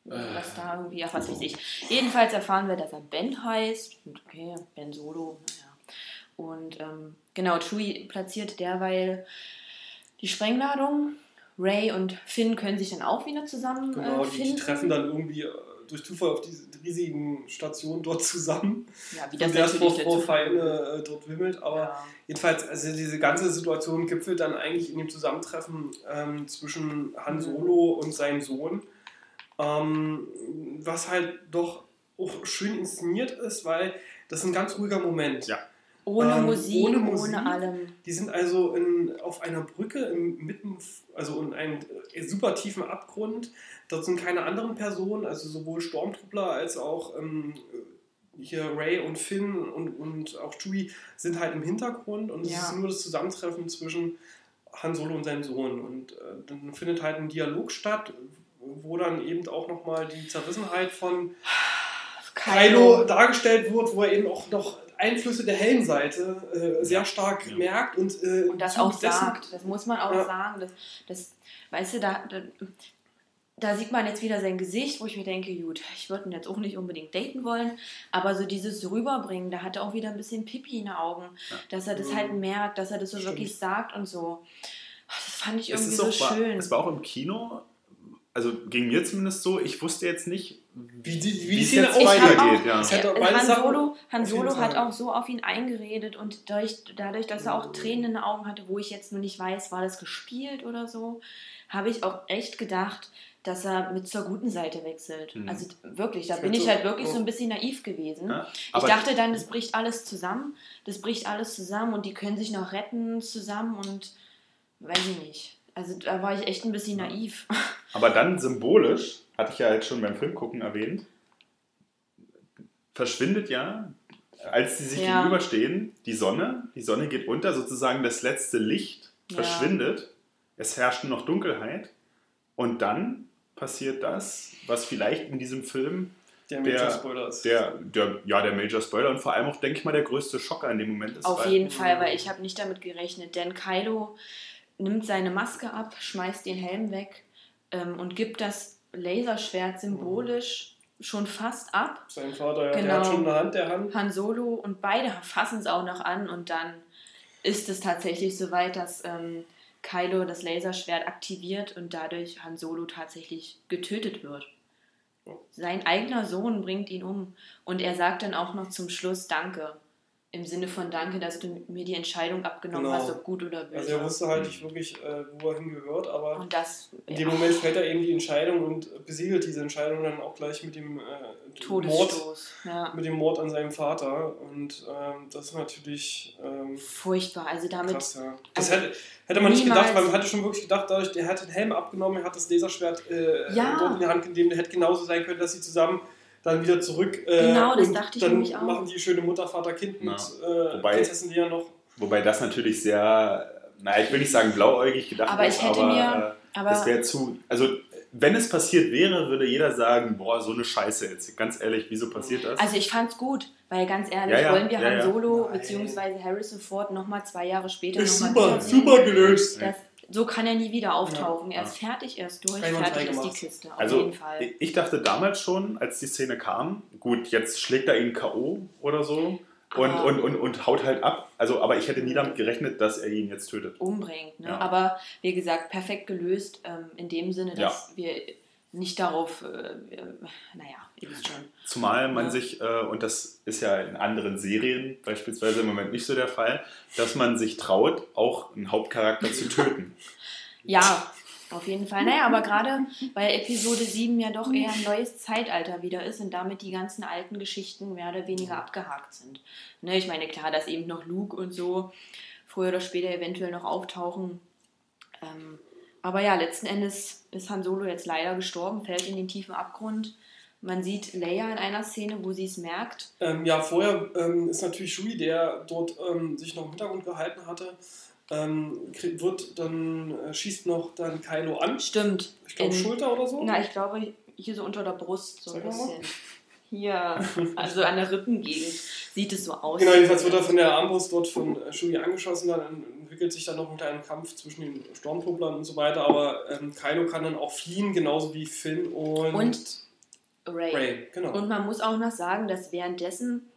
Äh. was da irgendwie, ach was weiß ich. Jedenfalls erfahren wir, dass er Ben heißt. Gut, okay, Ben Solo, naja. Und ähm, genau, Chewie platziert derweil die Sprengladung. Ray und Finn können sich dann auch wieder zusammen Genau, äh, die, die treffen dann irgendwie äh, durch Zufall auf diese riesigen Stationen dort zusammen. ja, wie das der vor, natürlich vor dazu Feinde äh, dort wimmelt. Aber ja. Jedenfalls, also diese ganze Situation gipfelt dann eigentlich in dem Zusammentreffen ähm, zwischen Han Mhm. Solo und seinem Sohn, ähm, was halt doch auch schön inszeniert ist, weil das ist ein ganz ruhiger Moment. Ja. Ohne, Ähm, Musik, ohne ohne Musik. allem. Die sind also in, auf einer Brücke mitten, also in einem äh, super tiefen Abgrund. Dort sind keine anderen Personen, also sowohl Stormtruppler als auch ähm, hier Ray und Finn und, und auch Chewie sind halt im Hintergrund und es Ja. ist nur das Zusammentreffen zwischen Han Solo und seinem Sohn. Und äh, dann findet halt ein Dialog statt, wo dann eben auch nochmal die Zerrissenheit von Kylo dargestellt wird, wo er eben auch noch Einflüsse der hellen Seite äh, sehr stark ja. merkt und, äh, und das auch sagt. Das muss man auch ja. sagen. Das, das, weißt du, da, da, da, sieht man jetzt wieder sein Gesicht, wo ich mir denke, gut, ich würde ihn jetzt auch nicht unbedingt daten wollen, aber so dieses Rüberbringen, da hat er auch wieder ein bisschen Pipi in den Augen, ja. dass er das halt mhm. merkt, dass er das so Stimmt. wirklich sagt und so. Das fand ich irgendwie so schön. es war auch im Kino, also ging mir zumindest so, ich wusste jetzt nicht, wie die, wie die Szene weitergeht. Ja. Han Solo, Han Solo hat auch so auf ihn eingeredet und dadurch, dadurch, dass er auch Tränen in den Augen hatte, wo ich jetzt nur nicht weiß, war das gespielt oder so, habe ich auch echt gedacht, dass er mit zur guten Seite wechselt. Mhm. Also wirklich, da bin ich halt wirklich so ein bisschen naiv gewesen. Ja, ich dachte dann, das bricht alles zusammen, das bricht alles zusammen und die können sich noch retten zusammen und weiß ich nicht. Also da war ich echt ein bisschen naiv. Aber dann symbolisch, hatte ich ja jetzt schon beim Filmgucken erwähnt, verschwindet ja, als sie sich ja. gegenüberstehen, die Sonne. Die Sonne geht unter, sozusagen das letzte Licht verschwindet. Ja. Es herrscht nur noch Dunkelheit. Und dann passiert das, was vielleicht in diesem Film der Major Spoiler ist. Der, der, ja, der Major Spoiler und vor allem auch, denke ich mal, der größte Schocker in dem Moment ist. Auf jeden Fall, weil ich habe nicht damit gerechnet, denn Kylo nimmt seine Maske ab, schmeißt den Helm weg ähm, und gibt das Laserschwert symbolisch schon fast ab. Sein Vater, ja, genau. der hat schon eine Hand der Hand. Han Solo und beide fassen es auch noch an und dann ist es tatsächlich so weit, dass ähm, Kylo das Laserschwert aktiviert und dadurch Han Solo tatsächlich getötet wird. Sein eigener Sohn bringt ihn um und er sagt dann auch noch zum Schluss Danke im Sinne von Danke, dass du mir die Entscheidung abgenommen genau. hast, ob gut oder böse. Also er wusste halt nicht wirklich, äh, wo er hingehört, aber das, in dem ja. Moment fällt er eben die Entscheidung und besiegelt diese Entscheidung dann auch gleich mit dem äh, Mord, ja. mit dem Mord an seinem Vater und ähm, das ist natürlich ähm, furchtbar. Also damit. Krass, ja. Das also hätte, hätte man nicht gedacht, weil man hatte schon wirklich gedacht, dadurch, der hat den Helm abgenommen, er hat das Laserschwert äh, dort in die Hand gegeben, der hätte genauso sein können, dass sie zusammen dann wieder zurück. Äh, genau, das dachte ich dann nämlich auch. machen die schöne Mutter, Vater, Kind mit äh, wobei, Prinzessin ja noch. Wobei das natürlich sehr, naja, ich will nicht sagen blauäugig gedacht aber ist, ich hätte aber, mir, äh, aber das wäre zu, also wenn es passiert wäre, würde jeder sagen, boah, so eine Scheiße jetzt. Ganz ehrlich, wieso passiert das? Also ich fand's gut, weil ganz ehrlich, ja, ja, wollen wir ja, Han Solo bzw. Harrison Ford nochmal zwei Jahre später ist super, super gelöst. Das, so kann er nie wieder auftauchen. Ja, er ist ja. fertig, er ist durch, fertig ist die Kiste. Auf also, jeden Fall. Ich dachte damals schon, als die Szene kam, gut, jetzt schlägt er ihn K.O. oder so. Und, ah. und, und, und haut halt ab. Also, aber ich hätte nie damit gerechnet, dass er ihn jetzt tötet. Umbringt, ne? Ja. Aber wie gesagt, perfekt gelöst, ähm, in dem Sinne, dass wir nicht darauf, äh, naja, ihr wisst schon. Zumal man ja. sich, äh, und das ist ja in anderen Serien beispielsweise im Moment nicht so der Fall, dass man sich traut, auch einen Hauptcharakter zu töten. Ja, auf jeden Fall. Naja, aber gerade weil Episode 7 ja doch eher ein neues Zeitalter wieder ist und damit die ganzen alten Geschichten mehr oder weniger abgehakt sind. Ne, ich meine, klar, dass eben noch Luke und so früher oder später eventuell noch auftauchen. Ähm, aber ja, letzten Endes ist Han Solo jetzt leider gestorben, fällt in den tiefen Abgrund. Man sieht Leia in einer Szene, wo sie es merkt. Ähm, ja, vorher ähm, ist natürlich Shui, der dort ähm, sich noch im Hintergrund gehalten hatte, ähm, wird dann äh, schießt noch dann Kylo an. Stimmt. Ich glaube Schulter oder so. Na, ich glaube hier so unter der Brust so Sag ein bisschen. Hier, also an der Rippengegend sieht es so aus. Genau, jedenfalls wird er von der Armbrust dort von äh, Shui angeschossen, dann entwickelt sich dann noch ein kleiner Kampf zwischen den Stormtrooplern und so weiter, aber ähm, Kylo kann dann auch fliehen, genauso wie Finn und, und Ray. Ray genau. Und man muss auch noch sagen, dass währenddessen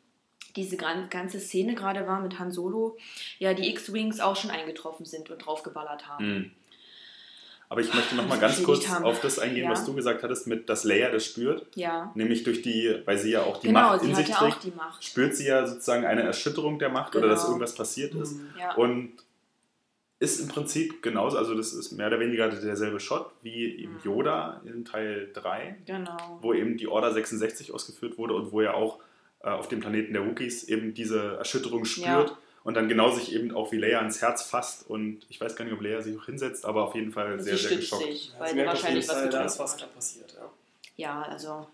diese ganze Szene gerade war mit Han Solo, ja die X-Wings auch schon eingetroffen sind und draufgeballert haben. Mhm. Aber ich möchte noch mal ganz kurz haben. auf das eingehen, ja. was du gesagt hattest, mit dass Leia das spürt. Ja. Nämlich durch die, weil sie ja auch die genau, Macht in sich trägt, ja spürt sie ja sozusagen eine Erschütterung der Macht genau. oder dass genau. irgendwas passiert ist. Mhm. Ja. Und ist im Prinzip genauso, also das ist mehr oder weniger derselbe Shot wie eben mhm. Yoda in Teil 3, genau. wo eben die Order 66 ausgeführt wurde und wo er auch äh, auf dem Planeten der Wookies eben diese Erschütterung spürt. Ja und dann genau sich eben auch wie Leia ans Herz fasst und ich weiß gar nicht, ob Leia sich auch hinsetzt, aber auf jeden Fall sehr, sehr geschockt. Sich, weil sie wahrscheinlich was da ist was da passiert, ja. Ja, also,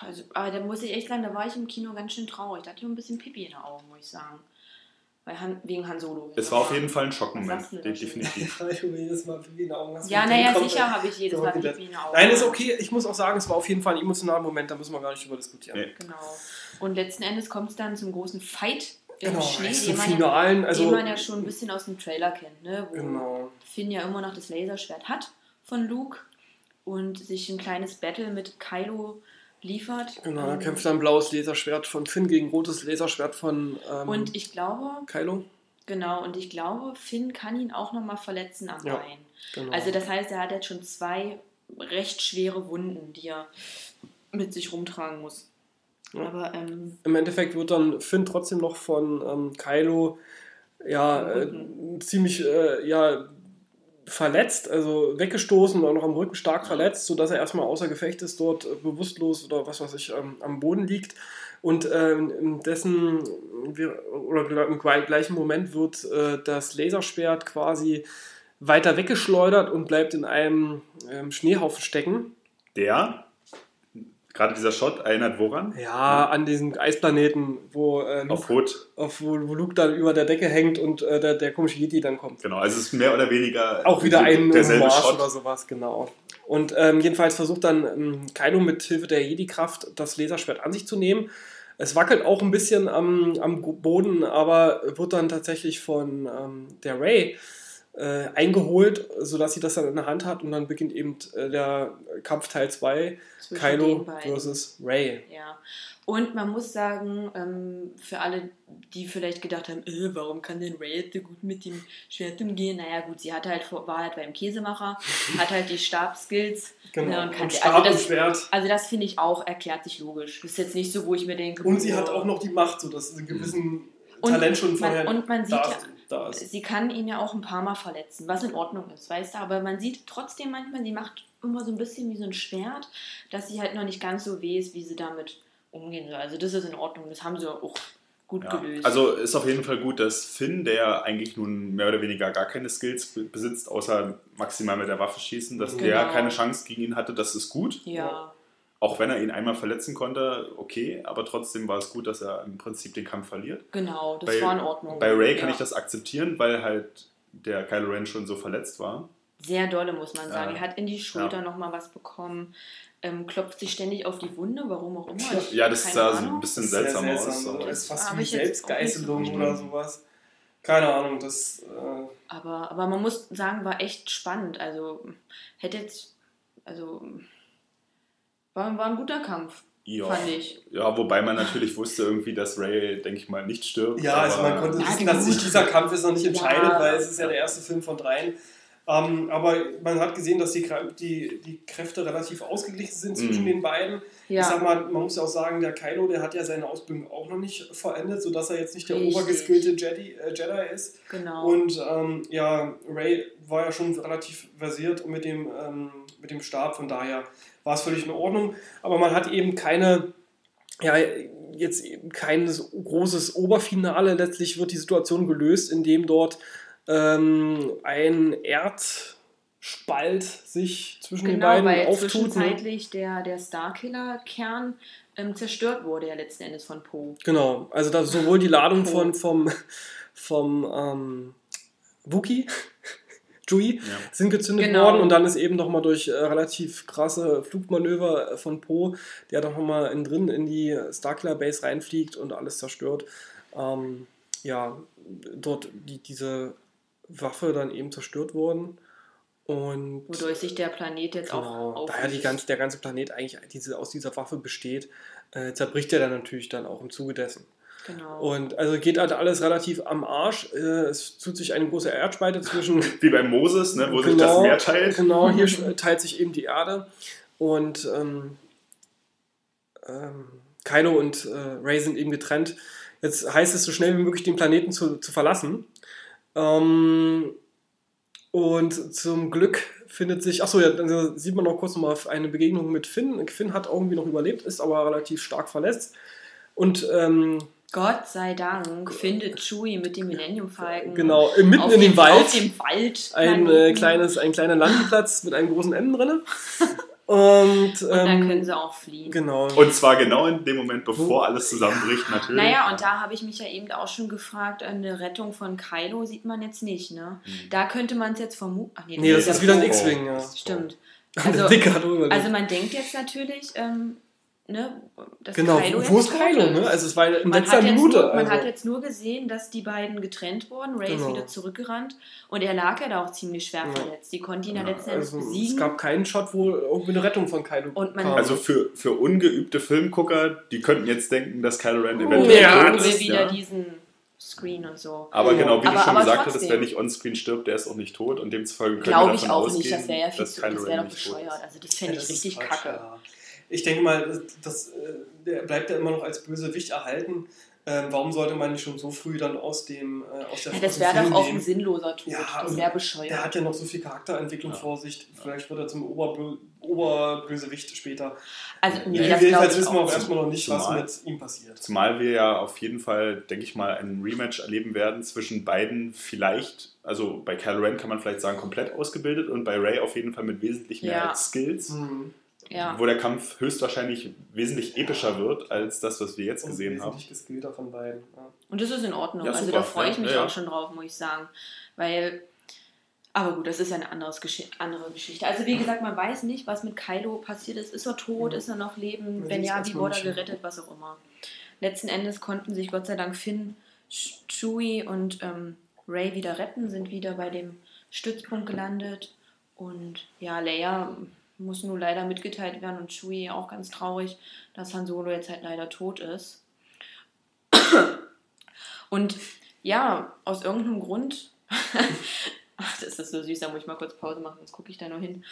also, aber da muss ich echt sagen, da war ich im Kino ganz schön traurig. Da hatte ich ein bisschen Pipi in den Augen, muss ich sagen. Weil Han, wegen Han Solo. Es war auf jeden Fall ein Schockmoment, definitiv. Ich will jedes Mal Pipi in die Augen. Ja, naja, sicher habe ich jedes Mal. Pipi in den Augen. Nein, ist okay. Ich muss auch sagen, es war auf jeden Fall ein emotionaler Moment, da müssen wir gar nicht drüber diskutieren. Nee. Genau. Und letzten Endes kommt es dann zum großen Fight im Genau, Schnee, zum den man, ja, Finalen. Also, den man ja schon ein bisschen aus dem Trailer kennt, ne? wo genau. Finn ja immer noch das Laserschwert hat von Luke und sich ein kleines Battle mit Kylo liefert. Genau, er Ähm, kämpft dann blaues Laserschwert von Finn gegen rotes Laserschwert von ähm, Und ich glaube, Kylo. genau, und ich glaube, Finn kann ihn auch nochmal verletzen am Ja. Bein. Genau. Also das heißt, er hat jetzt schon zwei recht schwere Wunden, die er mit sich rumtragen muss. Ja. Aber ähm, Im Endeffekt wird dann Finn trotzdem noch von ähm, Kylo ja, äh, ziemlich äh, ja, verletzt, also weggestoßen und auch noch am Rücken stark verletzt, sodass er erstmal außer Gefecht ist, dort äh, bewusstlos oder was weiß ich ähm, am Boden liegt. Und ähm, dessen oder im gleich- gleichen Moment wird äh, das Laserschwert quasi weiter weggeschleudert und bleibt in einem ähm, Schneehaufen stecken. Der, gerade dieser Shot, erinnert woran? Ja, an diesem Eisplaneten, wo, äh, Luke, Auf Rot. auf, wo, wo Luke dann über der Decke hängt und äh, der, der komische Yeti dann kommt. Genau, also es ist mehr oder weniger Auch wieder ein Shot. oder sowas, genau. Und ähm, jedenfalls versucht dann ähm, Kylo mit Hilfe der Jedi-Kraft das Laserschwert an sich zu nehmen. Es wackelt auch ein bisschen am, am Boden, aber wird dann tatsächlich von ähm, der Ray äh, eingeholt, sodass sie das dann in der Hand hat und dann beginnt eben äh, der Kampf Teil 2, zwischen Kylo versus Ray. Ja. Und man muss sagen, ähm, für alle, die vielleicht gedacht haben, äh, warum kann denn Ray jetzt so gut mit dem Schwert umgehen? Naja, gut, sie hat halt, vor- war halt beim Käsemacher, hat halt die Stabskills. Genau. Ja, und kann- und also Stab das- und Schwert. Also das finde ich auch, erklärt sich logisch. Das ist jetzt nicht so, wo ich mir denke, Und sie hat auch noch die Macht, sodass sie einen gewissen Und Talent schon man- vorher und man sieht ja- da ist. Sie kann ihn ja auch ein paar Mal verletzen, was in Ordnung ist, weißt du, aber man sieht trotzdem manchmal, sie macht immer so ein bisschen wie so ein Schwert, dass sie halt noch nicht ganz so weh ist, wie sie damit umgehen soll. Also das ist in Ordnung, das haben sie auch gut Ja. gelöst. Also ist auf jeden Fall gut, dass Finn, der eigentlich nun mehr oder weniger gar keine Skills be- besitzt, außer maximal mit der Waffe schießen, dass der Genau. keine Chance gegen ihn hatte, das ist gut. ja, Auch wenn er ihn einmal verletzen konnte, okay, aber trotzdem war es gut, dass er im Prinzip den Kampf verliert. genau, das Bei- war in Ordnung. Bei Ray kann ja. ich das akzeptieren, weil halt der Kylo Ren schon so verletzt war. Sehr dolle, muss man sagen. Ja. Er hat in die Schulter Ja. noch mal was bekommen, ähm, klopft sich ständig auf die Wunde, warum auch immer. Ich- Ja, das sah so Ahnung. ein bisschen Sehr seltsam, aus. seltsam, aber- Das ist fast Hab wie so Selbstgeißelung oder sowas. Keine Ahnung, das. Äh, Aber, aber man muss sagen, war echt spannend. Also hätte jetzt, also war, war ein guter Kampf, Ja. fand ich. ja, wobei man natürlich wusste irgendwie, dass Ray, denke ich mal, nicht stirbt. ja, also man konnte wissen, dass sich dieser Kampf jetzt noch nicht entscheidet, Ja. weil es ist ja der erste Film von dreien. Ähm, aber man hat gesehen, dass die, die, die Kräfte relativ ausgeglichen sind zwischen Mhm. den beiden. Ja. Ich sag mal, man muss ja auch sagen, der Kylo, der hat ja seine Ausbildung auch noch nicht vollendet, sodass er jetzt nicht der Richtig. obergeskillte Jedi, äh, Jedi ist. Genau. Und ähm, ja, Ray war ja schon relativ versiert mit dem, ähm, mit dem Stab, von daher war es völlig in Ordnung. Aber man hat eben keine, ja, jetzt eben kein großes Oberfinale. Letztlich wird die Situation gelöst, indem dort ähm, ein Erdspalt sich zwischen den genau, beiden weil auftut. Ne? zwischenzeitlich der, der Starkiller-Kern ähm, zerstört wurde ja letzten Endes von Poe. Genau, also da sowohl die Ladung von, vom, vom ähm, Wookie, Chewie, Ja. sind gezündet Genau. worden und dann ist eben nochmal durch äh, relativ krasse Flugmanöver äh, von Poe, der doch nochmal innen drin in die Starkiller Base reinfliegt und alles zerstört. Ähm, ja, dort die, diese Waffe dann eben zerstört worden. Und Wodurch sich der Planet jetzt genau, auch daher die auflöst. ganze, der ganze Planet eigentlich diese, aus dieser Waffe besteht, äh, zerbricht er dann natürlich dann auch im Zuge dessen. Genau. Und also geht halt alles relativ am Arsch. Äh, es tut sich eine große Erdspalte zwischen Wie bei Moses, ne, wo sich das Meer teilt. Genau, hier teilt sich eben die Erde. Und ähm, ähm, Kylo und äh, Ray sind eben getrennt. Jetzt heißt es, so schnell wie möglich den Planeten zu, zu verlassen. Ähm, und zum Glück findet sich, achso, ja, dann sieht man noch kurz nochmal eine Begegnung mit Finn. Finn hat irgendwie noch überlebt, ist aber relativ stark verletzt. Und ähm, Gott sei Dank findet Chewie mit dem Millennium Falcon genau, mitten in dem Wald. Wald ein, äh, kleines, ein kleiner Landeplatz mit einem großen M drin. Und, Und dann ähm, können sie auch fliehen. Genau. Und zwar genau in dem Moment, bevor alles zusammenbricht, natürlich. Naja, und da habe ich mich ja eben auch schon gefragt, eine Rettung von Kylo sieht man jetzt nicht, ne? Mhm. Da könnte man es jetzt vermuten. Ach nee, nee, das ja ist wieder ein. X-Wing, ja. Stimmt. Also, überlebt. also man denkt jetzt natürlich, ähm, ne, dass genau, Kylo wo ist Kylo? Ne? Also es war in Man, letzter hat jetzt, Minute. nur, man also. hat jetzt nur gesehen, dass die beiden getrennt wurden. Ray Genau. ist wieder zurückgerannt und er lag ja da auch ziemlich schwer Ja. verletzt. Die konnten ihn ja Ja, letzten Endes also, es besiegen. gab keinen Shot, wo irgendwie eine Rettung von Kylo Und man- kam. Also für, für ungeübte Filmgucker, die könnten jetzt denken, dass Kylo Ren Oh, eventuell Ja, tot wir ist. wieder Ja. diesen Screen und so. Aber genau, wie Aber- du schon gesagt hattest, trotzdem. wer nicht onscreen stirbt, der ist auch nicht tot und demzufolge können wir Glaube ich davon auch ausgehen, nicht. Das wäre ja viel dass zu, das wäre doch bescheuert. ist. Also das fände das ich richtig kacke. Ich denke mal, das, das, äh, der bleibt ja immer noch als Bösewicht erhalten. Ähm, warum sollte man nicht schon so früh dann aus dem äh, aus der Ja, das wäre doch auch ein sinnloser Tod. Ja, das wäre Der bescheuert. hat ja noch so viel Charakterentwicklung Ja. vor sich. Vielleicht wird er zum Oberbö Oberbösewicht später. Also, nee, Ja, Jedenfalls wissen wir auch erstmal noch nicht, was Zumal- mit ihm passiert. Zumal wir ja auf jeden Fall, denke ich mal, ein Rematch erleben werden zwischen beiden vielleicht, also bei Kylo Ren kann man vielleicht sagen, komplett ausgebildet und bei Ray auf jeden Fall mit wesentlich mehr Ja. Skills, Mhm. Ja. wo der Kampf höchstwahrscheinlich wesentlich epischer wird als das, was wir jetzt Und gesehen haben. wesentlich geskillter von beiden. Ja. Und das ist in Ordnung. Ja, also super. da freue ich mich ja, ja. auch schon drauf, muss ich sagen. Weil, aber gut, das ist ja eine anderes Geschi andere Geschichte. Also wie gesagt, man weiß nicht, was mit Kylo passiert ist. Ist er tot? Mhm. Ist er noch lebend? Wenn ja, wie wurde er gerettet? Was auch immer. Letzten Endes konnten sich Gott sei Dank Finn, Ch- Chewie und ähm, Ray wieder retten, sind wieder bei dem Stützpunkt gelandet. Und ja, Leia muss nur leider mitgeteilt werden und Chewie auch ganz traurig, dass Han Solo jetzt halt leider tot ist. Und ja, aus irgendeinem Grund, ach, das ist so süß, da muss ich mal kurz Pause machen, sonst gucke ich da nur hin.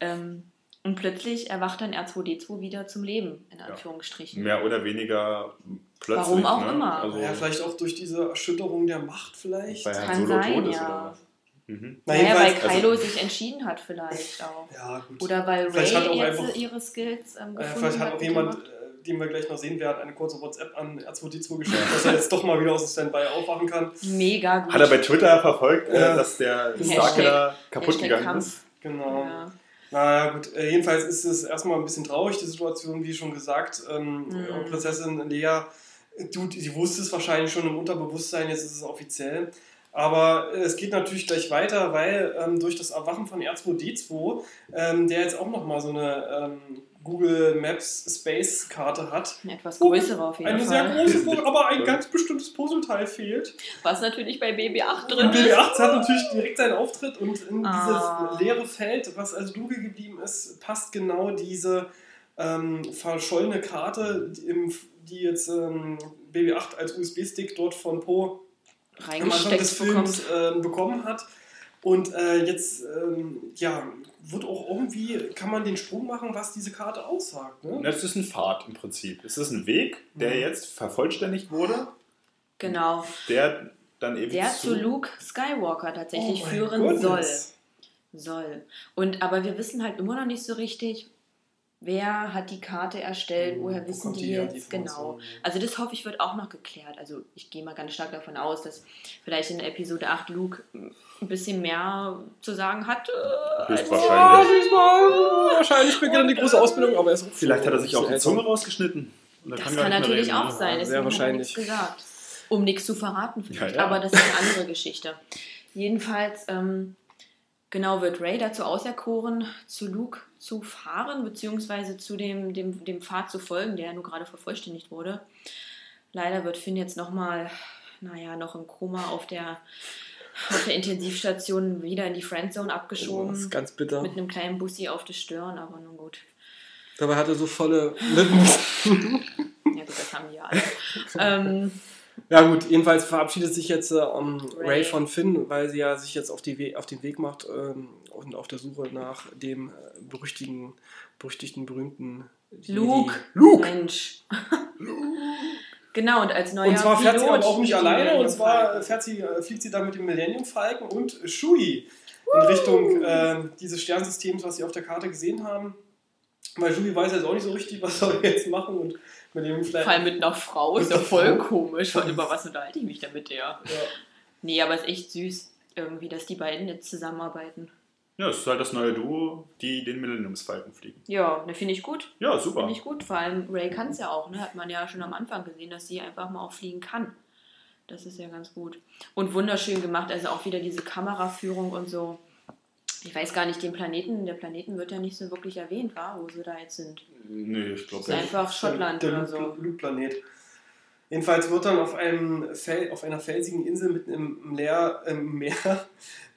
Ähm, und plötzlich erwacht dann R2D2 wieder zum Leben, in Anführungsstrichen. Mehr oder weniger plötzlich. Warum auch ne? immer. Also, ja, vielleicht auch durch diese Erschütterung der Macht vielleicht. weil Kann Han Solo sein, tot ist ja. oder was? Mhm. Na, naja, weil Kylo also- sich entschieden hat vielleicht auch. Ja, gut. Oder weil Vielleicht Ray jetzt einfach- ihre Skills ähm, Äh, gefunden vielleicht hat auch jemand, der Macht. äh, den wir gleich noch sehen werden, eine kurze WhatsApp an R2D2 geschickt, dass er jetzt doch mal wieder aus dem Standby aufwachen kann. Mega gut. Hat er bei Twitter verfolgt, äh, dass der Starkiller kaputt Hashtag gegangen Kampf. ist? Genau. Ja. Naja, gut. Äh, jedenfalls ist es erstmal ein bisschen traurig, die Situation, wie schon gesagt. Ähm, Mhm. Prinzessin Lea, du, sie wusste es wahrscheinlich schon im Unterbewusstsein, jetzt ist es offiziell. Aber äh, es geht natürlich gleich weiter, weil ähm, durch das Erwachen von R2D2, ähm, der jetzt auch nochmal so eine ähm, Google Maps Space Karte hat, Eine etwas größere auf jeden eine Fall. sehr große, aber ein ganz bestimmtes Puzzleteil fehlt. Was natürlich bei BB8 drin Und ist. BB8 hat natürlich direkt seinen Auftritt und in Ah. dieses leere Feld, was also dunkel geblieben ist, passt genau diese ähm, verschollene Karte, die, im, die jetzt ähm, BB8 als USB-Stick dort von Po reingesteckt bekommt. Films ähm, bekommen hat. Und äh, jetzt, ähm, ja, wird auch irgendwie, kann man den Sprung machen, was diese Karte aussagt. Ne? Das ist ein Pfad im Prinzip. Es ist ein Weg, der Mhm. jetzt vervollständigt wurde, Genau. der dann eben Der zu Luke Skywalker tatsächlich Oh führen soll. Goodness. Soll. Und aber wir wissen halt immer noch nicht so richtig, wer hat die Karte erstellt, Hm, woher wo wissen die jetzt genau. Also das hoffe ich wird auch noch geklärt. Also ich gehe mal ganz stark davon aus, dass vielleicht in Episode 8 Luke ein bisschen mehr zu sagen hat. Äh, als- Höchstwahrscheinlich. Ja, diesmal, wahrscheinlich beginnt dann die große Ausbildung, aber er ist Vielleicht hat er sich auch die. Zunge rausgeschnitten. Und Das kann natürlich reden, auch ne? sein, deswegen sehr hat wahrscheinlich. gesagt. Um nichts zu verraten vielleicht, Ja, ja. aber das ist eine andere Geschichte. Jedenfalls, ähm, genau, wird Ray dazu auserkoren, zu Luke zu fahren, beziehungsweise zu dem, dem, dem Pfad zu folgen, der ja nur gerade vervollständigt wurde. Leider wird Finn jetzt nochmal, naja, noch im Koma auf der, auf der Intensivstation wieder in die Friendzone Oh, abgeschoben. das ist ganz bitter. mit einem kleinen Bussi auf der Stirn, aber nun gut. Dabei hat er so volle Lippen. Ja gut, das haben die ja alle. ähm, Ja gut, jedenfalls verabschiedet sich jetzt äh, um, Ray. Ray. von Finn, weil sie ja sich jetzt auf, die We auf den Weg macht ähm, und auf der Suche nach dem äh, berüchtigten, berüchtigten, berühmten Luke. Luke! Mensch. genau, und als neuer Und zwar fährt sie Pilot aber auch nicht alleine, und zwar fährt sie, äh, fliegt sie da mit dem Millennium Falcon und Shui in Richtung äh, dieses Sternsystems, was sie auf der Karte gesehen haben. Weil Shui weiß jetzt auch nicht so richtig, was soll er jetzt machen und mit dem vielleicht. Vor allem mit einer Frau ist ja voll komisch. Und über was unterhalte ich mich denn mit der? Ja. Nee, aber es ist echt süß, irgendwie, dass die beiden jetzt zusammenarbeiten. Ja, es ist halt das neue Duo, die den Millenniumsfalken fliegen. Ja, ne, finde ich gut. Ja, super. Finde ich gut. Vor allem Ray kann es ja auch, ne? Hat man ja schon am Anfang gesehen, dass sie einfach mal auch fliegen kann. Das ist ja ganz gut. Und wunderschön gemacht, also auch wieder diese Kameraführung und so. Ich weiß gar nicht, den Planeten, der Planeten wird ja nicht so wirklich erwähnt, war, wo sie da jetzt sind. Nee, ich glaube Ist einfach Schottland der oder Luke- so. Luke-Planet. Jedenfalls wird dann auf, einem Fel auf einer felsigen Insel mitten im Leer, im Meer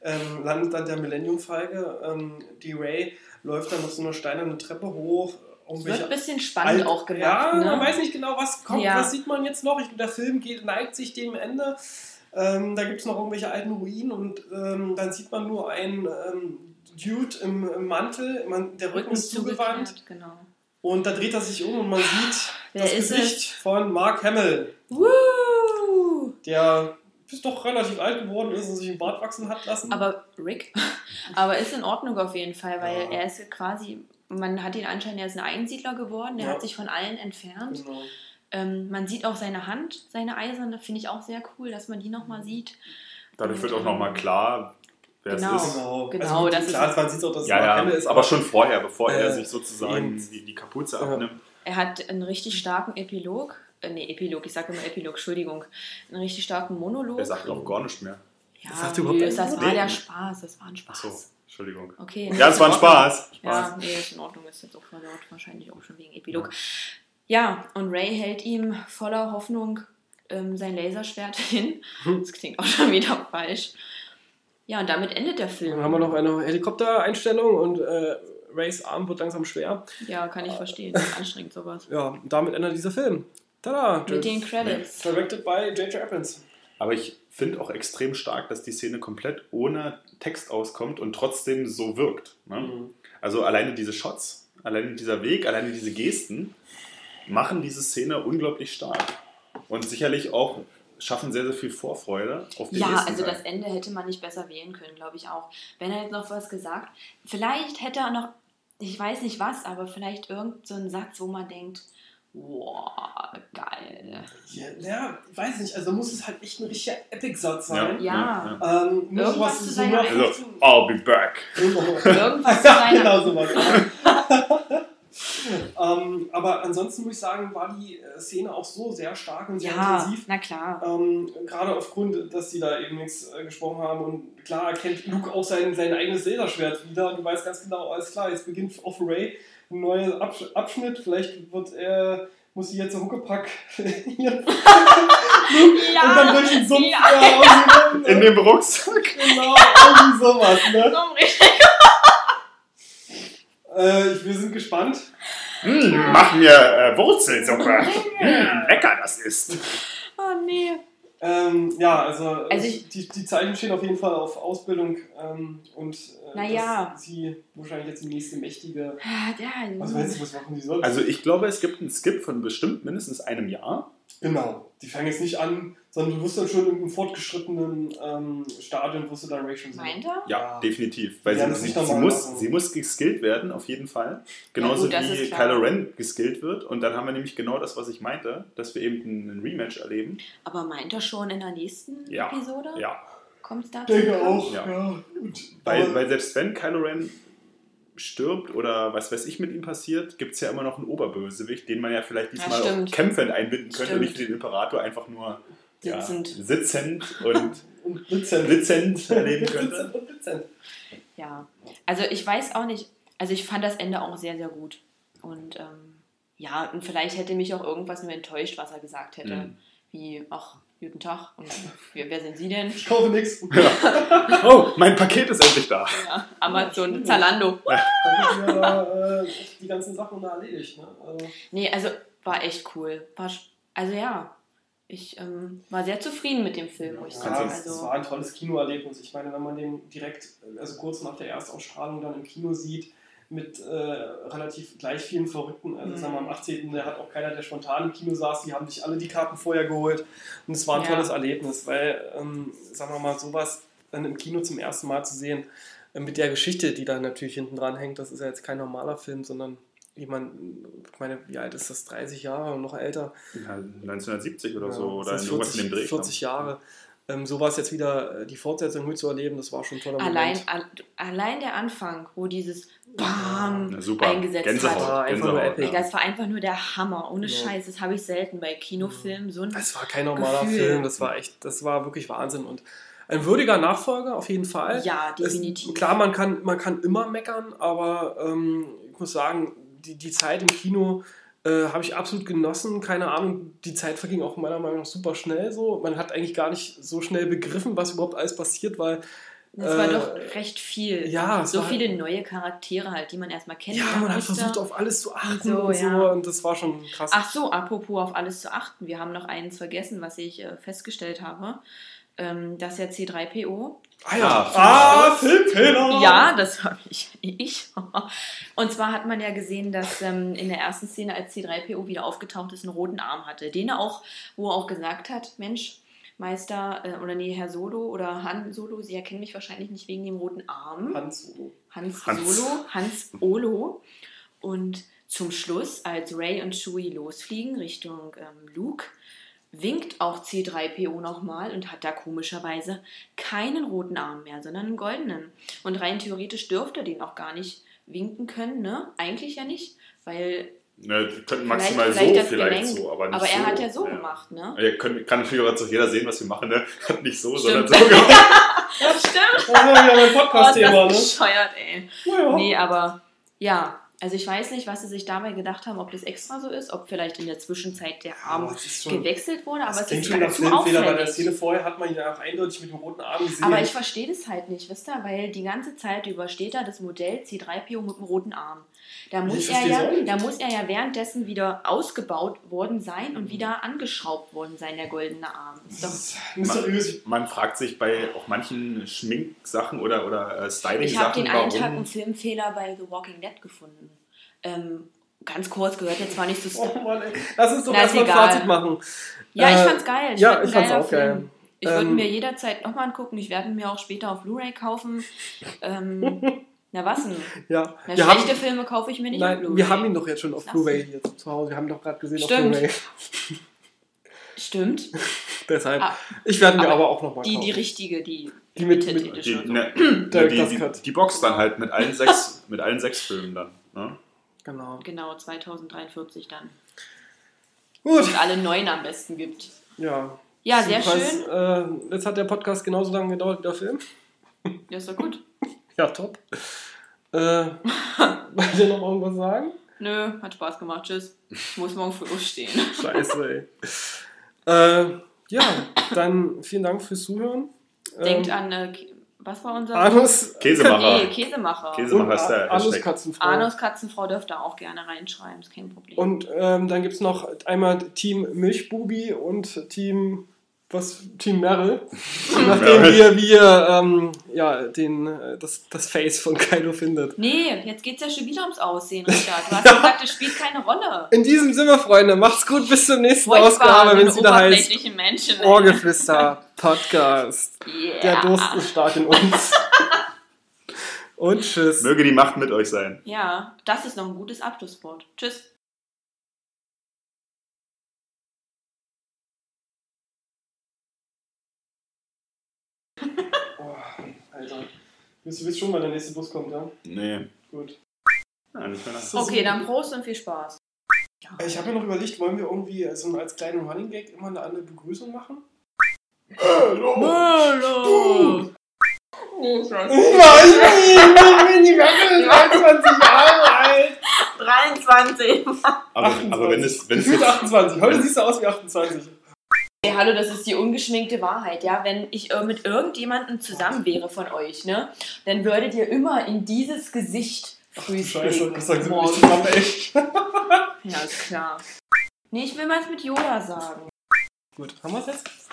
ähm, landet dann der Millennium-Falke. Ähm, die Ray läuft dann auf so einer steinernen Treppe hoch. Es wird ein bisschen spannend Alt- auch gemacht. Ja, ne? man weiß nicht genau, was kommt. Ja. Was sieht man jetzt noch? Ich, der Film geht, neigt sich dem Ende. Ähm, da gibt es noch irgendwelche alten Ruinen und ähm, dann sieht man nur einen ähm, Dude im, im Mantel. Man, der Rücken ist zugewandt. Genau. Und da dreht er sich um und man sieht Wer das Gesicht von Mark Hamill, Woo! der ist doch relativ alt geworden ist und sich einen Bart wachsen hat lassen. Aber Rick, aber ist in Ordnung auf jeden Fall, weil Ja. er ist quasi, man hat ihn anscheinend, er ist ein Einsiedler geworden, der Ja. hat sich von allen entfernt. genau. Ähm, man sieht auch seine Hand, seine eiserne, finde ich auch sehr cool, dass man die nochmal sieht. Dadurch wird auch nochmal klar, wer Genau. es ist. Genau, Genau, also, das klar, ist- man sieht auch, dass es Ja, Mark ja, ist, aber schon vorher, bevor er Äh, sich sozusagen eben. die, die Kapuze Ja. abnimmt. Er hat einen richtig starken Epilog, äh, nee, Epilog, ich sage immer Epilog, Entschuldigung, einen richtig starken Monolog. Er sagt auch gar nicht mehr. ja, Sagt er überhaupt nö, das war der Spaß, das war ein Spaß. Achso, Entschuldigung. Okay. Ja, es war ein Spaß. Ja, Spaß. nee, ist in Ordnung, ist jetzt auch versaut, wahrscheinlich auch schon wegen Epilog. Ja, und Ray hält ihm voller Hoffnung ähm, sein Laserschwert hin. Das klingt auch schon wieder falsch. Ja, und damit endet der Film. Dann haben wir noch eine Helikoptereinstellung und äh, Rays Arm wird langsam schwer. Ja, kann ich verstehen. Das ist anstrengend sowas. Ja, damit endet dieser Film. Tada! Mit den Credits. Directed by J.J. Abrams. Aber ich finde auch extrem stark, dass die Szene komplett ohne Text auskommt und trotzdem so wirkt. Ne? Mhm. Also alleine diese Shots, alleine dieser Weg, alleine diese Gesten machen diese Szene unglaublich stark. Und sicherlich auch schaffen sehr, sehr viel Vorfreude auf den Ja, nächsten also Teil. das Ende hätte man nicht besser wählen können, glaube ich auch. Wenn er jetzt noch was gesagt, vielleicht hätte er noch, ich weiß nicht was, aber vielleicht irgend so einen Satz, wo man denkt, wow, geil. Ja, ja, weiß nicht, also muss es halt echt ein richtiger Epic-Satz sein. Ja. ja. Ähm, nur Irgendwas zu seiner Also, 15 I'll be back. Irgendwas zu seiner- genau sowas. ähm, aber ansonsten muss ich sagen, war die äh, Szene auch so sehr stark und sehr Ja, intensiv. na klar. Ähm, gerade aufgrund, dass sie da eben nichts äh, gesprochen haben und klar erkennt Luke auch sein, sein eigenes Laserschwert wieder und du weißt ganz genau, alles klar, jetzt beginnt auf Ray ein neuer Absch Abschnitt, vielleicht wird er, muss sie jetzt so Huckepack hier und dann durch den Sumpf ja. äh, aussehen, In dem Rucksack. Genau, irgendwie sowas, ne? So richtig. Äh, wir sind gespannt. Hm, mach mir äh, Wurzelsuppe. Hm, lecker das ist. Oh nee. Ähm, ja, also, Also ich- die, die Zeichen stehen auf jeden Fall auf Ausbildung ähm, und äh, Naja. dass sie wahrscheinlich jetzt die nächste mächtige. Ah, Ja, Was meinst du, was machen die sonst? Also ich glaube, es gibt einen Skip von bestimmt mindestens einem Jahr. genau, die fangen jetzt nicht an, sondern du wirst dann schon in einem fortgeschrittenen ähm, Stadion, wirst du dann Ray schon sehen. Meint er? Ja, definitiv. Weil Ja, sie, sie, sie, muss, machen. sie muss geskillt werden, auf jeden Fall. Genauso gut, das wie. Kylo Ren geskillt wird. Und dann haben wir nämlich genau das, was ich meinte, dass wir eben einen Rematch erleben. Aber meint er schon in der nächsten Ja. Episode? Ja. Kommt es da Ich denke auch, Ja. ja. Weil, weil selbst wenn Kylo Ren stirbt oder was weiß ich mit ihm passiert, gibt es ja immer noch einen Oberbösewicht, den man ja vielleicht diesmal auch stimmt. kämpfend einbinden könnte Stimmt. und nicht für den Imperator einfach nur ja, Sitzend. sitzend und und blitzend. blitzend erleben könnte. Ja. Also ich weiß auch nicht, also ich fand das Ende auch sehr, sehr gut. Und ähm, ja, und vielleicht hätte mich auch irgendwas nur enttäuscht, was er gesagt hätte. Mhm. Wie, ach, guten Tag. Und wer, wer sind Sie denn? Ich kaufe nichts. Oh, mein Paket ist endlich da. Ja, Amazon, Zalando. Dann haben wir da, äh, die ganzen Sachen da erledigt. Ne? Also, Nee, also war echt cool. War, also ja, ich ähm, war sehr zufrieden mit dem Film, muss ich ja, sagen. es, es Also, war ein tolles Kinoerlebnis. Ich meine, wenn man den direkt, also kurz nach der Erstausstrahlung dann im Kino sieht, mit äh, relativ gleich vielen Verrückten. Also Mhm. sagen wir am 18. Der hat auch keiner, der spontan im Kino saß, die haben sich alle die Karten vorher geholt. Und es war ein Ja. tolles Erlebnis, weil, ähm, sagen wir mal, sowas dann im Kino zum ersten Mal zu sehen, äh, mit der Geschichte, die da natürlich hinten dran hängt, das ist ja jetzt kein normaler Film, sondern jemand, ich meine, wie alt ist das? 30 Jahre und noch älter. Ja, 1970 oder Ja, so, oder irgendwas in dem Dreh. 40 Jahre. Ähm, sowas jetzt wieder äh, die Fortsetzung mitzuerleben, das war schon ein toller Allein, Moment. al, allein der Anfang, wo dieses BAM super. eingesetzt Gänsehaut. hat. War einfach nur epic. Das war einfach nur der Hammer. Ohne Ja. Scheiß, das habe ich selten bei Kinofilmen. So ein Es war kein normaler Gefühl. Film, das war echt, das war wirklich Wahnsinn und ein würdiger Nachfolger auf jeden Fall. Ja, Es- definitiv. klar, man kann, man kann immer meckern, aber ähm, ich muss sagen, die, die Zeit im Kino äh, habe ich absolut genossen. Keine Ahnung, die Zeit verging auch meiner Meinung nach super schnell so. Man hat eigentlich gar nicht so schnell begriffen, was überhaupt alles passiert, weil Das war äh, doch recht viel. ja, es so war- viele neue Charaktere halt, die man erstmal ja, kennenlernen man hat versucht, auf alles zu achten so, und so ja. und das war schon krass. Ach so, apropos auf alles zu achten. Wir haben noch eins vergessen, was ich äh, festgestellt habe. Ähm, dass ja C3PO. ah ja. ah, Filmfehler! Ja, das habe ich. Ich. Und zwar hat man ja gesehen, dass ähm, in der ersten Szene, als C3PO wieder aufgetaucht ist, einen roten Arm hatte. Den er auch, wo er auch gesagt hat, Mensch, Meister, äh, oder nee, Herr Solo oder Han Solo, Sie erkennen mich wahrscheinlich nicht wegen dem roten Arm. Hans Solo. Hans, Hans. Solo, Hans Olo. Und zum Schluss, als Ray und Chewie losfliegen Richtung ähm, Luke, winkt auch C3PO nochmal und hat da komischerweise keinen roten Arm mehr, sondern einen goldenen. Und rein theoretisch dürfte er den auch gar nicht winken können, ne? Eigentlich ja nicht, weil Ne, die könnten maximal vielleicht so, das vielleicht Gelenk, so, aber nicht aber er so. hat ja so gemacht, ne? Ja, können, kann natürlich auch jeder sehen, was wir machen, ne? Nicht so, Stimmt. sondern so gemacht. Ja, stimmt. Oh, ja, mein Oh, ist Podcast-Thema, das ne? bescheuert, ey. Ja. Nee, aber ja, also ich weiß nicht, was sie sich dabei gedacht haben, ob das extra so ist, ob vielleicht in der Zwischenzeit der Arm ist schon- gewechselt wurde, aber es ist schon nach halt Filmfehler, bei der. Szene vorher hat man ihn ja auch eindeutig mit dem roten Arm gesehen. Aber ich verstehe das halt nicht, wisst ihr, weil die ganze Zeit über steht da das Modell C3PO mit dem roten Arm. Da muss, Ich er ja, da muss er ja währenddessen wieder ausgebaut worden sein und wieder angeschraubt worden sein, der goldene Arm. Ist doch, mysteriös. Man fragt sich bei auch manchen Schminksachen oder, oder äh, ich habe Styling-Sachen, den einen Tag einen Filmfehler bei The Walking Dead gefunden. Ähm, ganz kurz, gehört jetzt zwar nicht so... Oh Mann, ey. Lass uns doch erstmal ein. Fazit machen. Ja, ich Äh, fand's geil. ja, fand ich fand's auch geil. Film. Ich würde Ähm, mir jederzeit nochmal angucken. Ich werde mir auch später auf Blu-ray kaufen. Ähm, na was denn? Ja, Na, wir schlechte haben, Filme kaufe ich mir nicht auf nein, Blu-ray. wir haben ihn doch jetzt schon auf Blu-ray hier zu Hause. Wir haben ihn doch gerade gesehen Stimmt. auf Blu-ray. Stimmt. Deshalb. Ah, ich werde mir aber aber auch nochmal Die, kaufen. die richtige, die, Die mit- Limited mit- Die, ne, ne, die, die, die Box dann halt mit allen sechs, mit allen sechs Filmen dann. Ne? Genau. Genau, 2043 dann. Gut. Und alle neun am besten gibt. Ja. Ja, sehr schön. Äh, jetzt hat der Podcast genauso lange gedauert wie der Film. Ja, ist doch gut. Ja, top. Äh, wollt ihr noch irgendwas sagen? Nö, hat Spaß gemacht. Tschüss. Ich muss morgen früh aufstehen. Scheiße, ey. äh, ja, dann vielen Dank fürs Zuhören. Denkt Ähm, an, äh, was war unser... Anus, Käsemacher. Nee, Käsemacher. Käsemacher ist der Anus Hashtag. Katzenfrau. Arnos Katzenfrau dürfte auch gerne reinschreiben, ist kein Problem. Und ähm, dann gibt es noch einmal Team Milchbubi und Team was Team Merrill. Nachdem wir, wir ähm, ja, den, äh, das, das Face von Kylo findet. nee, jetzt geht's ja schon wieder ums Aussehen, Richard. Du hast gesagt, es spielt keine Rolle. In diesem Sinne, Freunde, macht's gut bis zur nächsten Furchtbar, Ausgabe, wenn es wieder heißt Menschen. Ohrgeflüster Podcast. Yeah. Der Durst ist stark in uns. Und tschüss. Möge die Macht mit euch sein. Ja, das ist noch ein gutes Abschlusswort. Tschüss. Oh, Alter. Ihr wisst schon, wann der nächste Bus kommt, ja? Nee. Gut. Ja, nicht mehr nach. Das ist Okay, dann Prost und viel Spaß. Ich habe mir noch überlegt, wollen wir irgendwie so als kleinen Running Gag immer eine andere Begrüßung machen? Hallo. Ich bin die Merkel, 23 Jahre alt. 23. Aber, aber wenn es, wenn es Gefühlt jetzt, 28. Heute siehst du aus wie 28. Hey, hallo, das ist die ungeschminkte Wahrheit, ja. Wenn ich mit irgendjemandem zusammen wäre von euch, ne, dann würdet ihr immer in dieses Gesicht frühstücken. das sagen sie mir morgens. nicht zusammen, echt. Ja, ist klar. Nee, ich will mal mit Yoda sagen. Gut, haben wir es jetzt?